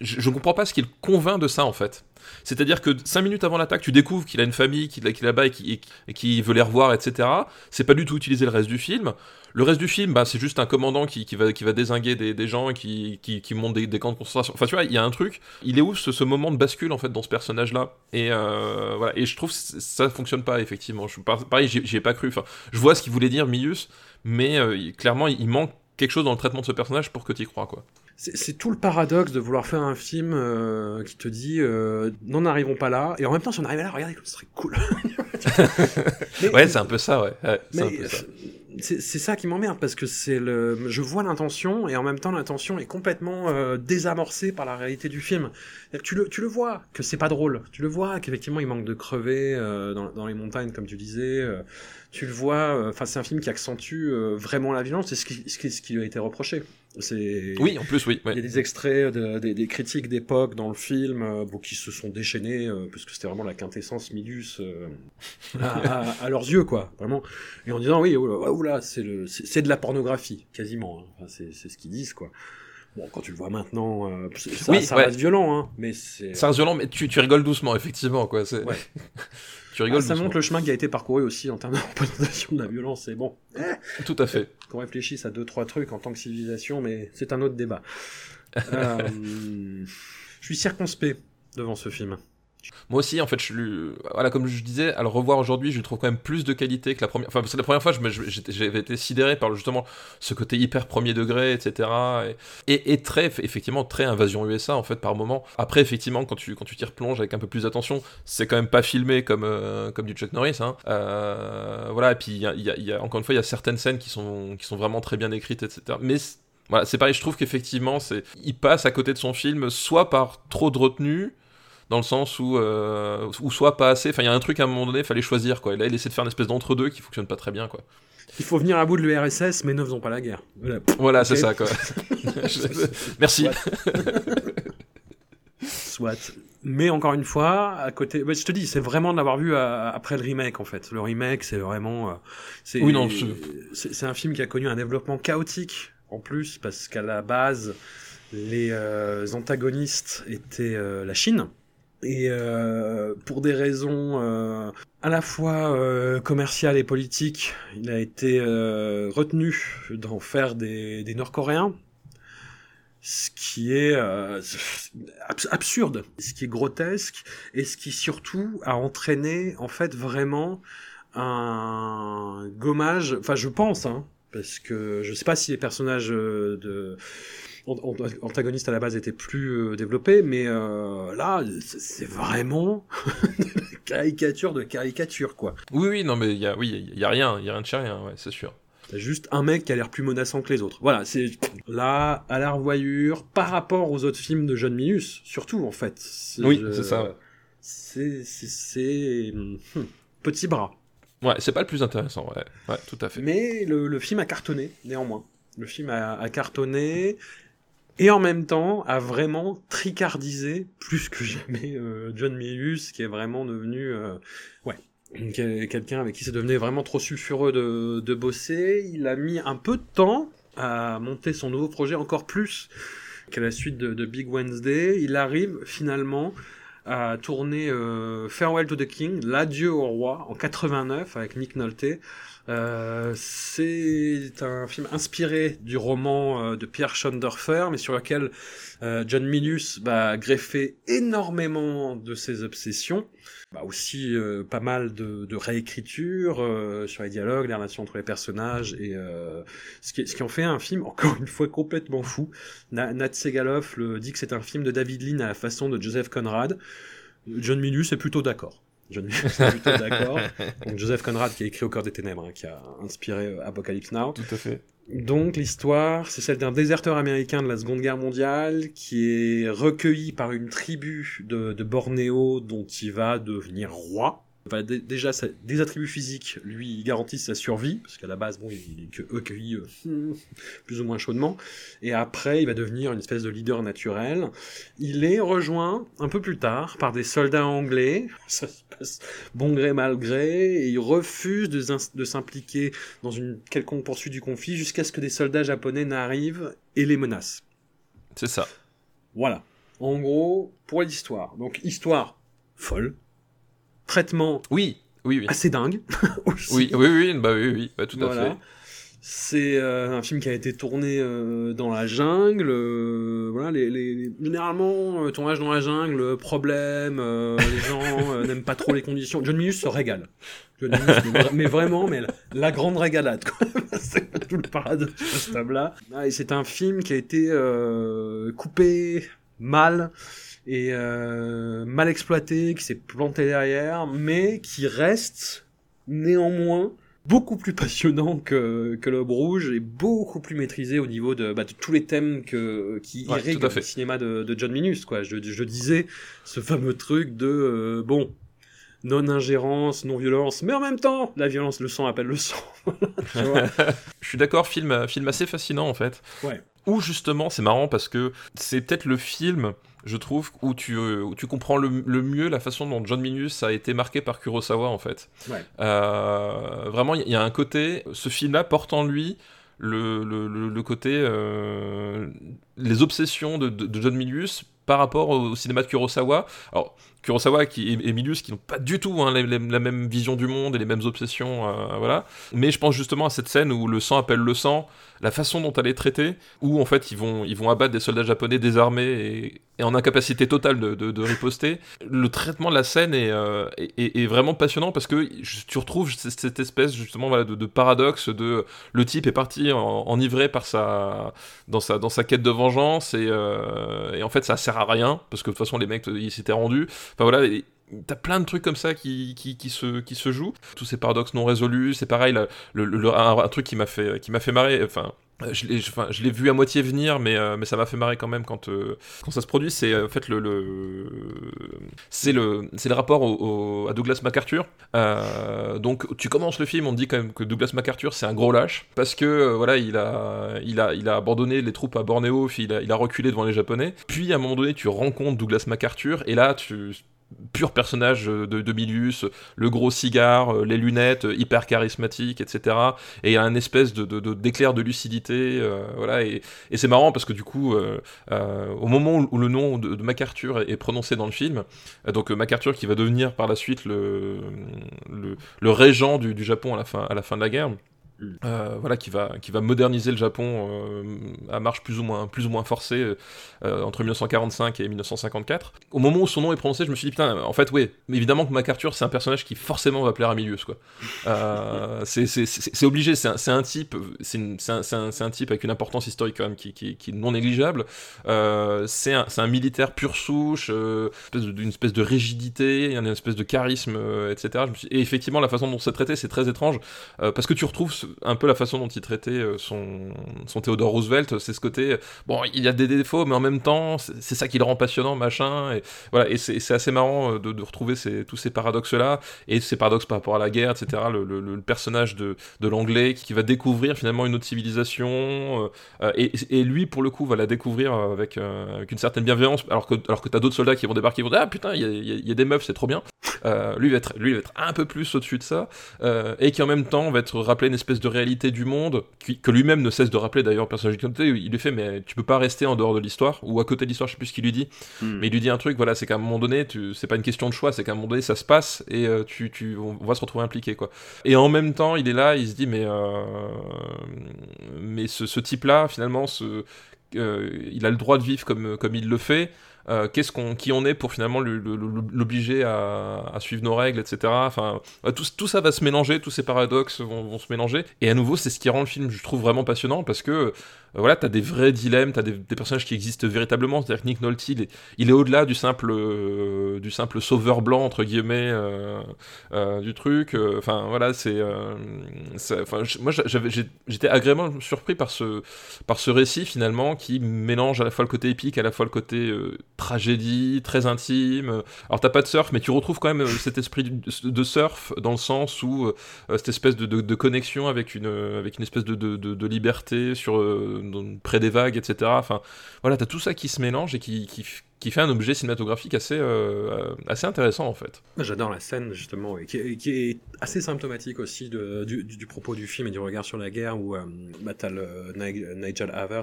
[SPEAKER 4] je, ne comprends pas ce qu'il convainc de ça, en fait. C'est-à-dire que 5 minutes avant l'attaque, tu découvres qu'il a une famille, qu'il est là-bas et qui, veut les revoir, etc. C'est pas du tout utilisé le reste du film. Le reste du film, bah, c'est juste un commandant qui, va, qui désinguer des, gens qui, qui, monte des, camps de concentration. Enfin, tu vois, il y a un truc. Il est où ce, moment de bascule, en fait, dans ce personnage-là et, euh, je trouve que ça fonctionne pas, effectivement. Pareil, j'y ai pas cru. Enfin, je vois ce qu'il voulait dire, Mius, mais euh, clairement, il manque quelque chose dans le traitement de ce personnage pour que tu y crois, quoi.
[SPEAKER 3] C'est tout le paradoxe de vouloir faire un film euh, qui te dit euh, n'en arrivons pas là, et en même temps, si on arrivait là, regardez, ce serait cool. *laughs*
[SPEAKER 4] ouais, c'est un peu ça, ouais.
[SPEAKER 3] c'est ça qui m'emmerde parce que c'est le, je vois l'intention et en même temps l'intention est complètement euh, désamorcée par la réalité du film. Tu le, tu le vois que c'est pas drôle, tu le vois qu'effectivement il manque de crever euh, dans, dans, les montagnes comme tu disais. Tu le vois, enfin c'est un film qui accentue vraiment la violence, c'est ce qui, ce, qui, ce qui lui a été reproché.
[SPEAKER 4] Oui, en plus, oui.
[SPEAKER 3] Il y a des extraits, de, des, des, critiques d'époque dans le film, euh, bon, qui se sont déchaînés, puisque c'était vraiment la quintessence Milius *laughs* à, à, leurs yeux, quoi, vraiment. Et en disant, oui, oula, oula c'est de la pornographie, quasiment. Hein. Enfin, c'est ce qu'ils disent, quoi. Bon, quand tu le vois maintenant, ça, oui, ça reste violent, hein, mais c'est...
[SPEAKER 4] Ça reste violent, mais tu, tu rigoles doucement, effectivement, quoi. Ouais. *laughs*
[SPEAKER 3] Ah, ça montre le chemin qui a été parcouru aussi en termes de *laughs* représentation de la violence. Et bon,
[SPEAKER 4] tout à fait.
[SPEAKER 3] Qu'on réfléchisse à deux trois trucs en tant que civilisation, mais c'est un autre débat. *laughs* euh, je suis circonspect devant ce film.
[SPEAKER 4] Moi aussi, en fait, je voilà, comme je disais, à le revoir aujourd'hui, je trouve quand même plus de qualité que la première. Enfin, que la première fois, j'avais été sidéré par justement ce côté hyper premier degré, etc. Et, très, effectivement, très invasion USA, en fait, par moment. Après, effectivement, quand tu quand tu t'y replonges avec un peu plus d'attention, c'est quand même pas filmé comme euh, comme du Chuck Norris. Hein. Euh, voilà, et puis y, y a, encore une fois, il y a certaines scènes qui sont qui sont vraiment très bien écrites, etc. Mais voilà, c'est pareil, je trouve qu'effectivement, c'est il passe à côté de son film, soit par trop de retenue dans le sens où, euh, ou soit pas assez. Enfin, il y a un truc à un moment donné, il fallait choisir quoi. Et là, il essaie de faire une espèce d'entre-deux qui fonctionne pas très bien quoi.
[SPEAKER 3] Il faut venir à bout de l'URSS, mais ne faisons pas la guerre.
[SPEAKER 4] Voilà, c'est ça quoi. *laughs* Merci.
[SPEAKER 3] Soit. Mais encore une fois, à côté, je te dis, c'est vraiment de l'avoir vu après le remake en fait. Le remake, c'est vraiment, euh, c'est, oui, non, c'est un film qui a connu un développement chaotique en plus parce qu'à la base, les euh, antagonistes étaient la Chine. Et euh, pour des raisons euh, à la fois euh, commerciales et politiques, il a été euh, retenu d'en faire des, des Nord-Coréens, ce qui est euh, absurde, ce qui est grotesque, et ce qui surtout a entraîné en fait vraiment un gommage. Enfin, je pense, hein, parce que je sais pas si les personnages de antagoniste à la base était plus euh, développé, mais euh, là, c'est vraiment *laughs* caricature de caricature, quoi.
[SPEAKER 4] Oui, oui, non, mais il y a, oui, il y a rien, il y a rien de chez rien, ouais, c'est sûr.
[SPEAKER 3] T'as juste un mec qui a l'air plus menaçant que les autres. Voilà, c'est là, à la revoyure, par rapport aux autres films de John Minus, surtout, en fait.
[SPEAKER 4] Oui, c'est ça.
[SPEAKER 3] C'est, c'est, hmm, petit bras.
[SPEAKER 4] Ouais, c'est pas le plus intéressant, ouais, ouais tout à fait.
[SPEAKER 3] Mais le, le film a cartonné, néanmoins. Le film a, a cartonné et en même temps a vraiment tricardisé plus que jamais euh, John Milius, qui est vraiment devenu euh, ouais quelqu'un avec qui c'est devenu vraiment trop sulfureux de, de bosser. Il a mis un peu de temps à monter son nouveau projet encore plus est la suite de, Big Wednesday. Il arrive finalement à tourner Farewell to the King, l'adieu au roi, en 89 avec Nick Nolte. Euh, c'est un film inspiré du roman euh, de Pierre Schondorfer, mais sur lequel euh, John Milius va bah, énormément de ses obsessions. Bah aussi pas mal de, de réécriture sur les dialogues, les relations entre les personnages et ce, qui, ce qui en fait un film encore une fois complètement fou. Nat Segaloff le dit que c'est un film de David Lean à la façon de Joseph Conrad. John Milius est plutôt d'accord. Plutôt d'accord. *laughs* Donc Joseph Conrad qui a écrit Au cœur des ténèbres, hein, qui a inspiré euh, Apocalypse Now.
[SPEAKER 4] Tout à fait.
[SPEAKER 3] Donc l'histoire, c'est celle d'un déserteur américain de la Seconde Guerre mondiale qui est recueilli par une tribu de, de Bornéo dont il va devenir roi déjà, des attributs physiques lui garantissent sa survie, parce qu'à la base, bon, il est que accueilli euh, plus ou moins chaudement. Et après, il va devenir une espèce de leader naturel. Il est rejoint un peu plus tard par des soldats anglais. *laughs* Ça se passe bon gré mal gré, et il refuse de, s'impliquer dans une quelconque poursuite du conflit jusqu'à ce que des soldats japonais n'arrivent et les menacent.
[SPEAKER 4] C'est ça.
[SPEAKER 3] Voilà. En gros, pour l'histoire. Donc, histoire folle, traitement
[SPEAKER 4] oui, oui, oui.
[SPEAKER 3] assez dingue. *laughs*
[SPEAKER 4] oui, oui, oui, bah oui, oui, bah, tout à fait.
[SPEAKER 3] C'est euh, un film qui a été tourné euh, dans la jungle. Euh, voilà, les, les... généralement, tournage dans la jungle, problème, les gens *laughs* n'aiment pas trop les conditions. John Milius se régale. mais, vraiment, mais la, grande régalade. *laughs* c'est tout le paradoxe de ce table-là. Ah, c'est un film qui a été coupé mal et euh, mal exploité, qui s'est planté derrière, mais qui reste néanmoins beaucoup plus passionnant que, que L'Aube Rouge et beaucoup plus maîtrisé au niveau de, bah, de tous les thèmes que, qui irriguent le cinéma de, de, John Minus. Quoi. Je, je disais ce fameux truc de euh, bon, non-ingérence, non-violence, mais en même temps, la violence, le sang appelle le sang. *laughs* *laughs*
[SPEAKER 4] je suis d'accord, film, film assez fascinant en fait.
[SPEAKER 3] Ouais.
[SPEAKER 4] Ou justement, c'est marrant parce que c'est peut-être le film je trouve, où tu, où tu comprends le, mieux la façon dont John Minus a été marqué par Kurosawa, en fait. Euh, vraiment, il y, a un côté, ce film-là porte en lui le, le, côté, euh, les obsessions de, John Milius par rapport au, cinéma de Kurosawa. Alors, Kurosawa qui, et, Milius qui n'ont pas du tout hein, la même vision du monde et les mêmes obsessions, euh, voilà. Mais je pense justement à cette scène où le sang appelle le sang, la façon dont elle est traitée, où en fait ils vont, ils vont abattre des soldats japonais désarmés et, en incapacité totale de, riposter. Le traitement de la scène est, euh, est, vraiment passionnant parce que tu retrouves cette espèce justement de, paradoxe de le type est parti enivré par sa dans sa dans sa quête de vengeance et, euh, et en fait ça sert à rien parce que de toute façon les mecs ils s'étaient rendus. Enfin voilà. T'as plein de trucs comme ça qui, qui, se, qui se jouent. Tous ces paradoxes non résolus. C'est pareil, le, le, un, truc qui m'a fait, fait marrer. Enfin, je l'ai, enfin, je l'ai vu à moitié venir, mais, euh, mais ça m'a fait marrer quand même quand, euh, ça se produit. C'est en fait le, c'est le, rapport à Douglas MacArthur. Euh, donc tu commences le film, on dit quand même que Douglas MacArthur c'est un gros lâche parce que voilà il a abandonné les troupes à Bornéo, il a, il a reculé devant les Japonais. Puis à un moment donné tu rencontres Douglas MacArthur et là tu pur personnage de, de Milius, le gros cigare, euh, les lunettes, euh, hyper charismatique, etc. Et il y a un espèce de, d'éclair de, lucidité, euh, voilà. Et, c'est marrant parce que du coup, au moment où, le nom de, MacArthur est, prononcé dans le film, donc MacArthur qui va devenir par la suite le, le, régent du, du, Japon à fin, à la fin de la guerre. Euh, voilà, qui va, qui va moderniser le Japon euh, à marche plus ou moins, plus ou moins forcée euh, entre 1945 et 1954. Au moment où son nom est prononcé, je me suis dit, putain, en fait, oui, mais évidemment que MacArthur, c'est un personnage qui forcément va plaire à Milius, quoi. *laughs* c'est obligé, c'est un, un, type, c'est un, un, un, type avec une importance historique quand même qui, qui, qui est non négligeable. c'est un, un, militaire pur souche, d'une espèce de rigidité, une espèce de charisme, etc. Et effectivement, la façon dont c'est traité, c'est très étrange, parce que tu retrouves un peu la façon dont il traitait euh, son, son Theodore Roosevelt, c'est ce côté, bon, il y a des défauts, mais en même temps, c'est ça qui le rend passionnant, machin, et voilà, et c'est assez marrant euh, de, retrouver tous ces paradoxes-là, et ces paradoxes par rapport à la guerre, etc., le, le, personnage de, de l'anglais qui va découvrir finalement une autre civilisation, euh, et, et, lui, pour le coup, va la découvrir avec, avec une certaine bienveillance, alors que, alors que t'as d'autres soldats qui vont débarquer, qui vont dire, ah putain, il y a, y a, des meufs, c'est trop bien. lui, va être, lui va être un peu plus au-dessus de ça, et qui en même temps va être rappelé une espèce de réalité du monde, que lui-même ne cesse de rappeler d'ailleurs, personnage de il lui fait, mais tu peux pas rester en dehors de l'histoire, ou à côté de l'histoire, je sais plus ce qu'il lui dit, hmm. mais il lui dit un truc, voilà, c'est qu'à un moment donné, c'est pas une question de choix, c'est qu'à un moment donné, ça se passe, et tu, tu, on va se retrouver impliqué, quoi. Et en même temps, il est là, il se dit, mais, mais ce, ce type-là, finalement, ce, il a le droit de vivre comme, comme il le fait. Euh, qu'est-ce qu'on, qui on est pour finalement l'obliger à, suivre nos règles, etc. Enfin, euh, tout, ça va se mélanger, tous ces paradoxes vont, se mélanger. Et à nouveau, c'est ce qui rend le film, je trouve, vraiment passionnant parce que euh, voilà, t'as des vrais dilemmes, t'as des, des personnages qui existent véritablement. C'est-à-dire que Nick Nolte, il est, au-delà du simple, du simple sauveur blanc entre guillemets du truc. Enfin voilà, c'est, moi j'étais agréablement surpris par ce, par ce récit finalement qui mélange à la fois le côté épique, à la fois le côté tragédie, très intime. Alors t'as pas de surf, mais tu retrouves quand même cet esprit de surf dans le sens où cette espèce de, connexion avec une, avec une espèce de, liberté sur près des vagues, etc. Enfin, voilà, t'as tout ça qui se mélange et qui, qui fait un objet cinématographique assez, euh, assez intéressant en fait.
[SPEAKER 3] J'adore la scène justement, et qui, est assez symptomatique aussi de, du, du, propos du film et du regard sur la guerre où euh, bah, t'as le Nigel Havers,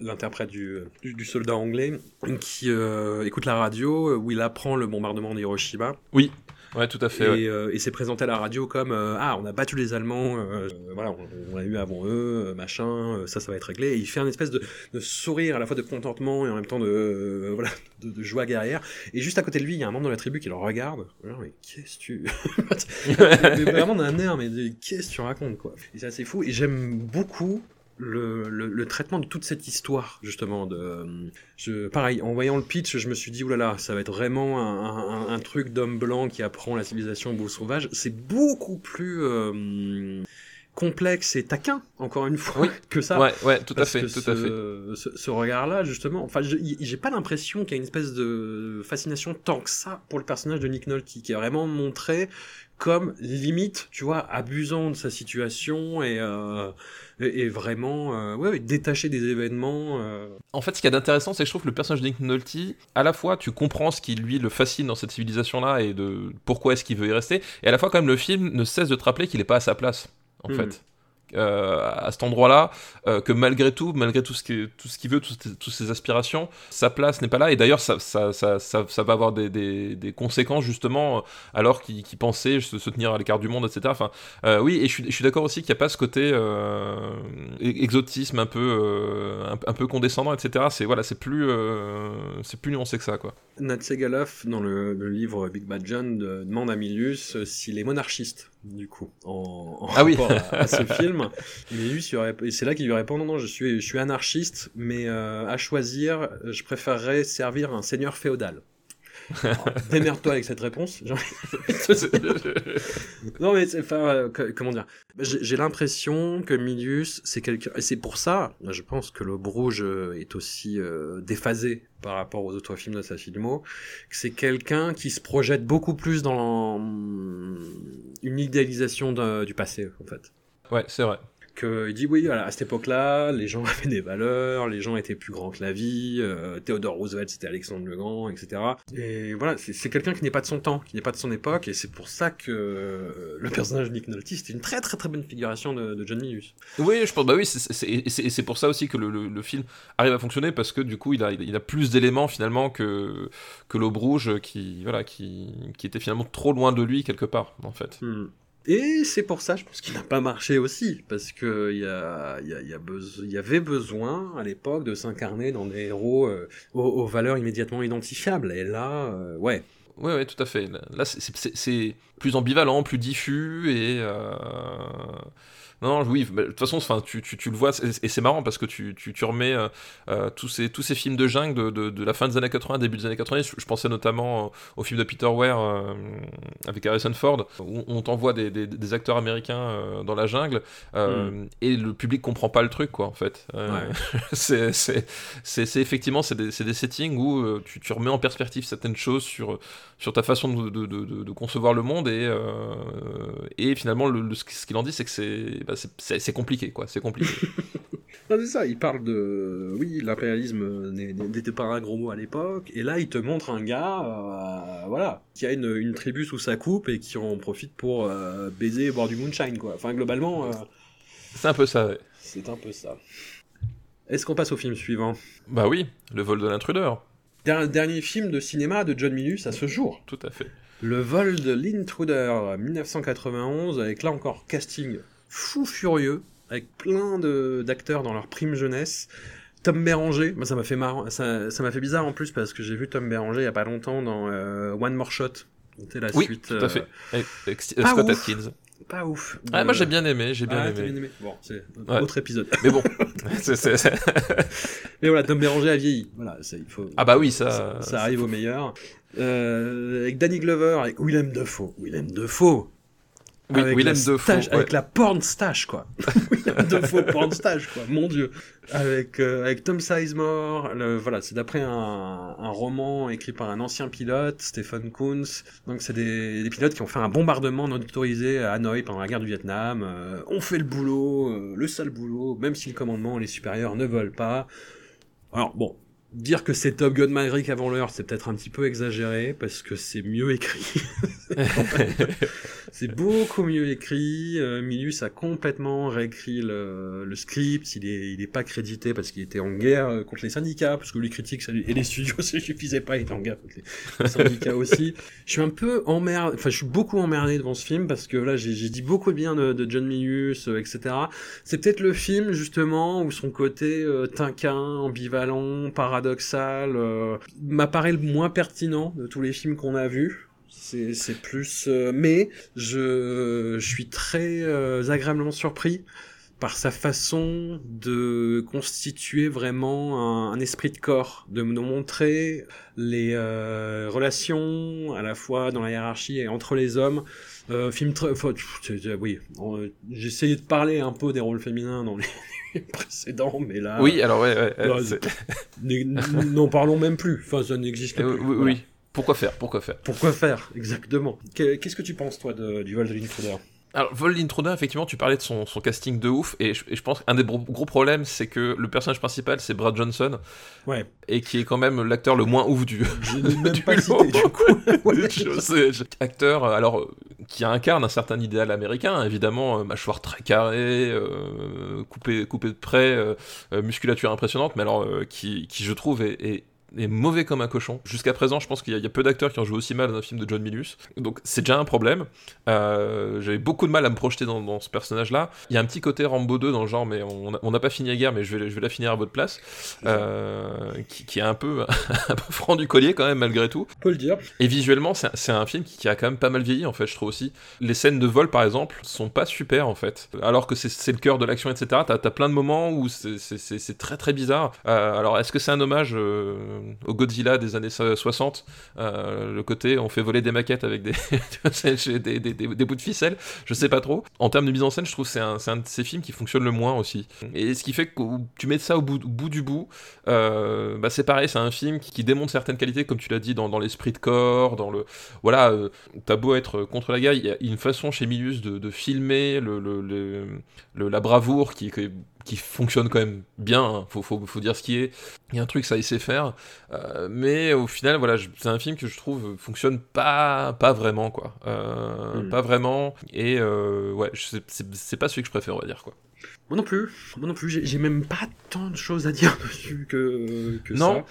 [SPEAKER 3] l'interprète du, du, soldat anglais, qui euh, écoute la radio où il apprend le bombardement d'Hiroshima.
[SPEAKER 4] Oui. Ouais, tout à fait.
[SPEAKER 3] Et, euh, c'est présenté à la radio comme euh, ah, on a battu les Allemands, euh, voilà, on, on l'a eu avant eux, machin, ça, ça va être réglé. Et il fait un espèce de, de, sourire à la fois de contentement et en même temps de voilà, de, joie guerrière. Et juste à côté de lui, il y a un membre de la tribu qui le regarde. mais qu'est-ce que tu *laughs* mais vraiment d'un air, mais qu'est-ce que tu racontes quoi? Et c'est assez fou. Et j'aime beaucoup le, le, traitement de toute cette histoire, justement. De, je, pareil, en voyant le pitch, je me suis dit, oulala, ça va être vraiment un, un, truc d'homme blanc qui apprend la civilisation au beau sauvage. C'est beaucoup plus euh, complexe et taquin, encore une fois, *laughs* que ça.
[SPEAKER 4] Ouais, ouais, tout à fait, tout
[SPEAKER 3] ce,
[SPEAKER 4] à fait.
[SPEAKER 3] Ce, regard-là, justement, enfin, j'ai pas l'impression qu'il y a une espèce de fascination tant que ça pour le personnage de Nick Nolte, qui est vraiment montré comme limite, tu vois, abusant de sa situation et, euh, et, vraiment euh, ouais, détaché des événements. Euh.
[SPEAKER 4] En fait, ce qu'il y a d'intéressant, c'est que je trouve que le personnage de Nolte, à la fois, tu comprends ce qui lui le fascine dans cette civilisation-là et de pourquoi est-ce qu'il veut y rester, et à la fois, quand même, le film ne cesse de te rappeler qu'il n'est pas à sa place, en hmm. fait. Euh, à cet endroit-là, euh, que malgré tout, malgré tout ce qu'il veut, toutes ses aspirations, sa place n'est pas là. Et d'ailleurs, ça, va avoir des, conséquences justement, euh, alors qu'il pensait se, tenir à l'écart du monde, etc. Enfin, oui, et je suis, d'accord aussi qu'il n'y a pas ce côté exotisme un peu, condescendant, etc. C'est voilà, plus, c'est plus nuancé que ça, quoi.
[SPEAKER 3] Nat dans le, le livre Big Bad John, demande à Milius s'il est monarchiste du coup, en,
[SPEAKER 4] ah
[SPEAKER 3] rapport à, ce *laughs* film. Et c'est là qu'il lui répond non, non, je suis, je suis anarchiste, mais euh, à choisir, je préférerais servir un seigneur féodal. *laughs* Démerde-toi avec cette réponse. *laughs* non, mais enfin, euh, comment dire? J'ai l'impression que Milius, c'est quelqu'un. Et c'est pour ça, je pense que le Bruges est aussi euh, déphasé par rapport aux autres films de sa filmo, que c'est quelqu'un qui se projette beaucoup plus dans une idéalisation du passé, en fait.
[SPEAKER 4] Ouais, c'est vrai
[SPEAKER 3] qu'il dit oui, à cette époque-là, les gens *laughs* avaient des valeurs, les gens étaient plus grands que la vie, euh, Théodore Roosevelt c'était Alexandre le Grand, etc. Et voilà, c'est quelqu'un qui n'est pas de son temps, qui n'est pas de son époque, et c'est pour ça que euh, le personnage de Nick Nolte, c'est une très très très bonne figuration de, John Milius.
[SPEAKER 4] Oui, je pense, bah oui, c'est pour ça aussi que le, film arrive à fonctionner, parce que du coup, il a, il a plus d'éléments finalement que, que l'Aube Rouge, qui, voilà, qui, qui était finalement trop loin de lui quelque part, en fait.
[SPEAKER 3] Hmm. Et c'est pour ça, je pense qu'il n'a pas marché aussi, parce que il y, a, y, a, y, avait besoin à l'époque de s'incarner dans des héros euh, aux, valeurs immédiatement identifiables. Et là, euh, ouais.
[SPEAKER 4] Ouais, ouais, tout à fait. Là, c'est plus ambivalent, plus diffus et. Euh... Non, oui, de toute façon, enfin, tu, tu, tu, le vois, et c'est marrant parce que tu, tu, tu remets euh, euh, tous, ces, tous ces films de jungle de, de, de, la fin des années 80, début des années 90. Je, pensais notamment au film de Peter Weir euh, avec Harrison Ford, où on t'envoie des, des, des, acteurs américains dans la jungle et le public comprend pas le truc, quoi, en fait. Ouais. *laughs* c'est effectivement, c'est des, des, settings où tu, tu remets en perspective certaines choses sur, sur ta façon de, de, de, de concevoir le monde et, et finalement, le, ce qu'il en dit, c'est que c'est bah, c'est compliqué, quoi. C'est compliqué. *laughs*
[SPEAKER 3] c'est ça. Il parle de, oui, l'impérialisme n'était pas un gros mot à l'époque, et là, il te montre un gars, euh, voilà, qui a une, une, tribu sous sa coupe et qui en profite pour baiser et boire du moonshine, quoi. Enfin, globalement.
[SPEAKER 4] c'est un peu ça, ouais.
[SPEAKER 3] C'est un peu ça. Est-ce qu'on passe au film suivant?
[SPEAKER 4] Bah oui, Le vol de l'intrudeur.
[SPEAKER 3] Dernier film de cinéma de John Milius à ce jour.
[SPEAKER 4] Tout à fait.
[SPEAKER 3] Le vol de l'intruder, 1991, avec là encore casting fou furieux, avec plein d'acteurs dans leur prime jeunesse. Tom Béranger, moi ça m'a fait marrant, ça m'a fait bizarre en plus parce que j'ai vu Tom Béranger il y a pas longtemps dans euh, One More Shot.
[SPEAKER 4] C'était la oui, suite. Tout à fait. Euh, avec, Scott Atkins
[SPEAKER 3] pas ouf.
[SPEAKER 4] Ah, moi j'ai bien aimé, j'ai bien,
[SPEAKER 3] ah,
[SPEAKER 4] aimé.
[SPEAKER 3] bien aimé. Bon, c'est un autre épisode.
[SPEAKER 4] Mais bon, *laughs*
[SPEAKER 3] Mais voilà, Tom Béranger a vieilli. Voilà, il faut.
[SPEAKER 4] Ah bah oui, ça.
[SPEAKER 3] Ça, arrive au meilleur. Euh, avec Danny Glover, avec Willem Dafoe. Willem Dafoe.
[SPEAKER 4] Oui, avec Willem Dafoe.
[SPEAKER 3] Avec la porn stash, quoi. *laughs* Willem Dafoe porn stash, quoi. Mon dieu. Avec, euh, avec Tom Sizemore. Le, voilà, c'est d'après un, un, roman écrit par un ancien pilote, Stephen Kuntz. Donc, c'est des, des, pilotes qui ont fait un bombardement non autorisé à Hanoï pendant la guerre du Vietnam. Euh, on fait le boulot, euh, le sale boulot, même si le commandement et les supérieurs ne veulent pas. Alors, bon, dire que c'est Top Gun Maverick avant l'heure, c'est peut-être un petit peu exagéré parce que c'est mieux écrit. *laughs* c'est beaucoup mieux écrit. Euh, Milius a complètement réécrit le, le, script. Il est, il est pas crédité parce qu'il était en guerre euh, contre les syndicats, parce que lui critique et les studios, *laughs* ça suffisait pas, il était en guerre contre les, *laughs* syndicats aussi. Je suis un peu emmerdé, enfin, je suis beaucoup emmerdé devant ce film parce que là, j'ai dit beaucoup de bien de, de John Milius, euh, etc. C'est peut-être le film, justement, où son côté euh, tinquin, ambivalent, paradoxal, paradoxal euh, m'apparaît le moins pertinent de tous les films qu'on a vus. C'est plus... Euh, mais je, suis très euh, agréablement surpris par sa façon de constituer vraiment un, esprit de corps, de nous montrer les relations à la fois dans la hiérarchie et entre les hommes. film très... oui, essayé de parler un peu des rôles féminins dans les, *laughs* précédent, mais là.
[SPEAKER 4] Oui, alors ouais. ouais *laughs*
[SPEAKER 3] N'en parlons même plus. Enfin, ça n'existe
[SPEAKER 4] euh,
[SPEAKER 3] plus.
[SPEAKER 4] oui, Pourquoi faire? Pourquoi faire?
[SPEAKER 3] Pourquoi faire? Exactement. Qu'est-ce que tu penses toi de, du vol de l'intruder
[SPEAKER 4] alors, Vol l'intruder, effectivement, tu parlais de son, son, casting de ouf, et je, je pense qu'un des gros problèmes, c'est que le personnage principal, c'est Brad Johnson,
[SPEAKER 3] ouais.
[SPEAKER 4] et qui est quand même l'acteur le moins ouf du.
[SPEAKER 3] Je *laughs* même pas cité, du coup. *laughs*
[SPEAKER 4] acteur, alors, qui incarne un certain idéal américain, évidemment, euh, mâchoire très carrée, euh, coupé, coupé de près, euh, musculature impressionnante, mais alors qui, qui, je trouve est, est est mauvais comme un cochon. Jusqu'à présent, je pense qu'il y, a peu d'acteurs qui ont joué aussi mal dans un film de John Milius. Donc c'est déjà un problème. Euh, J'avais beaucoup de mal à me projeter dans, ce personnage-là. Il y a un petit côté Rambo 2 dans le genre, mais on n'a pas fini la guerre, mais je vais, je vais la finir à votre place. Euh, qui, est un peu, *laughs* un peu franc du collier quand même, malgré tout.
[SPEAKER 3] On peut le dire.
[SPEAKER 4] Et visuellement, c'est un film qui, a quand même pas mal vieilli, en fait, je trouve aussi. Les scènes de vol, par exemple, sont pas super, en fait. Alors que c'est le cœur de l'action, etc. T'as as plein de moments où c'est très très bizarre. Euh, alors, est-ce que c'est un hommage euh, au Godzilla des années 60, euh, le côté on fait voler des maquettes avec *laughs* des, des, bouts de ficelle, je sais pas trop. En termes de mise en scène, je trouve que c'est un, un, de ces films qui fonctionne le moins aussi. Et ce qui fait que tu mets ça au bout, du bout, euh, bah c'est pareil, c'est un film qui, démontre certaines qualités, comme tu l'as dit, dans, l'esprit de corps, dans le... Voilà, euh, t'as beau être contre la guerre, il y a une façon chez Milius de, filmer le, le, la bravoure qui, qui qui fonctionne quand même bien, hein. faut, faut, faut, dire ce qui est. Il y a un truc, ça il sait faire. Euh, mais au final, voilà, c'est un film que je trouve fonctionne pas, pas vraiment, quoi. Euh, hmm. Pas vraiment. Et euh, ouais, c'est pas celui que je préfère, on va dire, quoi.
[SPEAKER 3] Moi non plus, moi non plus, j'ai même pas tant de choses à dire *laughs* dessus que, que
[SPEAKER 4] non,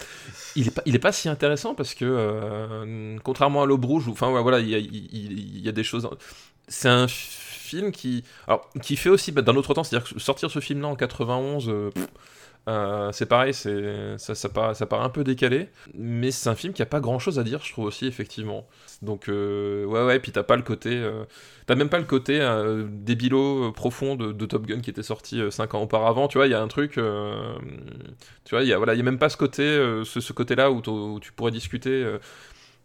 [SPEAKER 4] il est pas, il est pas si intéressant parce que contrairement à l'Aube Rouge, enfin voilà, il y a, il y a des choses. C'est un film qui, alors, qui fait aussi bah, d'un autre temps, c'est-à-dire sortir ce film-là en 91, euh, euh, c'est pareil, c'est ça, ça, paraît, ça paraît un peu décalé, mais c'est un film qui a pas grand-chose à dire, je trouve aussi effectivement. Donc euh, ouais ouais, puis t'as pas le côté, t'as même pas le côté débilo profond de, Top Gun qui était sorti 5 ans auparavant. Tu vois, il y a un truc, tu vois, il y a voilà, il y a même pas ce côté, ce, côté-là où, où, tu pourrais discuter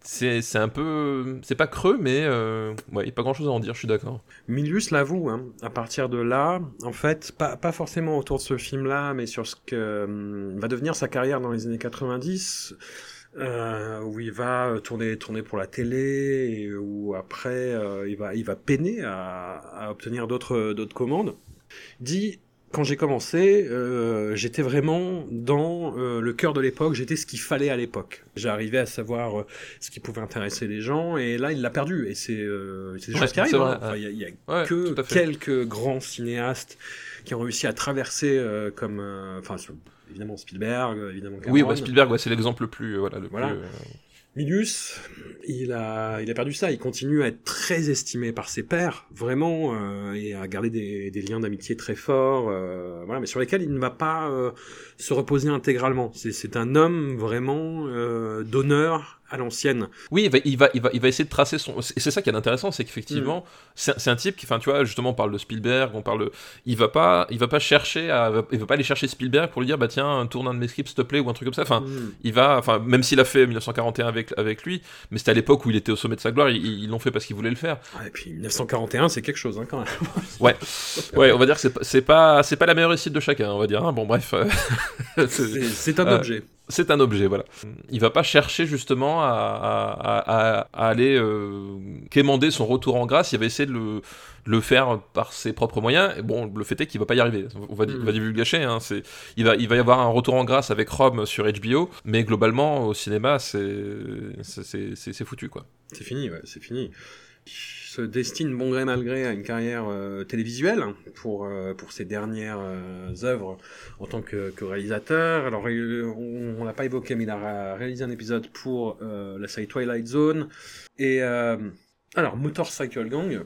[SPEAKER 4] c'est un peu. C'est pas creux, mais euh, ouais, il n'y a pas grand chose à en dire, je suis d'accord.
[SPEAKER 3] Milius l'avoue, hein, à partir de là, en fait, pas, pas forcément autour de ce film-là, mais sur ce que hum, va devenir sa carrière dans les années 90. Euh, où il va tourner tourner pour la télé et où après euh, il va il va peiner à, à obtenir d'autres d'autres commandes dit quand j'ai commencé, euh, j'étais vraiment dans euh, le cœur de l'époque, j'étais ce qu'il fallait à l'époque. J'arrivais à savoir euh, ce qui pouvait intéresser les gens, et là, il l'a perdu. Et c'est euh, c'est des
[SPEAKER 4] Ouais,
[SPEAKER 3] choses qui arrivent. hein. Enfin, Il y a, il y a
[SPEAKER 4] Ouais,
[SPEAKER 3] que quelques grands cinéastes qui ont réussi à traverser, euh, comme, euh, enfin, évidemment Spielberg, évidemment
[SPEAKER 4] Oui, bah, Spielberg, ouais, c'est l'exemple le plus, voilà, le
[SPEAKER 3] Voilà.
[SPEAKER 4] plus,
[SPEAKER 3] Milius, il a, il a perdu ça. Il continue à être très estimé par ses pairs, vraiment, euh, et à garder des, des liens d'amitié très forts, euh, voilà, mais sur lesquels il ne va pas euh, se reposer intégralement. C'est, un homme vraiment euh, d'honneur à l'ancienne.
[SPEAKER 4] Oui, il va, il va, il va, il va essayer de tracer son. Et c'est ça qui est intéressant, c'est qu'effectivement,
[SPEAKER 3] Mm.
[SPEAKER 4] c'est un type qui, enfin, tu vois, justement, on parle de Spielberg, on parle de. Il va pas, il va pas chercher à, il va pas aller chercher Spielberg pour lui dire, bah tiens, tourne un de mes scripts, s'il te plaît, ou un truc comme ça. Enfin,
[SPEAKER 3] Mm.
[SPEAKER 4] il va, enfin, même s'il a fait 1941 avec, avec lui, mais c'était à l'époque où il était au sommet de sa gloire, ils l'ont fait parce qu'ils voulaient le faire.
[SPEAKER 3] Ouais, et puis 1941, c'est quelque chose, hein, quand même. *laughs*
[SPEAKER 4] Ouais, ouais, on va dire que c'est pas- c'est pas, la meilleure réussite de chacun, on va dire. hein. Bon, bref, euh, *laughs* c'est
[SPEAKER 3] un
[SPEAKER 4] Euh,
[SPEAKER 3] objet.
[SPEAKER 4] C'est un objet, voilà. Il va pas chercher justement à, à- à- à aller euh, quémander son retour en grâce, il va essayer de le, de le faire par ses propres moyens. Et bon, le fait est qu'il va pas y arriver. On va,
[SPEAKER 3] Mm.
[SPEAKER 4] on va divulgacher, hein, c'est, il, va, il va y avoir un retour en grâce avec Rome sur HBO, mais globalement, au cinéma, c'est, c'est, c'est- c'est- c'est foutu, quoi.
[SPEAKER 3] C'est fini, ouais, c'est fini. Se destine bon gré mal gré à une carrière euh, télévisuelle pour, euh, pour ses dernières euh, œuvres en tant que, que réalisateur. Alors, on, on l'a pas évoqué, mais il a ré- réalisé un épisode pour la série Twilight Zone. Et alors, Motorcycle Gang,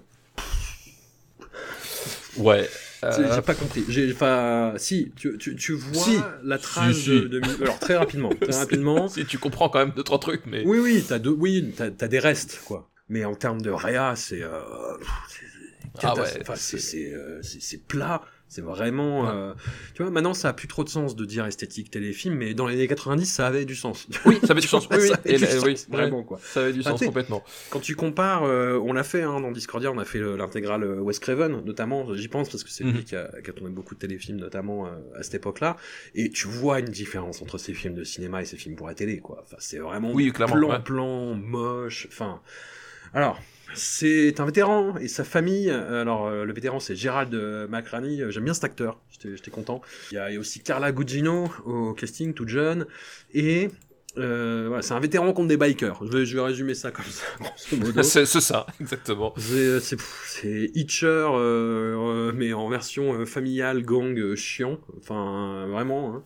[SPEAKER 4] Ouais.
[SPEAKER 3] j'ai pas compris. J'ai, enfin, si, tu, tu, tu vois
[SPEAKER 4] Si.
[SPEAKER 3] la trace
[SPEAKER 4] Si, si.
[SPEAKER 3] de, de- Alors, très rapidement, *laughs* très rapidement.
[SPEAKER 4] si tu comprends quand même deux trois trucs, mais
[SPEAKER 3] Oui, oui, t'as deux, oui, t'as, t'as des restes, quoi. Mais en termes de réa, c'est, euh,
[SPEAKER 4] Ah ouais,
[SPEAKER 3] c'est, euh, c'est- plat. C'est vraiment,
[SPEAKER 4] Ouais.
[SPEAKER 3] euh, tu vois, maintenant ça a plus trop de sens de dire esthétique téléfilm, mais dans les années 90 ça avait du sens.
[SPEAKER 4] oui, ça avait du sens. *laughs* Oui, oui,
[SPEAKER 3] ça avait
[SPEAKER 4] et
[SPEAKER 3] du
[SPEAKER 4] là,
[SPEAKER 3] sens,
[SPEAKER 4] oui,
[SPEAKER 3] vraiment quoi.
[SPEAKER 4] ça avait du sens complètement.
[SPEAKER 3] Quand tu compares, euh, on l'a fait hein, dans Discordia, on a fait le- l'intégrale euh, Wes Craven, notamment, j'y pense parce que c'est
[SPEAKER 4] Mhm.
[SPEAKER 3] lui qui a, qui a tourné beaucoup de téléfilms, notamment euh, à cette époque-là, et tu vois une différence entre ces films de cinéma et ces films pour la télé, quoi. Enfin, c'est vraiment
[SPEAKER 4] Oui,
[SPEAKER 3] plan,
[SPEAKER 4] ouais.
[SPEAKER 3] plan, moche, enfin... Alors, c'est un vétéran et sa famille. euh, Alors, euh, le vétéran, c'est Gérald euh. Euh, J'aime bien cet acteur. J'étais content. Il y, a, il y a aussi Carla Gugino au casting, toute jeune. Et euh, voilà, c'est un vétéran contre des bikers. Je vais, je vais résumer ça comme ça, *laughs* grosso modo.
[SPEAKER 4] C'est ça, *laughs* exactement.
[SPEAKER 3] C'est Hitcher, euh, mais en version familiale, gang, chiant. Enfin, vraiment. hein.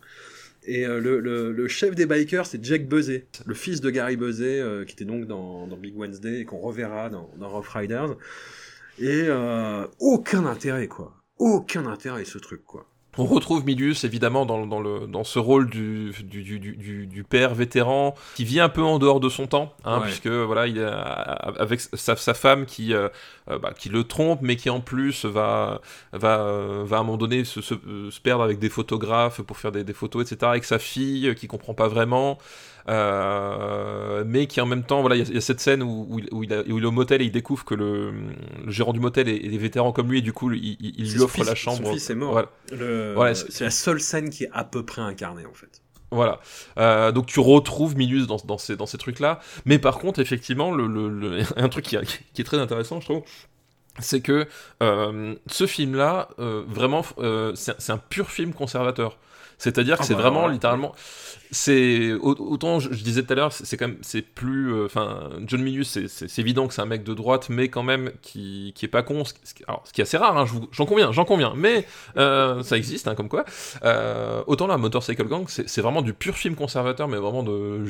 [SPEAKER 3] Et euh, le, chef des bikers, c'est Jack Buzzet, le fils de Gary Buzzet, euh, qui était donc dans, Big Wednesday et qu'on reverra dans, dans Rough Riders. Et euh, aucun intérêt, quoi. Aucun intérêt, ce truc, quoi.
[SPEAKER 4] On retrouve Milius évidemment dans, dans, le, dans ce rôle du, du, du, du, du père vétéran qui vit un peu en dehors de son temps, hein,
[SPEAKER 3] Ouais.
[SPEAKER 4] puisque voilà, il est avec sa, sa femme qui, euh, euh, bah, qui le trompe, mais qui en plus va, va, euh, va à un moment donné se, se, se perdre avec des photographes pour faire des, des photos, etc., avec sa fille euh, qui comprend pas vraiment. Euh, mais qui en même temps, voilà, il y, a- il y a cette scène où, où il, où il a- où il est au motel et il découvre que le, le gérant du motel est, est des vétérans comme lui et du coup il, lui offre
[SPEAKER 3] fils-
[SPEAKER 4] la chambre.
[SPEAKER 3] Son fils est mort.
[SPEAKER 4] Voilà. C'est-
[SPEAKER 3] la seule scène qui est à peu près incarnée, en fait.
[SPEAKER 4] Voilà. Euh, donc tu retrouves Milius dans, dans ces, dans ces trucs-là. Mais par contre, effectivement, le, le- le- *laughs* un truc qui, qui est très intéressant, je trouve, c'est que euh, ce film-là, euh, vraiment, c'est un pur film conservateur. C'est-à-dire que
[SPEAKER 3] Ah
[SPEAKER 4] c'est
[SPEAKER 3] bah,
[SPEAKER 4] vraiment littéralement. C'est au- autant je, disais tout à l'heure, c'est quand même c'est plus. euh, Enfin, John Milius, c'est- évident que c'est un mec de droite, mais quand même qui, qui est pas con. Ce, alors, ce qui est assez rare, hein, j'en conviens, j'en conviens, mais euh, ça existe, hein, comme quoi. Euh, autant là, Motorcycle Gang, c'est vraiment du pur film conservateur, mais vraiment de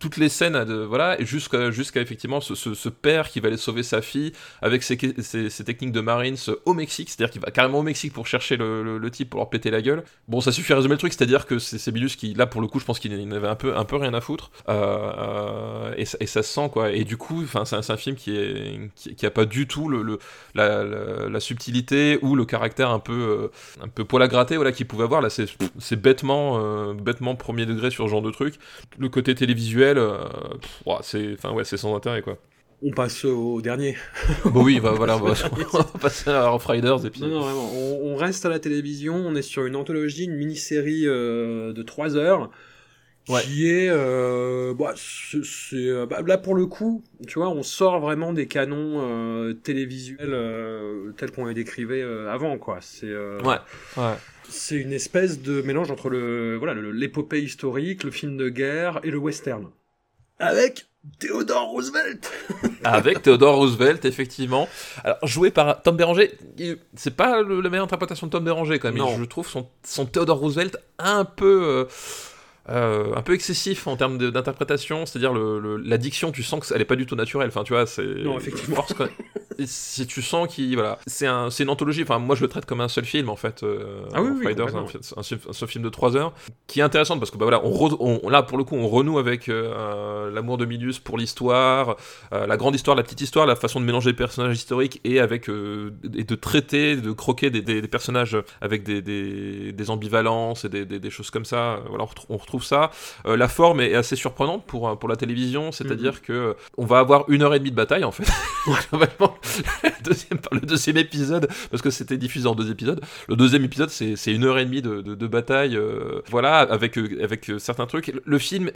[SPEAKER 4] toutes les scènes, de, voilà, jusqu'à jusqu'à effectivement ce, ce- père qui va aller sauver sa fille avec ses, ses- techniques de Marines au Mexique, c'est-à-dire qu'il va carrément au Mexique pour chercher le, le- type pour leur péter la gueule. Bon, ça suffit à résumer le truc, c'est-à-dire que c'est Milius qui, là, pour le coup, je pense qu'il il avait un peu, un peu rien à foutre, Euh, euh, et, ça- et ça se sent quoi. Et du coup, c'est un, film qui est qui, qui a pas du tout le, le- la, la- la subtilité ou le caractère un peu euh, un peu poil à gratter voilà qu'il pouvait avoir là c'est bêtement euh, bêtement premier degré sur ce genre de truc le côté télévisuel c'est ouais sans intérêt quoi
[SPEAKER 3] On passe au dernier. *laughs*
[SPEAKER 4] bon oui bah, voilà on va, *laughs* *laughs* on va passer à Rough Riders et puis
[SPEAKER 3] Non, non, vraiment. On, on reste à la télévision. On est sur une anthologie, une mini-série euh, de 3 heures qui est, euh, bah, c'est, euh, bah, là pour le coup, tu vois, on sort vraiment des canons euh, télévisuels euh, tels qu'on les décrivait euh, avant, quoi. C'est, euh,
[SPEAKER 4] Ouais, ouais.
[SPEAKER 3] c'est une espèce de mélange entre le, voilà, le- l'épopée historique, le film de guerre et le western, avec Theodore Roosevelt. *laughs*
[SPEAKER 4] Avec Theodore Roosevelt, effectivement. Alors, joué par Tom Béranger, c'est pas le- la meilleure interprétation de Tom Béranger, quand même.
[SPEAKER 3] Non.
[SPEAKER 4] Je trouve son, son Theodore Roosevelt un peu. Euh, un peu excessif en termes d'interprétation, c'est-à-dire le, le- la diction, tu sens qu'elle est pas du tout naturelle. Enfin, tu vois, c'est
[SPEAKER 3] Non, effectivement.
[SPEAKER 4] force, *laughs* si tu sens qu'il voilà, c'est un, c'est une anthologie. Enfin, moi, je le traite comme un seul film en fait. euh,
[SPEAKER 3] Ah oui, oui,
[SPEAKER 4] Riders, un, un seul- un seul film de 3 heures qui est intéressante parce que bah voilà, on, re- on- là pour le coup, on renoue avec euh, l'amour de Milius pour l'histoire, euh, la grande histoire, la petite histoire, la façon de mélanger les personnages historiques et avec euh, et de traiter, de croquer des, des- des personnages avec des, des, des ambivalences et des, des- choses comme ça. Voilà, on, retrouve, on retrouve ça. Euh, la forme est assez surprenante pour euh, pour la télévision, c'est-à-dire que euh, on va avoir une heure et demie de bataille en fait. *laughs* *laughs* Deuxième, le deuxième épisode, parce que c'était diffusé en deux épisodes. Le deuxième épisode, c'est une heure et demie de, de, de bataille, euh, voilà, avec euh, avec euh, certains trucs. Le film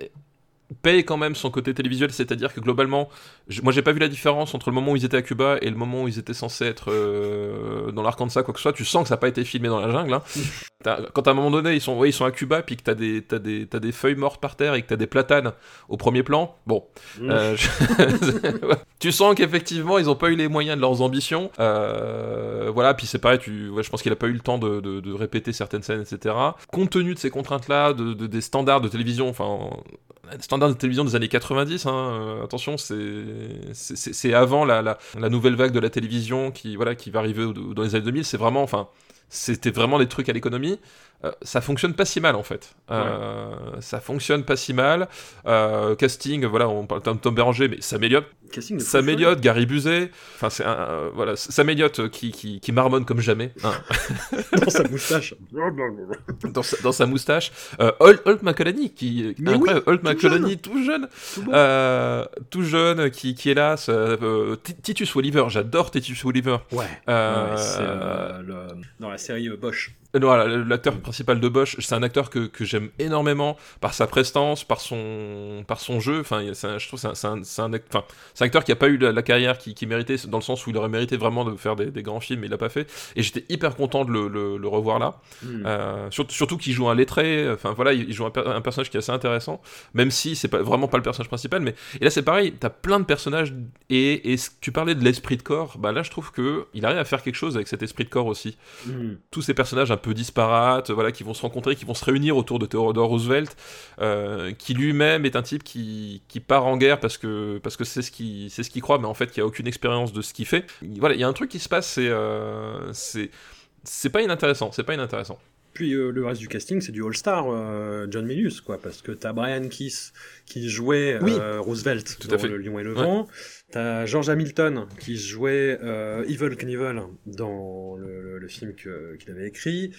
[SPEAKER 4] paye quand même son côté télévisuel, c'est-à-dire que globalement, je- moi j'ai pas vu la différence entre le moment où ils étaient à Cuba et le moment où ils étaient censés être euh, dans l'Arkansas, quoi que ce soit. Tu sens que ça n'a pas été filmé dans la jungle. Hein. *laughs* Quand à un moment donné ils sont, ouais, ils sont à Cuba, puis que t'as des, t'as des, t'as des feuilles mortes par terre et que t'as des platanes au premier plan, bon, euh, je- Ouais. *laughs* tu sens qu'effectivement ils ont pas eu les moyens de leurs ambitions. Euh, voilà, puis c'est pareil, tu, ouais, je pense qu'il a pas eu le temps de, de- de répéter certaines scènes, etc. Compte tenu de ces contraintes-là, de- des standards de télévision, enfin, les standards de télévision des années 90, hein, euh, attention, c'est avant la, la, la nouvelle vague de la télévision qui, voilà, qui va arriver dans les années 2000. C'est vraiment, enfin, c'était vraiment des trucs à l'économie. Euh, ça fonctionne pas si mal en fait. Euh, Ça fonctionne pas si mal. Euh, casting, voilà, on parle de Tom Béranger, mais Sam Elliott, Sam Elliott, Gary Busey, enfin c'est un, voilà, Sam Elliott qui, qui, qui marmonne comme jamais hein, *laughs*
[SPEAKER 3] dans sa moustache. *laughs*
[SPEAKER 4] dans, sa, dans sa moustache. Holt, Holt McCallany qui,
[SPEAKER 3] Mais
[SPEAKER 4] Holt
[SPEAKER 3] tout
[SPEAKER 4] jeune,
[SPEAKER 3] Tout
[SPEAKER 4] jeune, qui, qui est là. Titus Oliver, j'adore Titus Oliver.
[SPEAKER 3] Ouais. Ouais, c'est le- dans la série Bosch.
[SPEAKER 4] Euh, l'acteur principal de Bosch, c'est un acteur que, que j'aime énormément par sa prestance, par son, par son jeu. Enfin, un- je trouve c'est un, un, enfin, un acteur qui a pas eu la, la carrière qu'il qui méritait, dans le sens où il aurait mérité vraiment de faire des, des grands films, mais il l'a pas fait. Et j'étais hyper content de le, le- le revoir là.
[SPEAKER 3] Hmm.
[SPEAKER 4] Euh, surtout, surtout qu'il joue un lettré. Enfin voilà, il, joue un, per- un personnage qui est assez intéressant, même si c'est pas vraiment pas le personnage principal. Mais et là c'est pareil, t'as plein de personnages et, et tu parlais de l'esprit de corps. Bah là je trouve que il arrive à faire quelque chose avec cet esprit de corps aussi
[SPEAKER 3] Hmm.
[SPEAKER 4] tous ces personnages un peu disparates, voilà, qui vont se rencontrer, qui vont se réunir autour de Theodore Roosevelt, euh, qui lui-même est un type qui, qui part en guerre parce que parce que c'est ce c'est ce qu'il croit, mais en fait qui a aucune expérience de ce qu'il fait. Voilà, il y a un truc qui se passe, c'est euh, c'est c'est pas inintéressant, c'est pas inintéressant.
[SPEAKER 3] Puis euh, le reste du casting, c'est du All-Star euh, John Milius, quoi, parce que t'as Brian Keith qui jouait euh,
[SPEAKER 4] Oui.
[SPEAKER 3] Roosevelt
[SPEAKER 4] Tout
[SPEAKER 3] dans
[SPEAKER 4] à fait.
[SPEAKER 3] Le Lion et le Vent. T'as George Hamilton qui jouait euh, Evil Knievel dans le, le- le film qu'il avait écrit.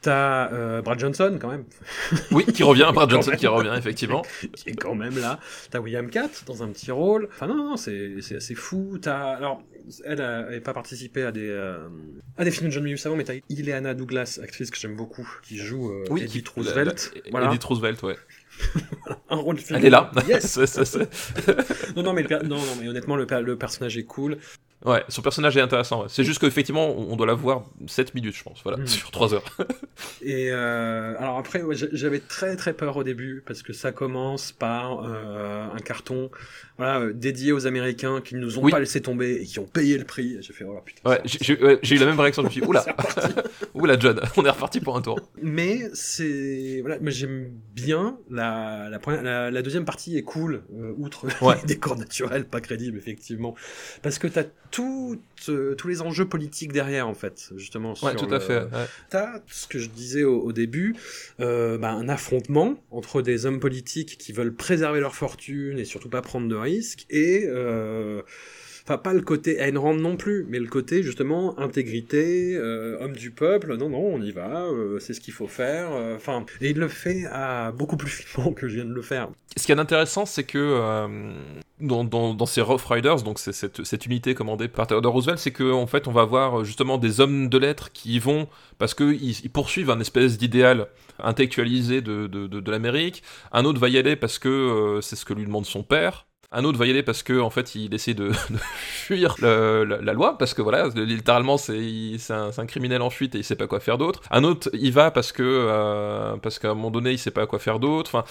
[SPEAKER 3] T'as euh, Brad Johnson quand même, *laughs*
[SPEAKER 4] Oui, qui revient, Brad Johnson qui revient effectivement. *laughs*
[SPEAKER 3] qui est quand même là. T'as William Catt dans un petit rôle. Enfin non, non, c'est c'est assez fou. T'as alors elle n'avait pas participé à des euh, à des films de John Milius avant, mais t'as Ileana Douglas, actrice que j'aime beaucoup, qui joue euh,
[SPEAKER 4] Oui,
[SPEAKER 3] Edith
[SPEAKER 4] qui-
[SPEAKER 3] Roosevelt.
[SPEAKER 4] la- la-
[SPEAKER 3] voilà,
[SPEAKER 4] Edith Roosevelt, ouais. *laughs*
[SPEAKER 3] un rôle.
[SPEAKER 4] Elle est là.
[SPEAKER 3] Yes. *laughs* *laughs* Non, non, mais le non, non, mais honnêtement, le personnage est cool.
[SPEAKER 4] Ouais, son personnage est intéressant. ouais. C'est juste qu'effectivement, on doit la voir 7 minutes, je pense, voilà,
[SPEAKER 3] Mm.
[SPEAKER 4] sur 3 heures. *laughs*
[SPEAKER 3] Et euh, alors après, ouais, j'avais très très peur au début parce que ça commence par euh, un carton, voilà, euh, dédié aux Américains qui ne nous ont
[SPEAKER 4] Oui.
[SPEAKER 3] pas laissé tomber et qui ont payé le prix. J'ai fait oh putain.
[SPEAKER 4] Ouais, j'ai eu la même réaction, je me suis dit, oula, *laughs* *laughs* oula John, on est reparti pour un tour.
[SPEAKER 3] Mais c'est voilà, mais j'aime bien la la, première- la la deuxième partie est cool outre les décors naturels pas crédibles effectivement parce que t'as tout euh, tous les enjeux politiques derrière en fait justement
[SPEAKER 4] Ouais,
[SPEAKER 3] sur
[SPEAKER 4] tout
[SPEAKER 3] le-
[SPEAKER 4] à fait. ouais.
[SPEAKER 3] T'as ce que je disais au, au début, euh, bah, un affrontement entre des hommes politiques qui veulent préserver leur fortune et surtout pas prendre de risques, et euh, enfin pas le côté Rand non plus, mais le côté justement intégrité, euh, homme du peuple. Non, non, on y va, euh, c'est ce qu'il faut faire. euh, Enfin, et il le fait à beaucoup plus finement que je viens de le faire.
[SPEAKER 4] Ce qui est intéressant, c'est que dans, ces Rough Riders, donc c'est cette, unité commandée par Theodore Roosevelt, c'est que en fait, on va voir euh, justement des hommes de lettres qui y vont parce qu'ils ils poursuivent un espèce d'idéal intellectualisé de, de, l'Amérique. Un autre va y aller parce que c'est ce que lui demande son père. Un autre va y aller parce que en fait il essaie de, *laughs* fuir la, loi parce que voilà littéralement c'est un, criminel en fuite et il sait pas quoi faire d'autre. Un autre il va parce que euh, parce qu'à un moment donné il sait pas quoi faire d'autre. Enfin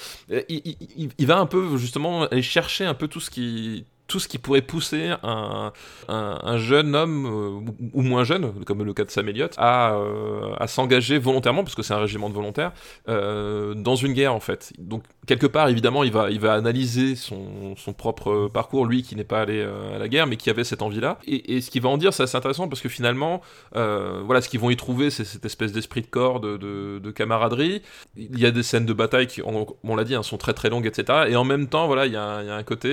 [SPEAKER 4] il- il va un peu justement aller chercher un peu tout ce qui tout ce qui pourrait pousser un, un, un jeune homme, euh, ou, moins jeune, comme le cas de Sam Elliott, à, euh, à s'engager volontairement, parce que c'est un régiment de volontaires, euh, dans une guerre en fait. Donc quelque part, évidemment, il va, il va analyser son, son propre parcours, lui qui n'est pas allé à la guerre, mais qui avait cette envie-là. Et, et ce qu'il va en dire, c'est assez intéressant, parce que finalement, voilà, ce qu'ils vont y trouver, c'est cette espèce d'esprit de corps, de, de, de camaraderie. Il y a des scènes de bataille qui, on, l'a dit, hein, sont très très longues, etc. Et en même temps, voilà, il y a, il y a un côté...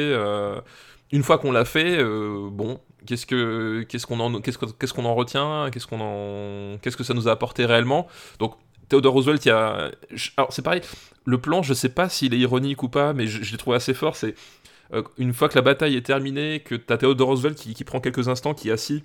[SPEAKER 4] une fois qu'on l'a fait, euh, bon, qu'est-ce que qu'est-ce qu'on en qu'est-ce que- qu'est-ce qu'on en retient, qu'est-ce qu'on en qu'est-ce que ça nous a apporté réellement? Donc Theodore Roosevelt, il y a alors c'est pareil, le plan, je sais pas s'il est ironique ou pas, mais je, je l'ai trouvé assez fort. C'est euh, une fois que la bataille est terminée, que t'as Theodore Roosevelt qui, qui prend quelques instants, qui est assis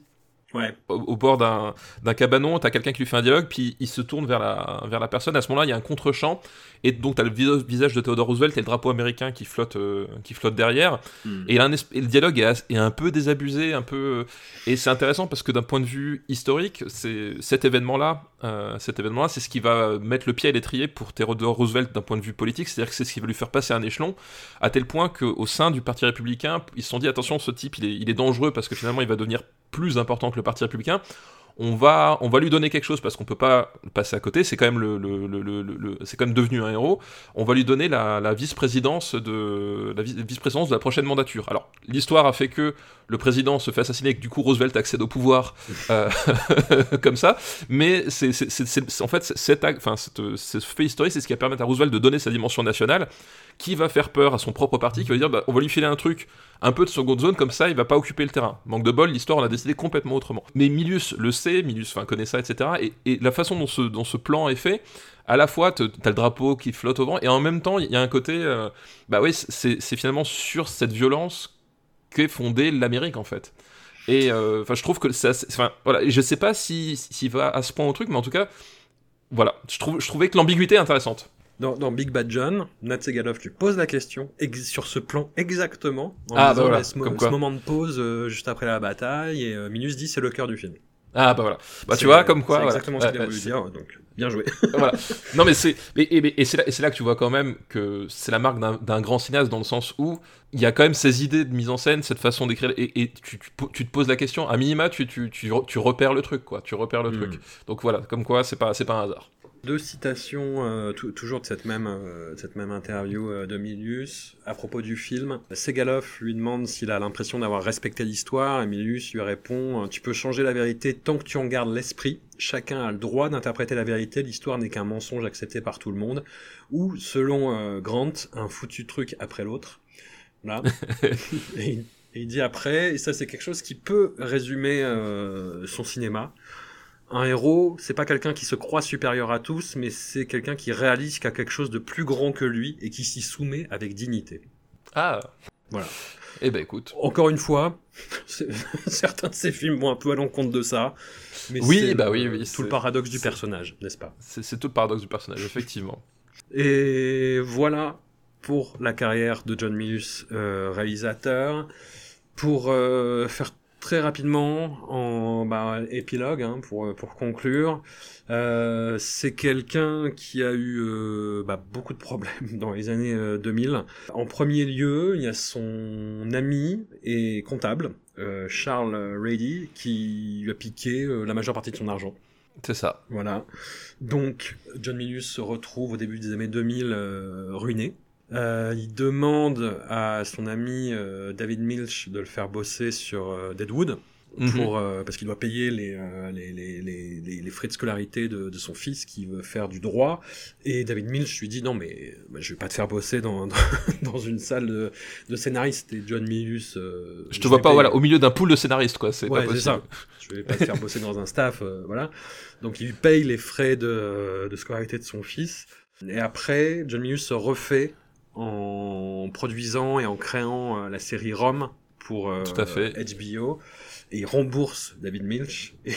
[SPEAKER 3] Ouais.
[SPEAKER 4] au, au bord d'un d'un cabanon, t'as quelqu'un qui lui fait un dialogue, puis il se tourne vers la, vers la personne. À ce moment-là, il y a un contre-champ, et donc t'as le vis- visage de Theodore Roosevelt et le drapeau américain qui flotte, euh, qui flotte derrière.
[SPEAKER 3] Hmm.
[SPEAKER 4] Et, le dialogue est, est un peu désabusé, un peu. Et c'est intéressant parce que d'un point de vue historique, c'est cet événement-là, euh, cet événement-là, c'est ce qui va mettre le pied à l'étrier pour Theodore Roosevelt d'un point de vue politique. C'est-à-dire que c'est ce qui va lui faire passer un échelon, à tel point qu'au sein du Parti républicain, ils se sont dit attention, ce type, il est, il est dangereux parce que finalement, il va devenir plus important que le Parti républicain. On va, on va lui donner quelque chose parce qu'on peut pas passer à côté. C'est quand même le, le- le- c'est quand même devenu un héros. On va lui donner la, vice-présidence de la vice- vice-présidence de la prochaine mandature. Alors l'histoire a fait que le président se fait assassiner et que du coup Roosevelt accède au pouvoir euh, *laughs* comme ça. Mais c'est, en fait cet enfin ce fait historique, c'est ce qui va permettre à Roosevelt de donner sa dimension nationale, qui va faire peur à son propre parti, qui va dire bah, on va lui filer un truc un peu de seconde zone, comme ça il va pas occuper le terrain. Manque de bol, l'histoire on a décidé complètement autrement. Mais Milius le sait, Milius connaît ça, etc. Et, la façon dont ce, plan est fait, à la fois t'as le drapeau qui flotte au vent, et en même temps il y a un côté, euh, bah oui, c'est finalement sur cette violence qu'est fondée l'Amérique en fait. Et euh, je trouve que assez- Enfin, voilà, je sais pas si- s'il va à ce point au truc, mais en tout cas, voilà, je, trouve, je trouvais que l'ambiguïté est intéressante.
[SPEAKER 3] Dans, dans Big Bad John, Nat Segalov lui pose la question sur ce plan exactement. En
[SPEAKER 4] Ah,
[SPEAKER 3] disant,
[SPEAKER 4] bah voilà,
[SPEAKER 3] ce, moment de pause euh, juste après la bataille, et euh, Minus dit c'est le cœur du film.
[SPEAKER 4] Ah bah voilà. Bah tu vois, comme quoi.
[SPEAKER 3] C'est
[SPEAKER 4] voilà.
[SPEAKER 3] exactement ce qu'il a voulu dire, donc bien joué. *laughs*
[SPEAKER 4] voilà. Non mais c'est et, et- et c'est là, que tu vois quand même que c'est la marque d'un grand cinéaste dans le sens où il y a quand même ces idées de mise en scène, cette façon d'écrire et, et tu, tu po- tu te poses la question à minima tu, tu, repères le truc quoi, tu repères le
[SPEAKER 3] Mm.
[SPEAKER 4] truc. Donc voilà, comme quoi c'est pas c'est pas un hasard.
[SPEAKER 3] Deux citations, euh, tou- toujours de cette même, euh, cette même interview euh, de Milius, à propos du film. Segalov lui demande s'il a l'impression d'avoir respecté l'histoire, et Milius lui répond euh, Tu peux changer la vérité tant que tu en gardes l'esprit. Chacun a le droit d'interpréter la vérité, l'histoire n'est qu'un mensonge accepté par tout le monde. Ou, selon euh, Grant, un foutu truc après l'autre. Là. *laughs* et, il- et il dit après, et ça c'est quelque chose qui peut résumer euh, son cinéma. Un héros, c'est pas quelqu'un qui se croit supérieur à tous, mais c'est quelqu'un qui réalise qu'il y a quelque chose de plus grand que lui et qui s'y soumet avec dignité.
[SPEAKER 4] Ah.
[SPEAKER 3] Voilà.
[SPEAKER 4] Eh ben écoute.
[SPEAKER 3] Encore une fois, *laughs* certains de ces films vont un peu à l'encontre de ça. Mais
[SPEAKER 4] Oui,
[SPEAKER 3] c'est
[SPEAKER 4] bah oui, oui,
[SPEAKER 3] Tout le paradoxe du personnage, n'est-ce pas?
[SPEAKER 4] C'est c'est tout le paradoxe du personnage effectivement.
[SPEAKER 3] Et voilà pour la carrière de John Milius, euh, réalisateur. Pour euh, faire très rapidement en bah, épilogue, hein, pour, euh, pour conclure, euh, c'est quelqu'un qui a eu euh, bah, beaucoup de problèmes *laughs* dans les années euh, 2000. En premier lieu, il y a son ami et comptable, euh, Charles Rady, qui lui a piqué euh, la majeure partie de son argent.
[SPEAKER 4] C'est ça.
[SPEAKER 3] Voilà. Donc, John Milius se retrouve au début des années 2000 euh, ruiné. Euh, il demande à son ami euh, David Milch de le faire bosser sur euh, Deadwood. Mhm. pour parce qu'il doit payer les, les, les, les, les, frais de scolarité de, de, son fils qui veut faire du droit. Et David Milch lui dit non mais bah, je vais pas te faire bosser dans, *laughs* dans, une salle de, de scénariste. Et John Milius
[SPEAKER 4] je te vois pas voilà au milieu d'un pool de scénaristes quoi c'est
[SPEAKER 3] ouais, ça. Je vais pas te faire bosser dans un staff voilà. Donc il paye les frais de, de scolarité de son fils. Et après John Milius se refait en produisant et en créant la série Rome pour
[SPEAKER 4] Tout à fait.
[SPEAKER 3] HBO et il rembourse David Milch *laughs* et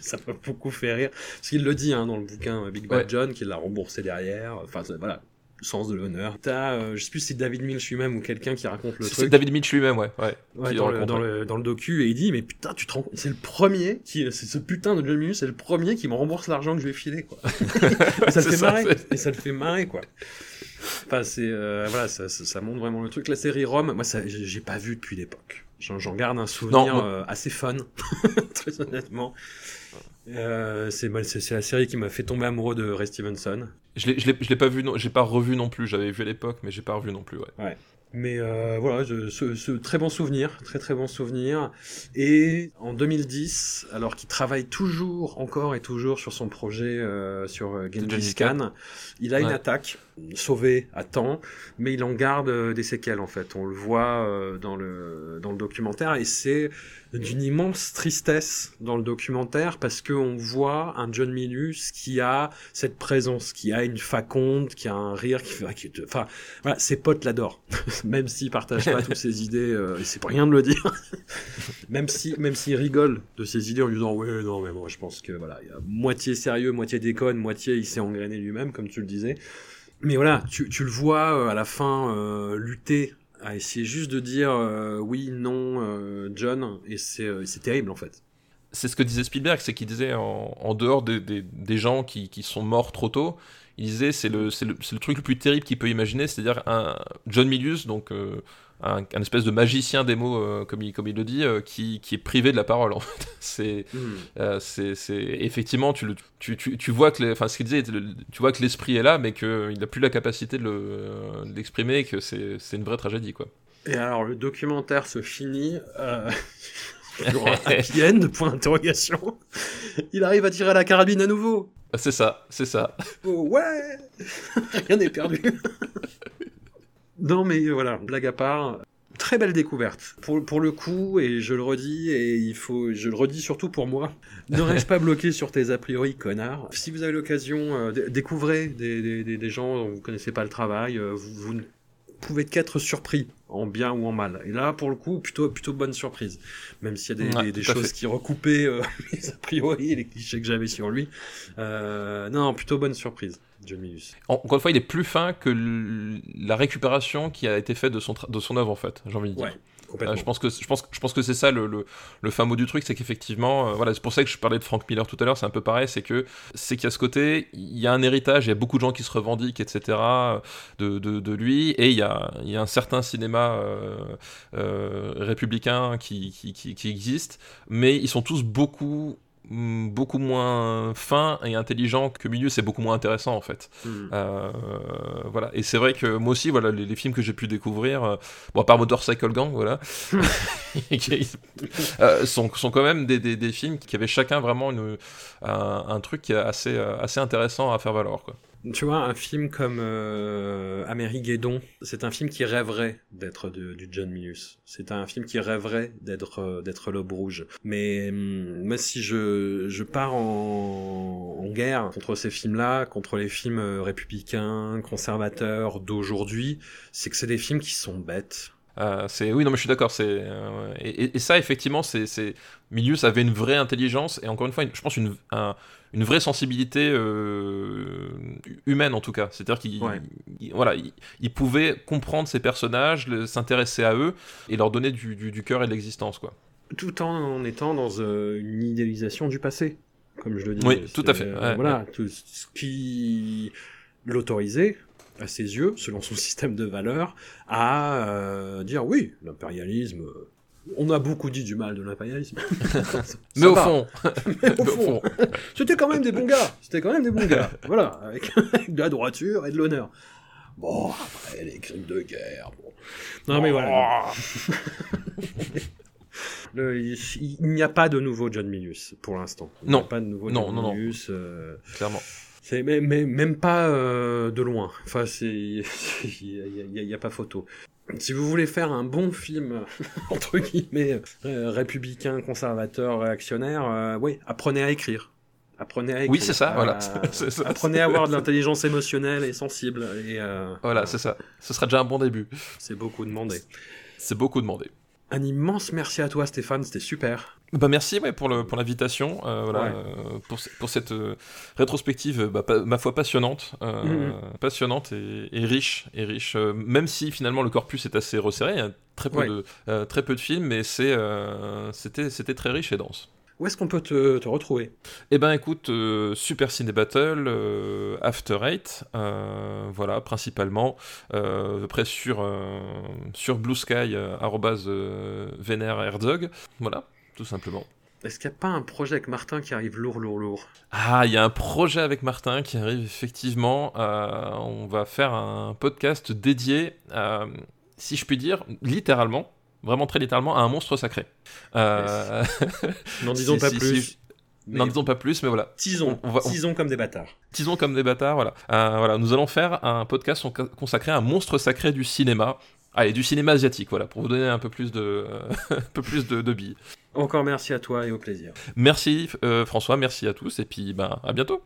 [SPEAKER 3] ça m'a beaucoup fait rire parce qu'il le dit hein, dans le bouquin Big Bad John qu'il l'a remboursé derrière enfin voilà sens de l'honneur. T'as, euh, je sais plus si c'est David Milch lui-même ou quelqu'un qui raconte le truc.
[SPEAKER 4] C'est David Milch lui-même, ouais.
[SPEAKER 3] ouais, dans, le, dans, le, dans, le, docu, et il dit, mais putain, tu te rends c'est le premier qui, c'est ce putain de John Milch, c'est le premier qui me rembourse l'argent que je lui ai filé, quoi. *laughs* et ça le fait marrer. Et ça le fait marrer, quoi. Enfin, c'est, euh, voilà, ça, ça, ça, montre vraiment le truc. La série Rome, moi, ça, j'ai pas vu depuis l'époque. J'en garde un souvenir euh, assez fun, *laughs* très honnêtement. Euh, c'est la série qui m'a fait tomber amoureux de Ray Stevenson.
[SPEAKER 4] Je l'ai pas vu, j'ai pas revu non plus. J'avais vu à l'époque, mais j'ai pas revu non plus. Ouais.
[SPEAKER 3] ouais. Mais euh, voilà, ce, très bon souvenir, très très bon souvenir. Et en 2010, alors qu'il travaille toujours, encore et toujours sur son projet euh, sur Genghis Khan, il a une attaque sauvée à temps, mais il en garde euh, des séquelles en fait. On le voit euh, dans le dans le documentaire et c'est d'une immense tristesse dans le documentaire parce que on voit un John Milius qui a cette présence, qui a une faconde, qui a un rire, qui fait, qui, enfin, voilà, ses potes l'adorent, *laughs* même s'il partage pas toutes ses idées, euh, et c'est pour rien de le dire, *laughs* même si, même s'il rigole de ses idées en lui disant, ouais, non, mais moi, je pense que voilà, il y a moitié sérieux, moitié déconne, moitié il s'est engrainé lui-même, comme tu le disais. Mais voilà, tu, tu le vois euh, à la fin euh, lutter à essayer juste de dire euh, oui, non, John, et c'est terrible en fait.
[SPEAKER 4] C'est ce que disait Spielberg, c'est qu'il disait en, dehors des, gens qui, sont morts trop tôt, il disait c'est le, truc le plus terrible qu'il peut imaginer, c'est-à-dire un John Milius, donc un, espèce de magicien des mots, euh, comme, il, comme il le dit, euh, qui, qui, est privé de la parole. En fait. *laughs* c'est, hmm. euh, c'est, effectivement, tu, le, tu, tu, tu vois que, enfin, ce qu'il disait, tu vois que l'esprit est là, mais qu'il n'a plus la capacité de, le, l'exprimer, et que c'est, une vraie tragédie, quoi.
[SPEAKER 3] Et alors, le documentaire se finit. Euh... *laughs* happy *laughs* end, point d'interrogation. Il arrive à tirer à la carabine à nouveau.
[SPEAKER 4] C'est ça, c'est ça.
[SPEAKER 3] Oh, ouais Rien n'est perdu. Non, mais euh, voilà, blague à part. Très belle découverte. Pour, pour le coup, et je le redis, et il faut, je le redis surtout pour moi, *laughs* ne reste pas bloqué sur tes a priori, connard. Si vous avez l'occasion, euh, découvrez des, des, des, gens dont vous connaissez pas le travail, euh, vous, vous, ne pouvez qu'être surpris, en bien ou en mal. Et là, pour le coup, plutôt, plutôt bonne surprise. Même s'il y a des, des choses qui recoupaient euh, *laughs* les a priori et les clichés que j'avais sur lui. Euh, non, plutôt bonne surprise.
[SPEAKER 4] Encore une fois, il est plus fin que la récupération qui a été faite de son, de son œuvre, en fait, j'ai envie de dire. Euh, je pense que je pense je pense que c'est ça le, le, le, fin mot du truc, c'est qu'effectivement, euh, voilà, c'est pour ça que je parlais de Frank Miller tout à l'heure, c'est un peu pareil, c'est que c'est qu'à ce côté, il y a un héritage, il y a beaucoup de gens qui se revendiquent, etc. de, de, de lui, et il y a, il y a un certain cinéma euh, républicain qui, qui, qui, qui existe, mais ils sont tous beaucoup beaucoup moins fin et intelligent que Milieu, c'est beaucoup moins intéressant en fait. Hmm. Euh, voilà. Et c'est vrai que moi aussi, voilà, les, films que j'ai pu découvrir, euh, bon, à part Motorcycle Gang, voilà, *laughs* *laughs* euh, sont, sont, quand même des, des, des, films qui avaient chacun vraiment une, un, un, truc assez, assez intéressant à faire valoir. Quoi.
[SPEAKER 3] Tu vois, un film comme euh, Guédon, c'est un film qui rêverait d'être du John Milius. C'est un film qui rêverait d'être euh, d'être l'aube rouge. Mais hum, moi, si je, je pars en, en guerre contre ces films-là, contre les films euh, républicains, conservateurs d'aujourd'hui, c'est que c'est des films qui sont bêtes.
[SPEAKER 4] Euh, c'est oui non mais je suis d'accord c'est euh, et, et, ça effectivement c'est Milius avait une vraie intelligence et encore une fois je pense une un, une vraie sensibilité euh, humaine en tout cas. C'est-à-dire qu'il voilà, il, pouvait comprendre ses personnages, s'intéresser à eux et leur donner du, du, cœur et de l'existence. quoi.
[SPEAKER 3] Tout en étant dans une idéalisation du passé, comme je le dis.
[SPEAKER 4] Oui, tout à fait.
[SPEAKER 3] Voilà, tout ce qui l'autorisait, à ses yeux, selon son *laughs* système de valeurs, à dire oui, l'impérialisme on a beaucoup dit du mal de l'impérialisme. *laughs*
[SPEAKER 4] Mais, au fond. *laughs*
[SPEAKER 3] Mais au fond, c'était quand même des bons gars. C'était quand même des bons gars. Voilà, avec, de la droiture et de l'honneur. Bon, après, les crimes de guerre. Bon. Non, mais voilà. Le- il il n'y a pas de nouveau John Milius pour l'instant. Il n'y a
[SPEAKER 4] Non.
[SPEAKER 3] pas de nouveau
[SPEAKER 4] Non,
[SPEAKER 3] John
[SPEAKER 4] non, non.
[SPEAKER 3] Milius. euh,
[SPEAKER 4] Clairement.
[SPEAKER 3] C'est mais- même pas euh, de loin. Enfin, c'est *laughs* il y, a- pas photo. Si vous voulez faire un bon film *laughs* entre guillemets euh, républicain, conservateur, réactionnaire, euh, oui, apprenez à écrire. Apprenez à écrire.
[SPEAKER 4] Oui, c'est ça, voilà. *laughs* Ça.
[SPEAKER 3] apprenez à avoir de l'intelligence émotionnelle et sensible. Et
[SPEAKER 4] Voilà, c'est ça. Ce sera déjà un bon début.
[SPEAKER 3] c'est beaucoup demandé.
[SPEAKER 4] C'est beaucoup demandé.
[SPEAKER 3] Un immense merci à toi, Stéphane. C'était super.
[SPEAKER 4] Bah merci ouais, pour le pour l'invitation euh, voilà
[SPEAKER 3] Ouais.
[SPEAKER 4] euh, pour pour cette euh, rétrospective bah, pa- ma foi passionnante
[SPEAKER 3] Mhm.
[SPEAKER 4] passionnante et, et riche et riche même si finalement le corpus est assez resserré il y a très peu
[SPEAKER 3] Ouais.
[SPEAKER 4] de très peu de films mais c'est c'était c'était très riche et dense
[SPEAKER 3] Où est-ce qu'on peut te, te retrouver?
[SPEAKER 4] Eh ben écoute, euh, Super Ciné Battle, euh, After Eight, euh, voilà, principalement, après sur, sur Blue Sky, Vénère Herzog, voilà, tout simplement.
[SPEAKER 3] Est-ce qu'il n'y a pas un projet avec Martin qui arrive lourd, lourd, lourd?
[SPEAKER 4] Ah, il y a un projet avec Martin qui arrive effectivement, on va faire un podcast dédié, à, si je puis dire, littéralement, vraiment très littéralement, à un monstre sacré. Euh,
[SPEAKER 3] N'en *laughs* disons pas plus.
[SPEAKER 4] N'en disons pas plus, mais voilà.
[SPEAKER 3] Tisons,
[SPEAKER 4] on va- on-
[SPEAKER 3] tisons comme des bâtards.
[SPEAKER 4] Tisons comme des bâtards, voilà. Euh, voilà, nous allons faire un podcast con- consacré à un monstre sacré du cinéma. Allez, du cinéma asiatique, voilà, pour vous donner un peu plus de, *laughs* un peu plus de, de billes.
[SPEAKER 3] Encore merci à toi et au plaisir.
[SPEAKER 4] Merci euh, François, merci à tous, et puis ben, à bientôt.